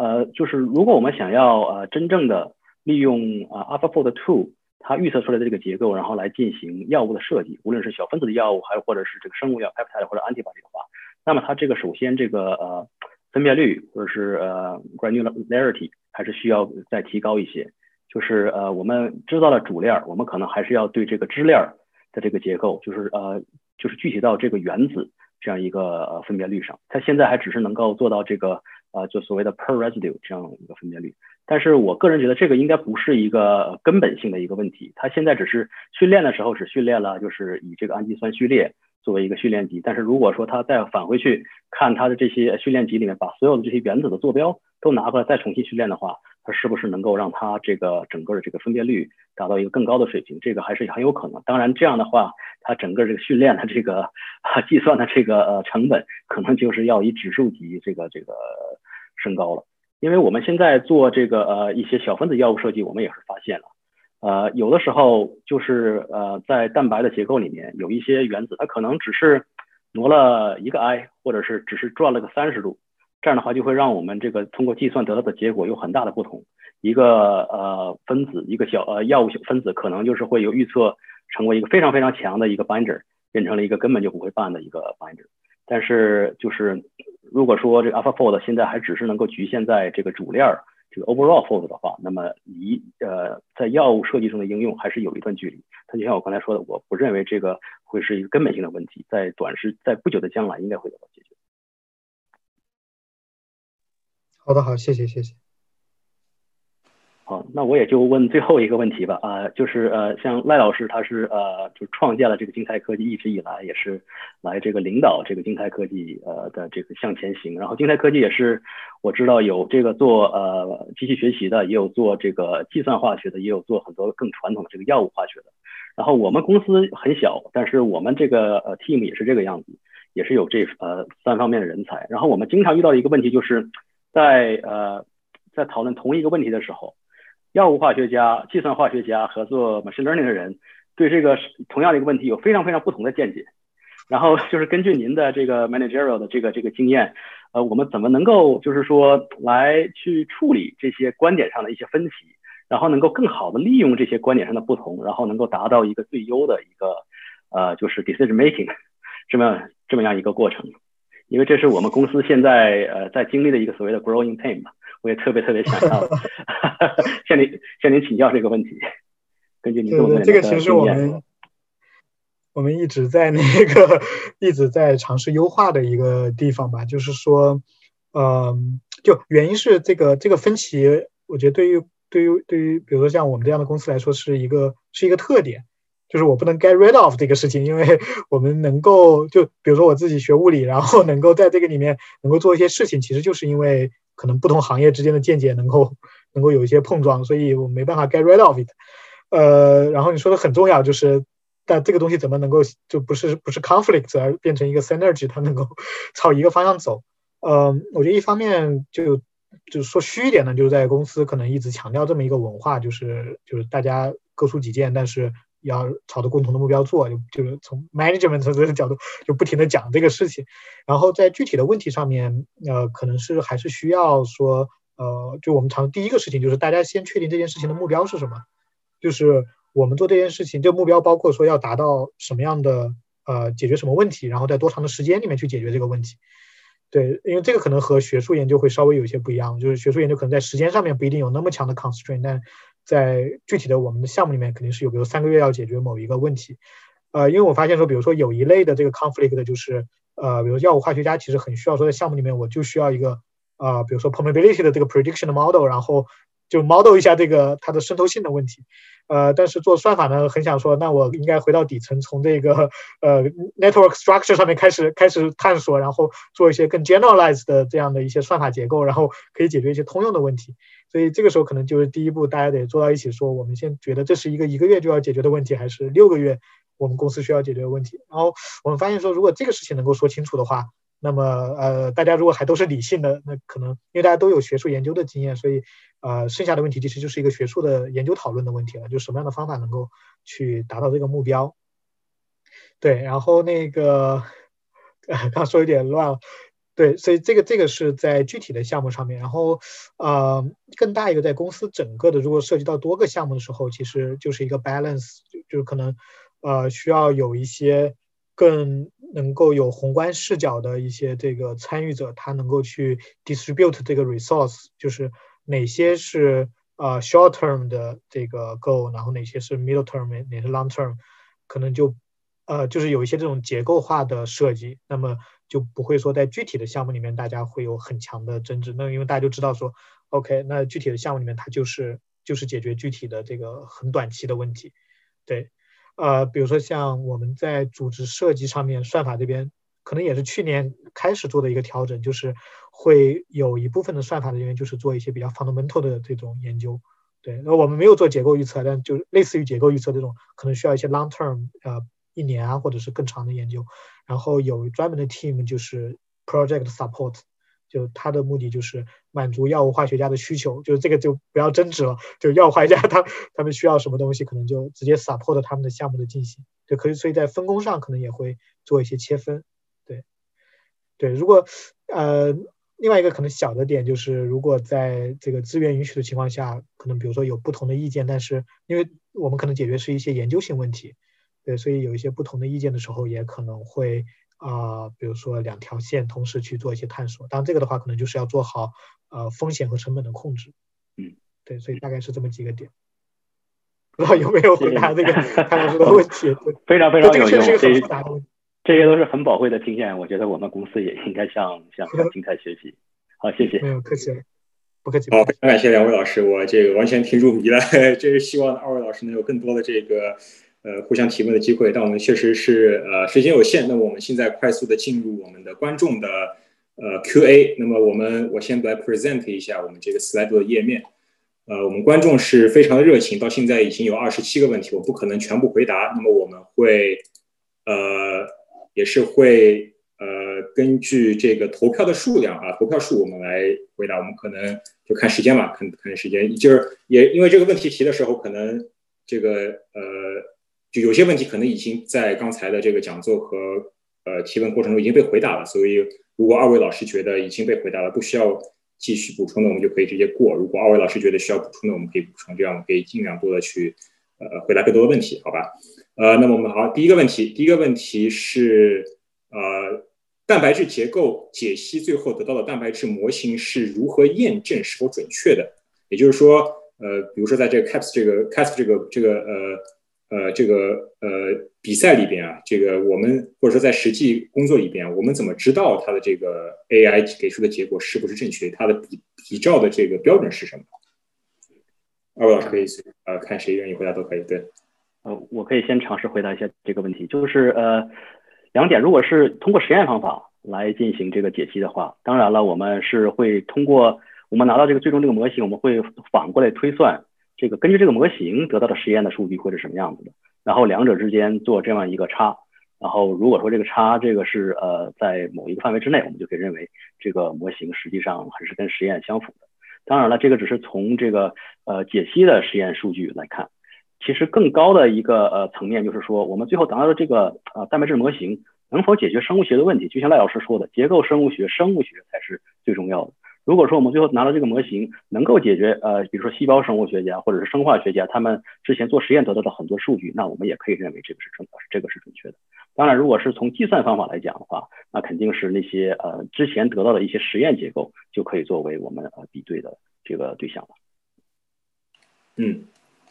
呃，就是如果我们想要呃真正的利用啊 AlphaFold Two 它预测出来的这个结构，然后来进行药物的设计，无论是小分子的药物，还有或者是这个生物药 peptide 或者 antibody 的话，那么它这个首先这个呃分辨率或者是呃 granularity 还是需要再提高一些。就是呃我们知道了主链，我们可能还是要对这个支链的这个结构，就是呃就是具体到这个原子这样一个分辨率上，它现在还只是能够做到这个。啊，就所谓的 per residue 这样一个分辨率，但是我个人觉得这个应该不是一个根本性的一个问题。它现在只是训练的时候只训练了，就是以这个氨基酸序列作为一个训练集。但是如果说它再返回去看它的这些训练集里面，把所有的这些原子的坐标都拿过来再重新训练的话，它是不是能够让它这个整个的这个分辨率达到一个更高的水平？这个还是很有可能。当然这样的话，它整个这个训练的这个 计算的这个呃成本，可能就是要以指数级这个这个。升高了，因为我们现在做这个呃一些小分子药物设计，我们也是发现了，呃有的时候就是呃在蛋白的结构里面有一些原子，它可能只是挪了一个 i，或者是只是转了个三十度，这样的话就会让我们这个通过计算得到的结果有很大的不同。一个呃分子，一个小呃药物小分子，可能就是会有预测成为一个非常非常强的一个 binder，变成了一个根本就不会办的一个 binder。但是就是如果说这个 AlphaFold 现在还只是能够局限在这个主链儿这个 Overall Fold 的话，那么离呃在药物设计中的应用还是有一段距离。它就像我刚才说的，我不认为这个会是一个根本性的问题，在短时在不久的将来应该会得到解决。好的，好，谢谢，谢谢。那我也就问最后一个问题吧。啊，就是呃，像赖老师，他是呃，就创建了这个金泰科技，一直以来也是来这个领导这个金泰科技呃的这个向前行。然后金泰科技也是我知道有这个做呃机器学习的，也有做这个计算化学的，也有做很多更传统的这个药物化学的。然后我们公司很小，但是我们这个呃 team 也是这个样子，也是有这呃三方面的人才。然后我们经常遇到一个问题，就是在呃在讨论同一个问题的时候。药物化学家、计算化学家和做 machine learning 的人对这个同样的一个问题有非常非常不同的见解。然后就是根据您的这个 managerial 的这个这个经验，呃，我们怎么能够就是说来去处理这些观点上的一些分歧，然后能够更好的利用这些观点上的不同，然后能够达到一个最优的一个呃就是 decision making 这么这么样一个过程。因为这是我们公司现在呃在经历的一个所谓的 growing pain 吧。我也特别特别想要 向您向您请教这个问题。根据您多年这个其实我们我们一直在那个一直在尝试优化的一个地方吧，就是说，嗯，就原因是这个这个分歧，我觉得对于对于对于比如说像我们这样的公司来说是一个是一个特点，就是我不能 get rid of 这个事情，因为 我们能够就比如说我自己学物理，然后能够在这个里面能够做一些事情，其实就是因为。可能不同行业之间的见解能够能够有一些碰撞，所以我没办法 get rid of it。呃，然后你说的很重要，就是但这个东西怎么能够就不是不是 conflict 而变成一个 synergy，它能够朝一个方向走。呃，我觉得一方面就就是说虚一点呢，就是在公司可能一直强调这么一个文化，就是就是大家各抒己见，但是。要朝着共同的目标做，就就是从 management 这个角度，就不停的讲这个事情。然后在具体的问题上面，呃，可能是还是需要说，呃，就我们常第一个事情就是大家先确定这件事情的目标是什么，就是我们做这件事情，这个目标包括说要达到什么样的，呃，解决什么问题，然后在多长的时间里面去解决这个问题。对，因为这个可能和学术研究会稍微有一些不一样，就是学术研究可能在时间上面不一定有那么强的 constraint，但在具体的我们的项目里面，肯定是有，比如三个月要解决某一个问题，呃，因为我发现说，比如说有一类的这个 conflict 的就是，呃，比如药物化学家其实很需要说在项目里面，我就需要一个，呃，比如说 permeability 的这个 prediction model，然后就 model 一下这个它的渗透性的问题，呃，但是做算法呢，很想说，那我应该回到底层，从这个呃 network structure 上面开始开始探索，然后做一些更 generalized 的这样的一些算法结构，然后可以解决一些通用的问题。所以这个时候可能就是第一步，大家得坐到一起说，我们先觉得这是一个一个月就要解决的问题，还是六个月我们公司需要解决的问题。然后我们发现说，如果这个事情能够说清楚的话。那么，呃，大家如果还都是理性的，那可能因为大家都有学术研究的经验，所以，呃，剩下的问题其实就是一个学术的研究讨论的问题了，就什么样的方法能够去达到这个目标。对，然后那个，刚说有点乱，对，所以这个这个是在具体的项目上面，然后，呃，更大一个在公司整个的，如果涉及到多个项目的时候，其实就是一个 balance，就就可能，呃，需要有一些。更能够有宏观视角的一些这个参与者，他能够去 distribute 这个 resource，就是哪些是呃 short term 的这个 goal，然后哪些是 middle term，哪些 long term，可能就呃就是有一些这种结构化的设计，那么就不会说在具体的项目里面大家会有很强的争执。那因为大家就知道说，OK，那具体的项目里面它就是就是解决具体的这个很短期的问题，对。呃，比如说像我们在组织设计上面，算法这边可能也是去年开始做的一个调整，就是会有一部分的算法的人员就是做一些比较 fundamental 的这种研究。对，那我们没有做结构预测，但就类似于结构预测这种，可能需要一些 long term，呃，一年啊或者是更长的研究。然后有专门的 team 就是 project support。就它的目的就是满足药物化学家的需求，就是这个就不要争执了。就药物化学家 他他们需要什么东西，可能就直接 support 他们的项目的进行，就可以。所以在分工上可能也会做一些切分。对，对。如果呃另外一个可能小的点就是，如果在这个资源允许的情况下，可能比如说有不同的意见，但是因为我们可能解决是一些研究性问题，对，所以有一些不同的意见的时候，也可能会。啊，比如说两条线同时去做一些探索，当然这个的话可能就是要做好呃风险和成本的控制。嗯，对，所以大概是这么几个点。不知道有没有回答这个潘老师的问题？非常非常有用，这个很复杂的问题。这些都是很宝贵的经验，我觉得我们公司也应该向向 金泰学习。好，谢谢。没有客气了，不客气。好，非常感谢两位老师，我这个完全听入迷了。这是希望二位老师能有更多的这个。呃，互相提问的机会，但我们确实是呃时间有限。那么我们现在快速的进入我们的观众的呃 Q&A。那么我们我先来 present 一下我们这个 slide 的页面。呃，我们观众是非常的热情，到现在已经有二十七个问题，我不可能全部回答。那么我们会呃也是会呃根据这个投票的数量啊，投票数我们来回答。我们可能就看时间嘛，看看时间，就是也因为这个问题提的时候，可能这个呃。就有些问题可能已经在刚才的这个讲座和呃提问过程中已经被回答了，所以如果二位老师觉得已经被回答了，不需要继续补充的，我们就可以直接过；如果二位老师觉得需要补充的，我们可以补充，这样我们可以尽量多的去呃回答更多的问题，好吧？呃，那么我们好，第一个问题，第一个问题是呃蛋白质结构解析最后得到的蛋白质模型是如何验证是否准确的？也就是说，呃，比如说在这个 CAPS 这个 CAPS 这个这个呃。呃，这个呃比赛里边啊，这个我们或者说在实际工作里边，我们怎么知道它的这个 AI 给出的结果是不是正确？它的比比照的这个标准是什么？二位老师可以呃看谁愿意回答都可以。对，呃，我可以先尝试回答一下这个问题，就是呃两点，如果是通过实验方法来进行这个解析的话，当然了，我们是会通过我们拿到这个最终这个模型，我们会反过来推算。这个根据这个模型得到的实验的数据会是什么样子的？然后两者之间做这样一个差，然后如果说这个差这个是呃在某一个范围之内，我们就可以认为这个模型实际上还是跟实验相符的。当然了，这个只是从这个呃解析的实验数据来看，其实更高的一个呃层面就是说，我们最后达到的这个呃蛋白质模型能否解决生物学的问题？就像赖老师说的，结构生物学、生物学才是最重要的。如果说我们最后拿到这个模型能够解决呃，比如说细胞生物学家或者是生化学家他们之前做实验得到的很多数据，那我们也可以认为这个是正这个是准确的。当然，如果是从计算方法来讲的话，那肯定是那些呃之前得到的一些实验结构就可以作为我们呃比对的这个对象了。嗯，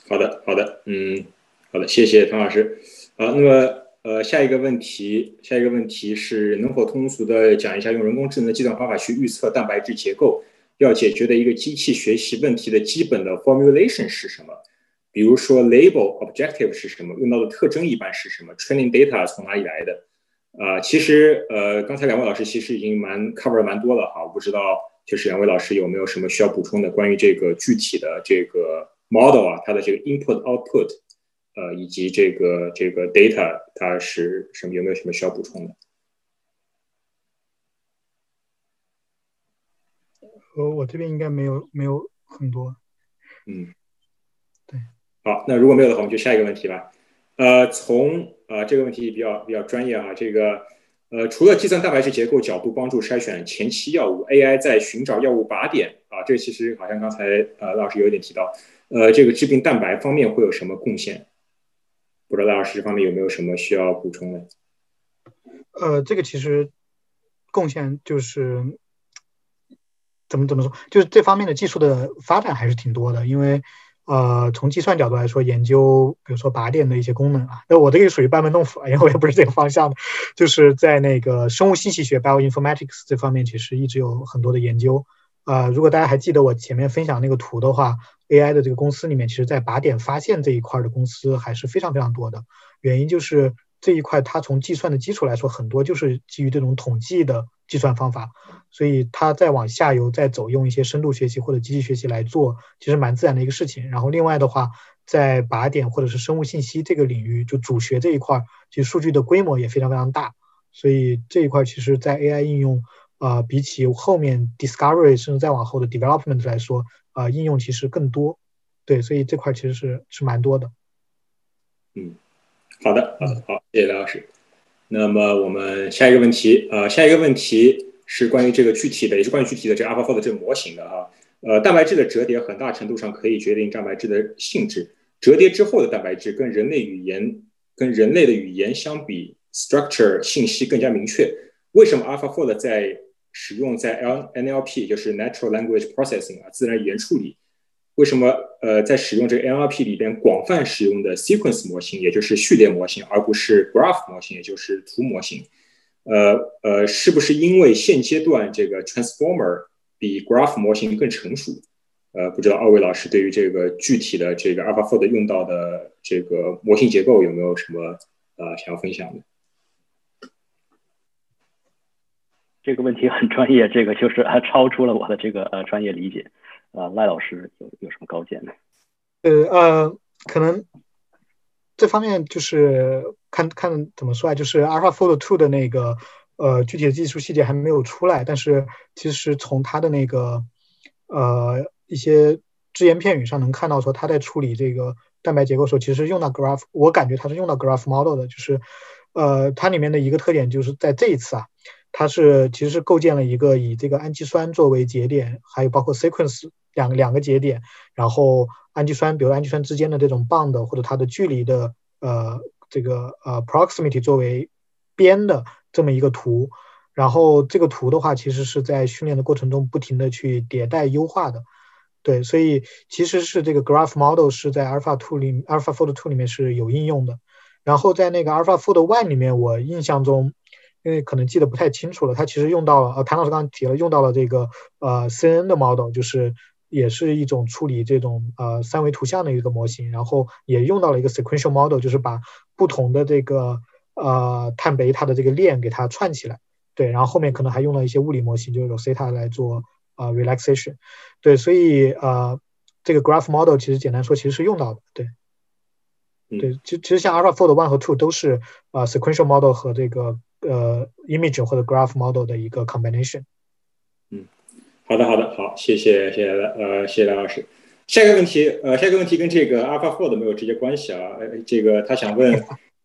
好的，好的，嗯，好的，谢谢唐老师。好，那么。呃，下一个问题，下一个问题是能否通俗的讲一下用人工智能的计算方法去预测蛋白质结构要解决的一个机器学习问题的基本的 formulation 是什么？比如说 label objective 是什么，用到的特征一般是什么，training data 从哪里来的？呃，其实呃，刚才两位老师其实已经蛮 cover 蛮多了哈，我不知道就是两位老师有没有什么需要补充的关于这个具体的这个 model 啊，它的这个 input output，呃，以及这个这个 data 它是什么，有没有什么需要补充的？呃，我这边应该没有没有很多。嗯，对。好，那如果没有的话，我们就下一个问题吧。呃，从呃这个问题比较比较专业啊，这个呃除了计算蛋白质结构角度帮助筛选前期药物，AI 在寻找药物靶点啊，这其实好像刚才呃老师有一点提到，呃这个致病蛋白方面会有什么贡献？不知道赖老师这方面有没有什么需要补充的？呃，这个其实贡献就是怎么怎么说，就是这方面的技术的发展还是挺多的，因为。呃，从计算角度来说，研究比如说靶点的一些功能啊，那我这个属于班门弄斧啊，因为我也不是这个方向的，就是在那个生物信息学 （bioinformatics） 这方面，其实一直有很多的研究。呃，如果大家还记得我前面分享那个图的话，AI 的这个公司里面，其实在靶点发现这一块的公司还是非常非常多的。原因就是这一块它从计算的基础来说，很多就是基于这种统计的计算方法。所以它再往下游再走，用一些深度学习或者机器学习来做，其实蛮自然的一个事情。然后另外的话，在靶点或者是生物信息这个领域，就主学这一块，其实数据的规模也非常非常大。所以这一块其实，在 AI 应用，呃，比起后面 discovery 甚至再往后的 development 来说，呃，应用其实更多。对，所以这块其实是是蛮多的。嗯，好的，好的，好，谢谢梁老师。那么我们下一个问题，呃，下一个问题。是关于这个具体的，也是关于具体的这个 AlphaFold 这个模型的啊。呃，蛋白质的折叠很大程度上可以决定蛋白质的性质。折叠之后的蛋白质跟人类语言跟人类的语言相比，structure 信息更加明确。为什么 AlphaFold 在使用在 L NLP 就是 Natural Language Processing 啊自然语言处理？为什么呃在使用这个 NLP 里边广泛使用的 sequence 模型，也就是序列模型，而不是 graph 模型，也就是图模型？呃呃，是不是因为现阶段这个 transformer 比 graph 模型更成熟？呃，不知道二位老师对于这个具体的这个 AlphaFold 用到的这个模型结构有没有什么呃想要分享的？这个问题很专业，这个就是 超出了我的这个呃专业理解。呃，赖老师有有什么高见呢？呃呃，可能。这方面就是看看怎么说啊，就是 AlphaFold Two 的那个呃具体的技术细节还没有出来，但是其实从它的那个呃一些只言片语上能看到说，它在处理这个蛋白结构时候，其实用到 Graph，我感觉它是用到 Graph Model 的，就是呃它里面的一个特点就是在这一次啊，它是其实是构建了一个以这个氨基酸作为节点，还有包括 Sequence 两两个节点，然后。氨基酸，比如氨基酸之间的这种 bond 或者它的距离的呃这个呃 proximity 作为边的这么一个图，然后这个图的话，其实是在训练的过程中不停的去迭代优化的，对，所以其实是这个 graph model 是在 Alpha Two 里 AlphaFold Two 里面是有应用的，然后在那个 AlphaFold One 里面，我印象中，因为可能记得不太清楚了，它其实用到了呃谭老师刚刚提了，用到了这个呃 CNN 的 model，就是。也是一种处理这种呃三维图像的一个模型，然后也用到了一个 sequential model，就是把不同的这个呃碳贝塔的这个链给它串起来，对，然后后面可能还用了一些物理模型，就是 Rosetta 来做呃 relaxation，对，所以呃这个 graph model 其实简单说其实是用到的，对，对，其其实像 AlphaFold One 和 Two 都是呃 sequential model 和这个呃 image 或者 graph model 的一个 combination。嗯好的，好的，好，谢谢，谢谢，呃，谢谢梁老师。下一个问题，呃，下一个问题跟这个 AlphaFold 没有直接关系啊。呃，这个他想问，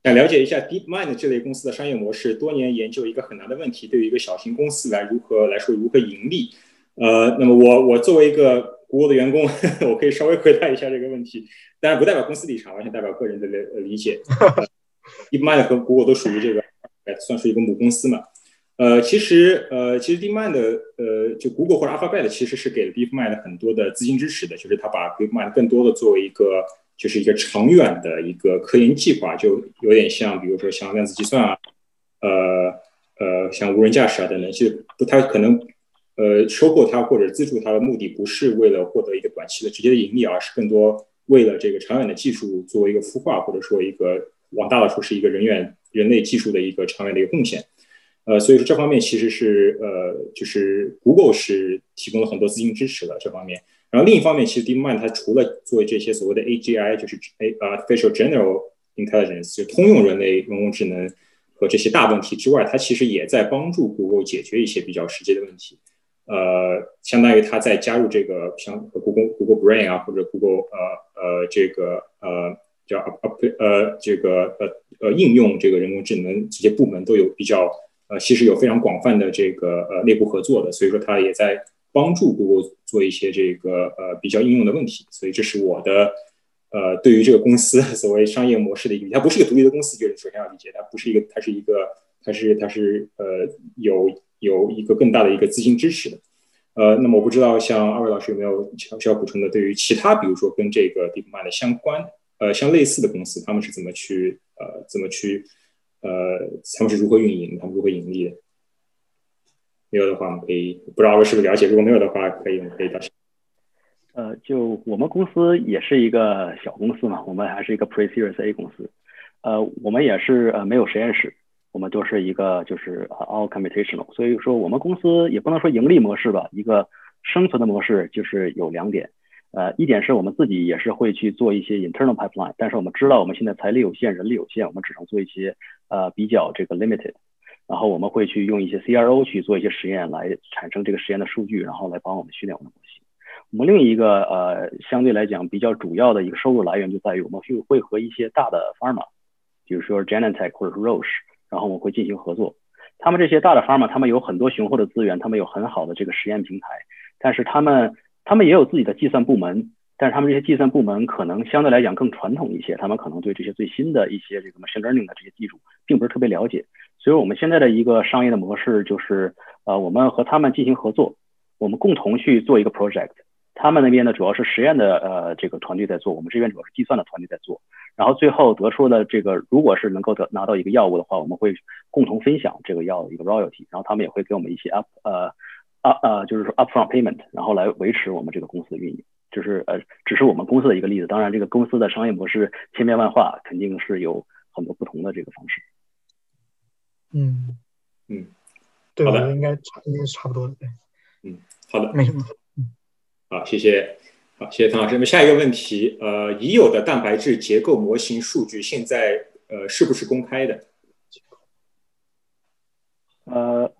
想了解一下 DeepMind 这类公司的商业模式。多年研究一个很难的问题，对于一个小型公司来如何来说如何盈利？呃，那么我我作为一个谷歌的员工，我可以稍微回答一下这个问题，当然不代表公司立场，完全代表个人的理解。DeepMind 和谷歌都属于这个，算是一个母公司嘛。呃，其实，呃，其实 DeepMind 呃，就 Google 或者 Alphabet 其实是给了 DeepMind 很多的资金支持的，就是他把 DeepMind 更多的作为一个，就是一个长远的一个科研计划，就有点像，比如说像量子计算啊，呃，呃，像无人驾驶啊等等，其实不，太可能，呃，收购它或者资助它的目的不是为了获得一个短期的直接的盈利，而是更多为了这个长远的技术作为一个孵化，或者说一个往大了说是一个人员人类技术的一个长远的一个贡献。呃，所以说这方面其实是呃，就是 Google 是提供了很多资金支持的这方面。然后另一方面，其实 DeepMind 它除了做这些所谓的 AGI，就是 A Artificial General Intelligence，就通用人类人工智能和这些大问题之外，它其实也在帮助 Google 解决一些比较实际的问题。呃，相当于它在加入这个像 Google Google Brain 啊，或者 Google 呃呃这个呃叫呃这个呃呃应用这个人工智能这些部门都有比较。呃，其实有非常广泛的这个呃内部合作的，所以说它也在帮助 Google 做一些这个呃比较应用的问题，所以这是我的呃对于这个公司 所谓商业模式的一个，它不是一个独立的公司，就是首先要理解，它不是一个，它是一个，它是它是呃有有一个更大的一个资金支持的，呃，那么我不知道像二位老师有没有需要补充的，对于其他比如说跟这个 DeepMind 相关呃像类似的公司，他们是怎么去呃怎么去。呃，他们是如何运营？他们如何盈利的？没有的话，我们可以不知道是不是了解。如果没有的话，可以我们可以到。呃，就我们公司也是一个小公司嘛，我们还是一个 Pre-Series A 公司。呃，我们也是呃没有实验室，我们都是一个就是 All Computational。所以说，我们公司也不能说盈利模式吧，一个生存的模式就是有两点。呃，一点是我们自己也是会去做一些 internal pipeline，但是我们知道我们现在财力有限，人力有限，我们只能做一些呃比较这个 limited，然后我们会去用一些 CRO 去做一些实验来产生这个实验的数据，然后来帮我们训练我们的模型。我们另一个呃相对来讲比较主要的一个收入来源就在于我们会会和一些大的 pharma，比如说 Genentech 或者是 Roche，然后我们会进行合作。他们这些大的 pharma，他们有很多雄厚的资源，他们有很好的这个实验平台，但是他们他们也有自己的计算部门，但是他们这些计算部门可能相对来讲更传统一些，他们可能对这些最新的一些这个 machine learning 的这些技术并不是特别了解。所以我们现在的一个商业的模式就是，呃，我们和他们进行合作，我们共同去做一个 project。他们那边呢主要是实验的呃这个团队在做，我们这边主要是计算的团队在做。然后最后得出的这个，如果是能够得拿到一个药物的话，我们会共同分享这个药的一个 royalty。然后他们也会给我们一些 up 呃。啊呃，就是说 upfront payment，然后来维持我们这个公司的运营，就是呃，只是我们公司的一个例子。当然，这个公司的商业模式千变万化，肯定是有很多不同的这个方式。嗯嗯，对，应该差应该是差不多的。对，嗯，好的，没什么。嗯，好，谢谢，好，谢谢唐老师。那么下一个问题，呃，已有的蛋白质结构模型数据现在呃是不是公开的？呃。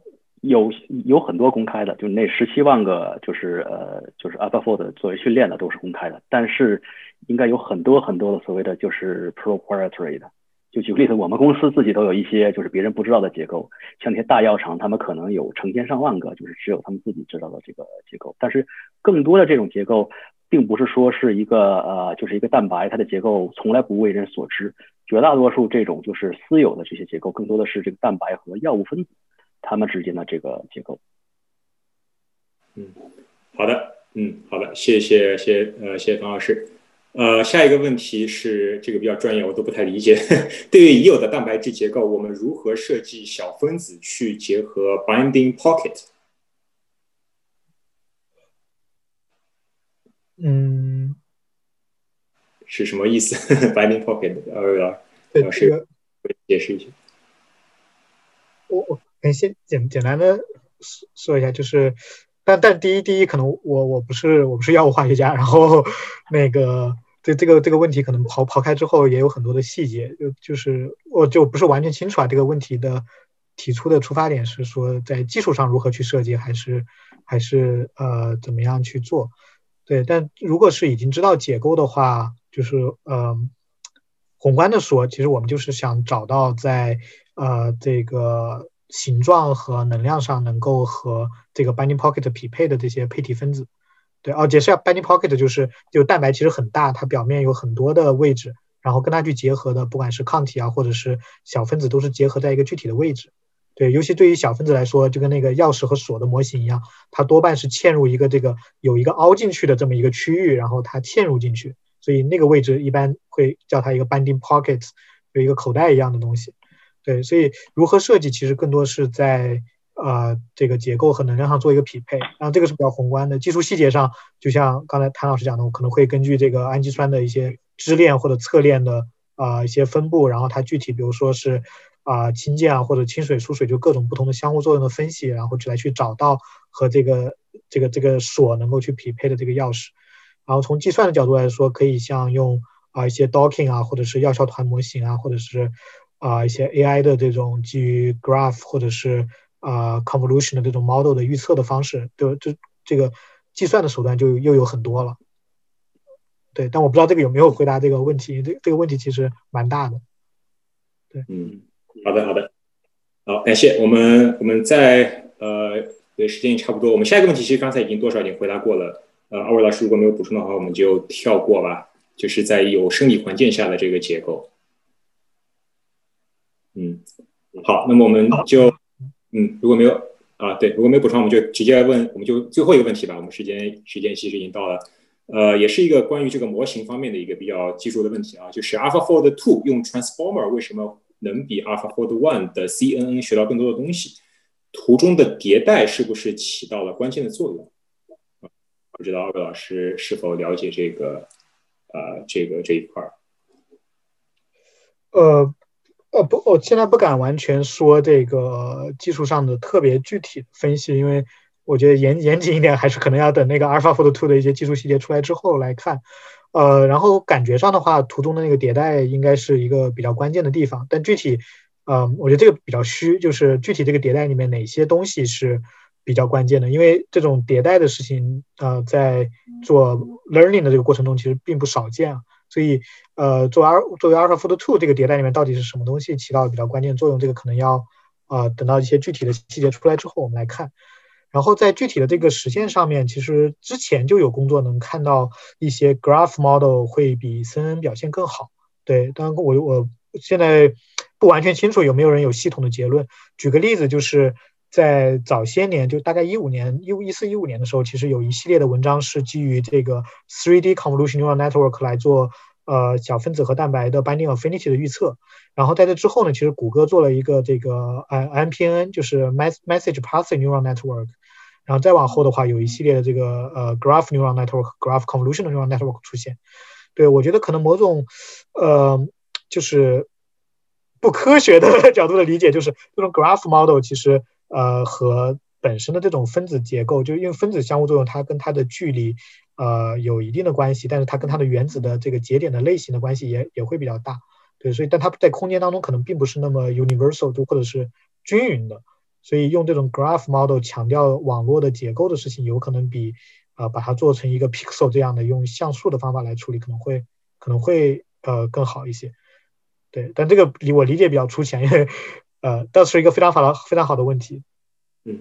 有有很多公开的，就那十七万个，就是呃，就是 AlphaFold 作为训练的都是公开的，但是应该有很多很多的所谓的就是 proprietary 的。就举个例子，我们公司自己都有一些就是别人不知道的结构，像那些大药厂，他们可能有成千上万个，就是只有他们自己知道的这个结构。但是更多的这种结构，并不是说是一个呃，就是一个蛋白，它的结构从来不为人所知。绝大多数这种就是私有的这些结构，更多的是这个蛋白和药物分子。它们之间的这个结构，嗯，好的，嗯，好的，谢谢，谢，呃，谢谢冯老师，呃，下一个问题是这个比较专业，我都不太理解。对于已有的蛋白质结构，我们如何设计小分子去结合 binding pocket？嗯，是什么意思？binding pocket？呃，老师解释一下。我我。先简简单的说说一下，就是，但但第一第一可能我我不是我不是药物化学家，然后那个这这个这个问题可能刨刨开之后也有很多的细节，就就是我就不是完全清楚啊。这个问题的提出的出发点是说在技术上如何去设计，还是还是呃怎么样去做？对，但如果是已经知道结构的话，就是呃宏观的说，其实我们就是想找到在呃这个。形状和能量上能够和这个 binding pocket 匹配的这些配体分子，对，哦，解释一下 binding pocket 就是就蛋白其实很大，它表面有很多的位置，然后跟它去结合的，不管是抗体啊，或者是小分子，都是结合在一个具体的位置。对，尤其对于小分子来说，就跟那个钥匙和锁的模型一样，它多半是嵌入一个这个有一个凹进去的这么一个区域，然后它嵌入进去，所以那个位置一般会叫它一个 binding pocket，有一个口袋一样的东西。对，所以如何设计其实更多是在呃这个结构和能量上做一个匹配。然后这个是比较宏观的，技术细节上，就像刚才谭老师讲的，我可能会根据这个氨基酸的一些支链或者侧链的啊一些分布，然后它具体比如说是啊氢键啊或者清水疏水，就各种不同的相互作用的分析，然后去来去找到和这个这个这个锁能够去匹配的这个钥匙。然后从计算的角度来说，可以像用啊一些 docking 啊，或者是药效团模型啊，或者是啊一些 AI 的这种基于 graph 或者是啊 convolution 的这种 model 的预测的方式，就就这个计算的手段就又有很多了。对，但我不知道这个有没有回答这个问题，这这个问题其实蛮大的。对，嗯，好的好的，好，感谢我们我们在呃对时间也差不多，我们下一个问题其实刚才已经多少已经回答过了。呃，二位老师如果没有补充的话，我们就跳过吧。就是在有生理环境下的这个结构。嗯，好，那么我们就，嗯，如果没有啊，对，如果没有补充，我们就直接问，我们就最后一个问题吧。我们时间时间其实已经到了，呃，也是一个关于这个模型方面的一个比较技术的问题啊，就是 AlphaFold Two 用 Transformer 为什么能比 AlphaFold One 的 CNN 学到更多的东西？图中的迭代是不是起到了关键的作用？不知道二位老师是否了解这个，呃，这个这一块儿？呃，呃不，我现在不敢完全说这个技术上的特别具体的分析，因为我觉得严严谨一点，还是可能要等那个 AlphaFold Two 的一些技术细节出来之后来看。呃，然后感觉上的话，图中的那个迭代应该是一个比较关键的地方，但具体，呃，我觉得这个比较虚，就是具体这个迭代里面哪些东西是。比较关键的，因为这种迭代的事情，呃，在做 learning 的这个过程中，其实并不少见啊。所以，呃，作为作为 AlphaFold Two 这个迭代里面到底是什么东西起到比较关键作用，这个可能要，呃，等到一些具体的细节出来之后我们来看。然后在具体的这个实现上面，其实之前就有工作能看到一些 graph model 会比 CNN 表现更好。对，当然我我现在不完全清楚有没有人有系统的结论。举个例子就是。在早些年，就大概一五年、一五一四一五年的时候，其实有一系列的文章是基于这个 3D convolution neural network 来做呃小分子和蛋白的 binding affinity 的预测。然后在这之后呢，其实谷歌做了一个这个呃 MPN，就是 message passing neural network。然后再往后的话，有一系列的这个呃 graph neural network、graph convolution neural network 出现。对我觉得可能某种呃就是不科学的角度的理解，就是这种 graph model 其实。呃，和本身的这种分子结构，就因为分子相互作用，它跟它的距离，呃，有一定的关系，但是它跟它的原子的这个节点的类型的关系也也会比较大，对，所以但它在空间当中可能并不是那么 universal，就或者是均匀的，所以用这种 graph model 强调网络的结构的事情，有可能比啊把它做成一个 pixel 这样的用像素的方法来处理，可能会可能会呃更好一些，对，但这个理我理解比较粗浅，因为。呃，倒是一个非常好的、非常好的问题。嗯，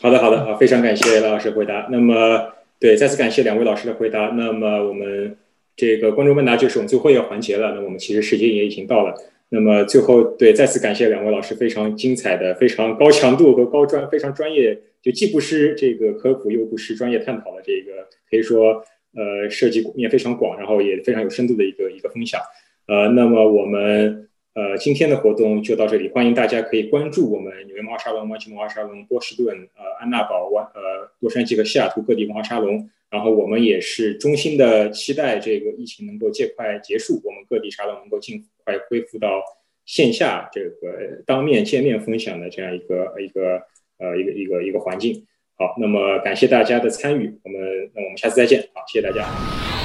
好的，好的，啊，非常感谢赖老师回答。那么，对，再次感谢两位老师的回答。那么，我们这个观众问答就是我们最后一个环节了。那我们其实时间也已经到了。那么，最后对，再次感谢两位老师非常精彩的、非常高强度和高专、非常专业，就既不失这个科普，又不失专业探讨的这个，可以说呃，涉及面非常广，然后也非常有深度的一个一个分享。呃，那么我们。呃，今天的活动就到这里，欢迎大家可以关注我们纽约文化沙龙、湾区文化沙龙、波士顿、呃安娜堡、湾呃洛杉矶和西雅图各地文化沙龙。然后我们也是衷心的期待这个疫情能够尽快结束，我们各地沙龙能够尽快恢复到线下这个当面见面分享的这样一个一个呃一个一个一个环境。好，那么感谢大家的参与，我们那我们下次再见，好，谢谢大家。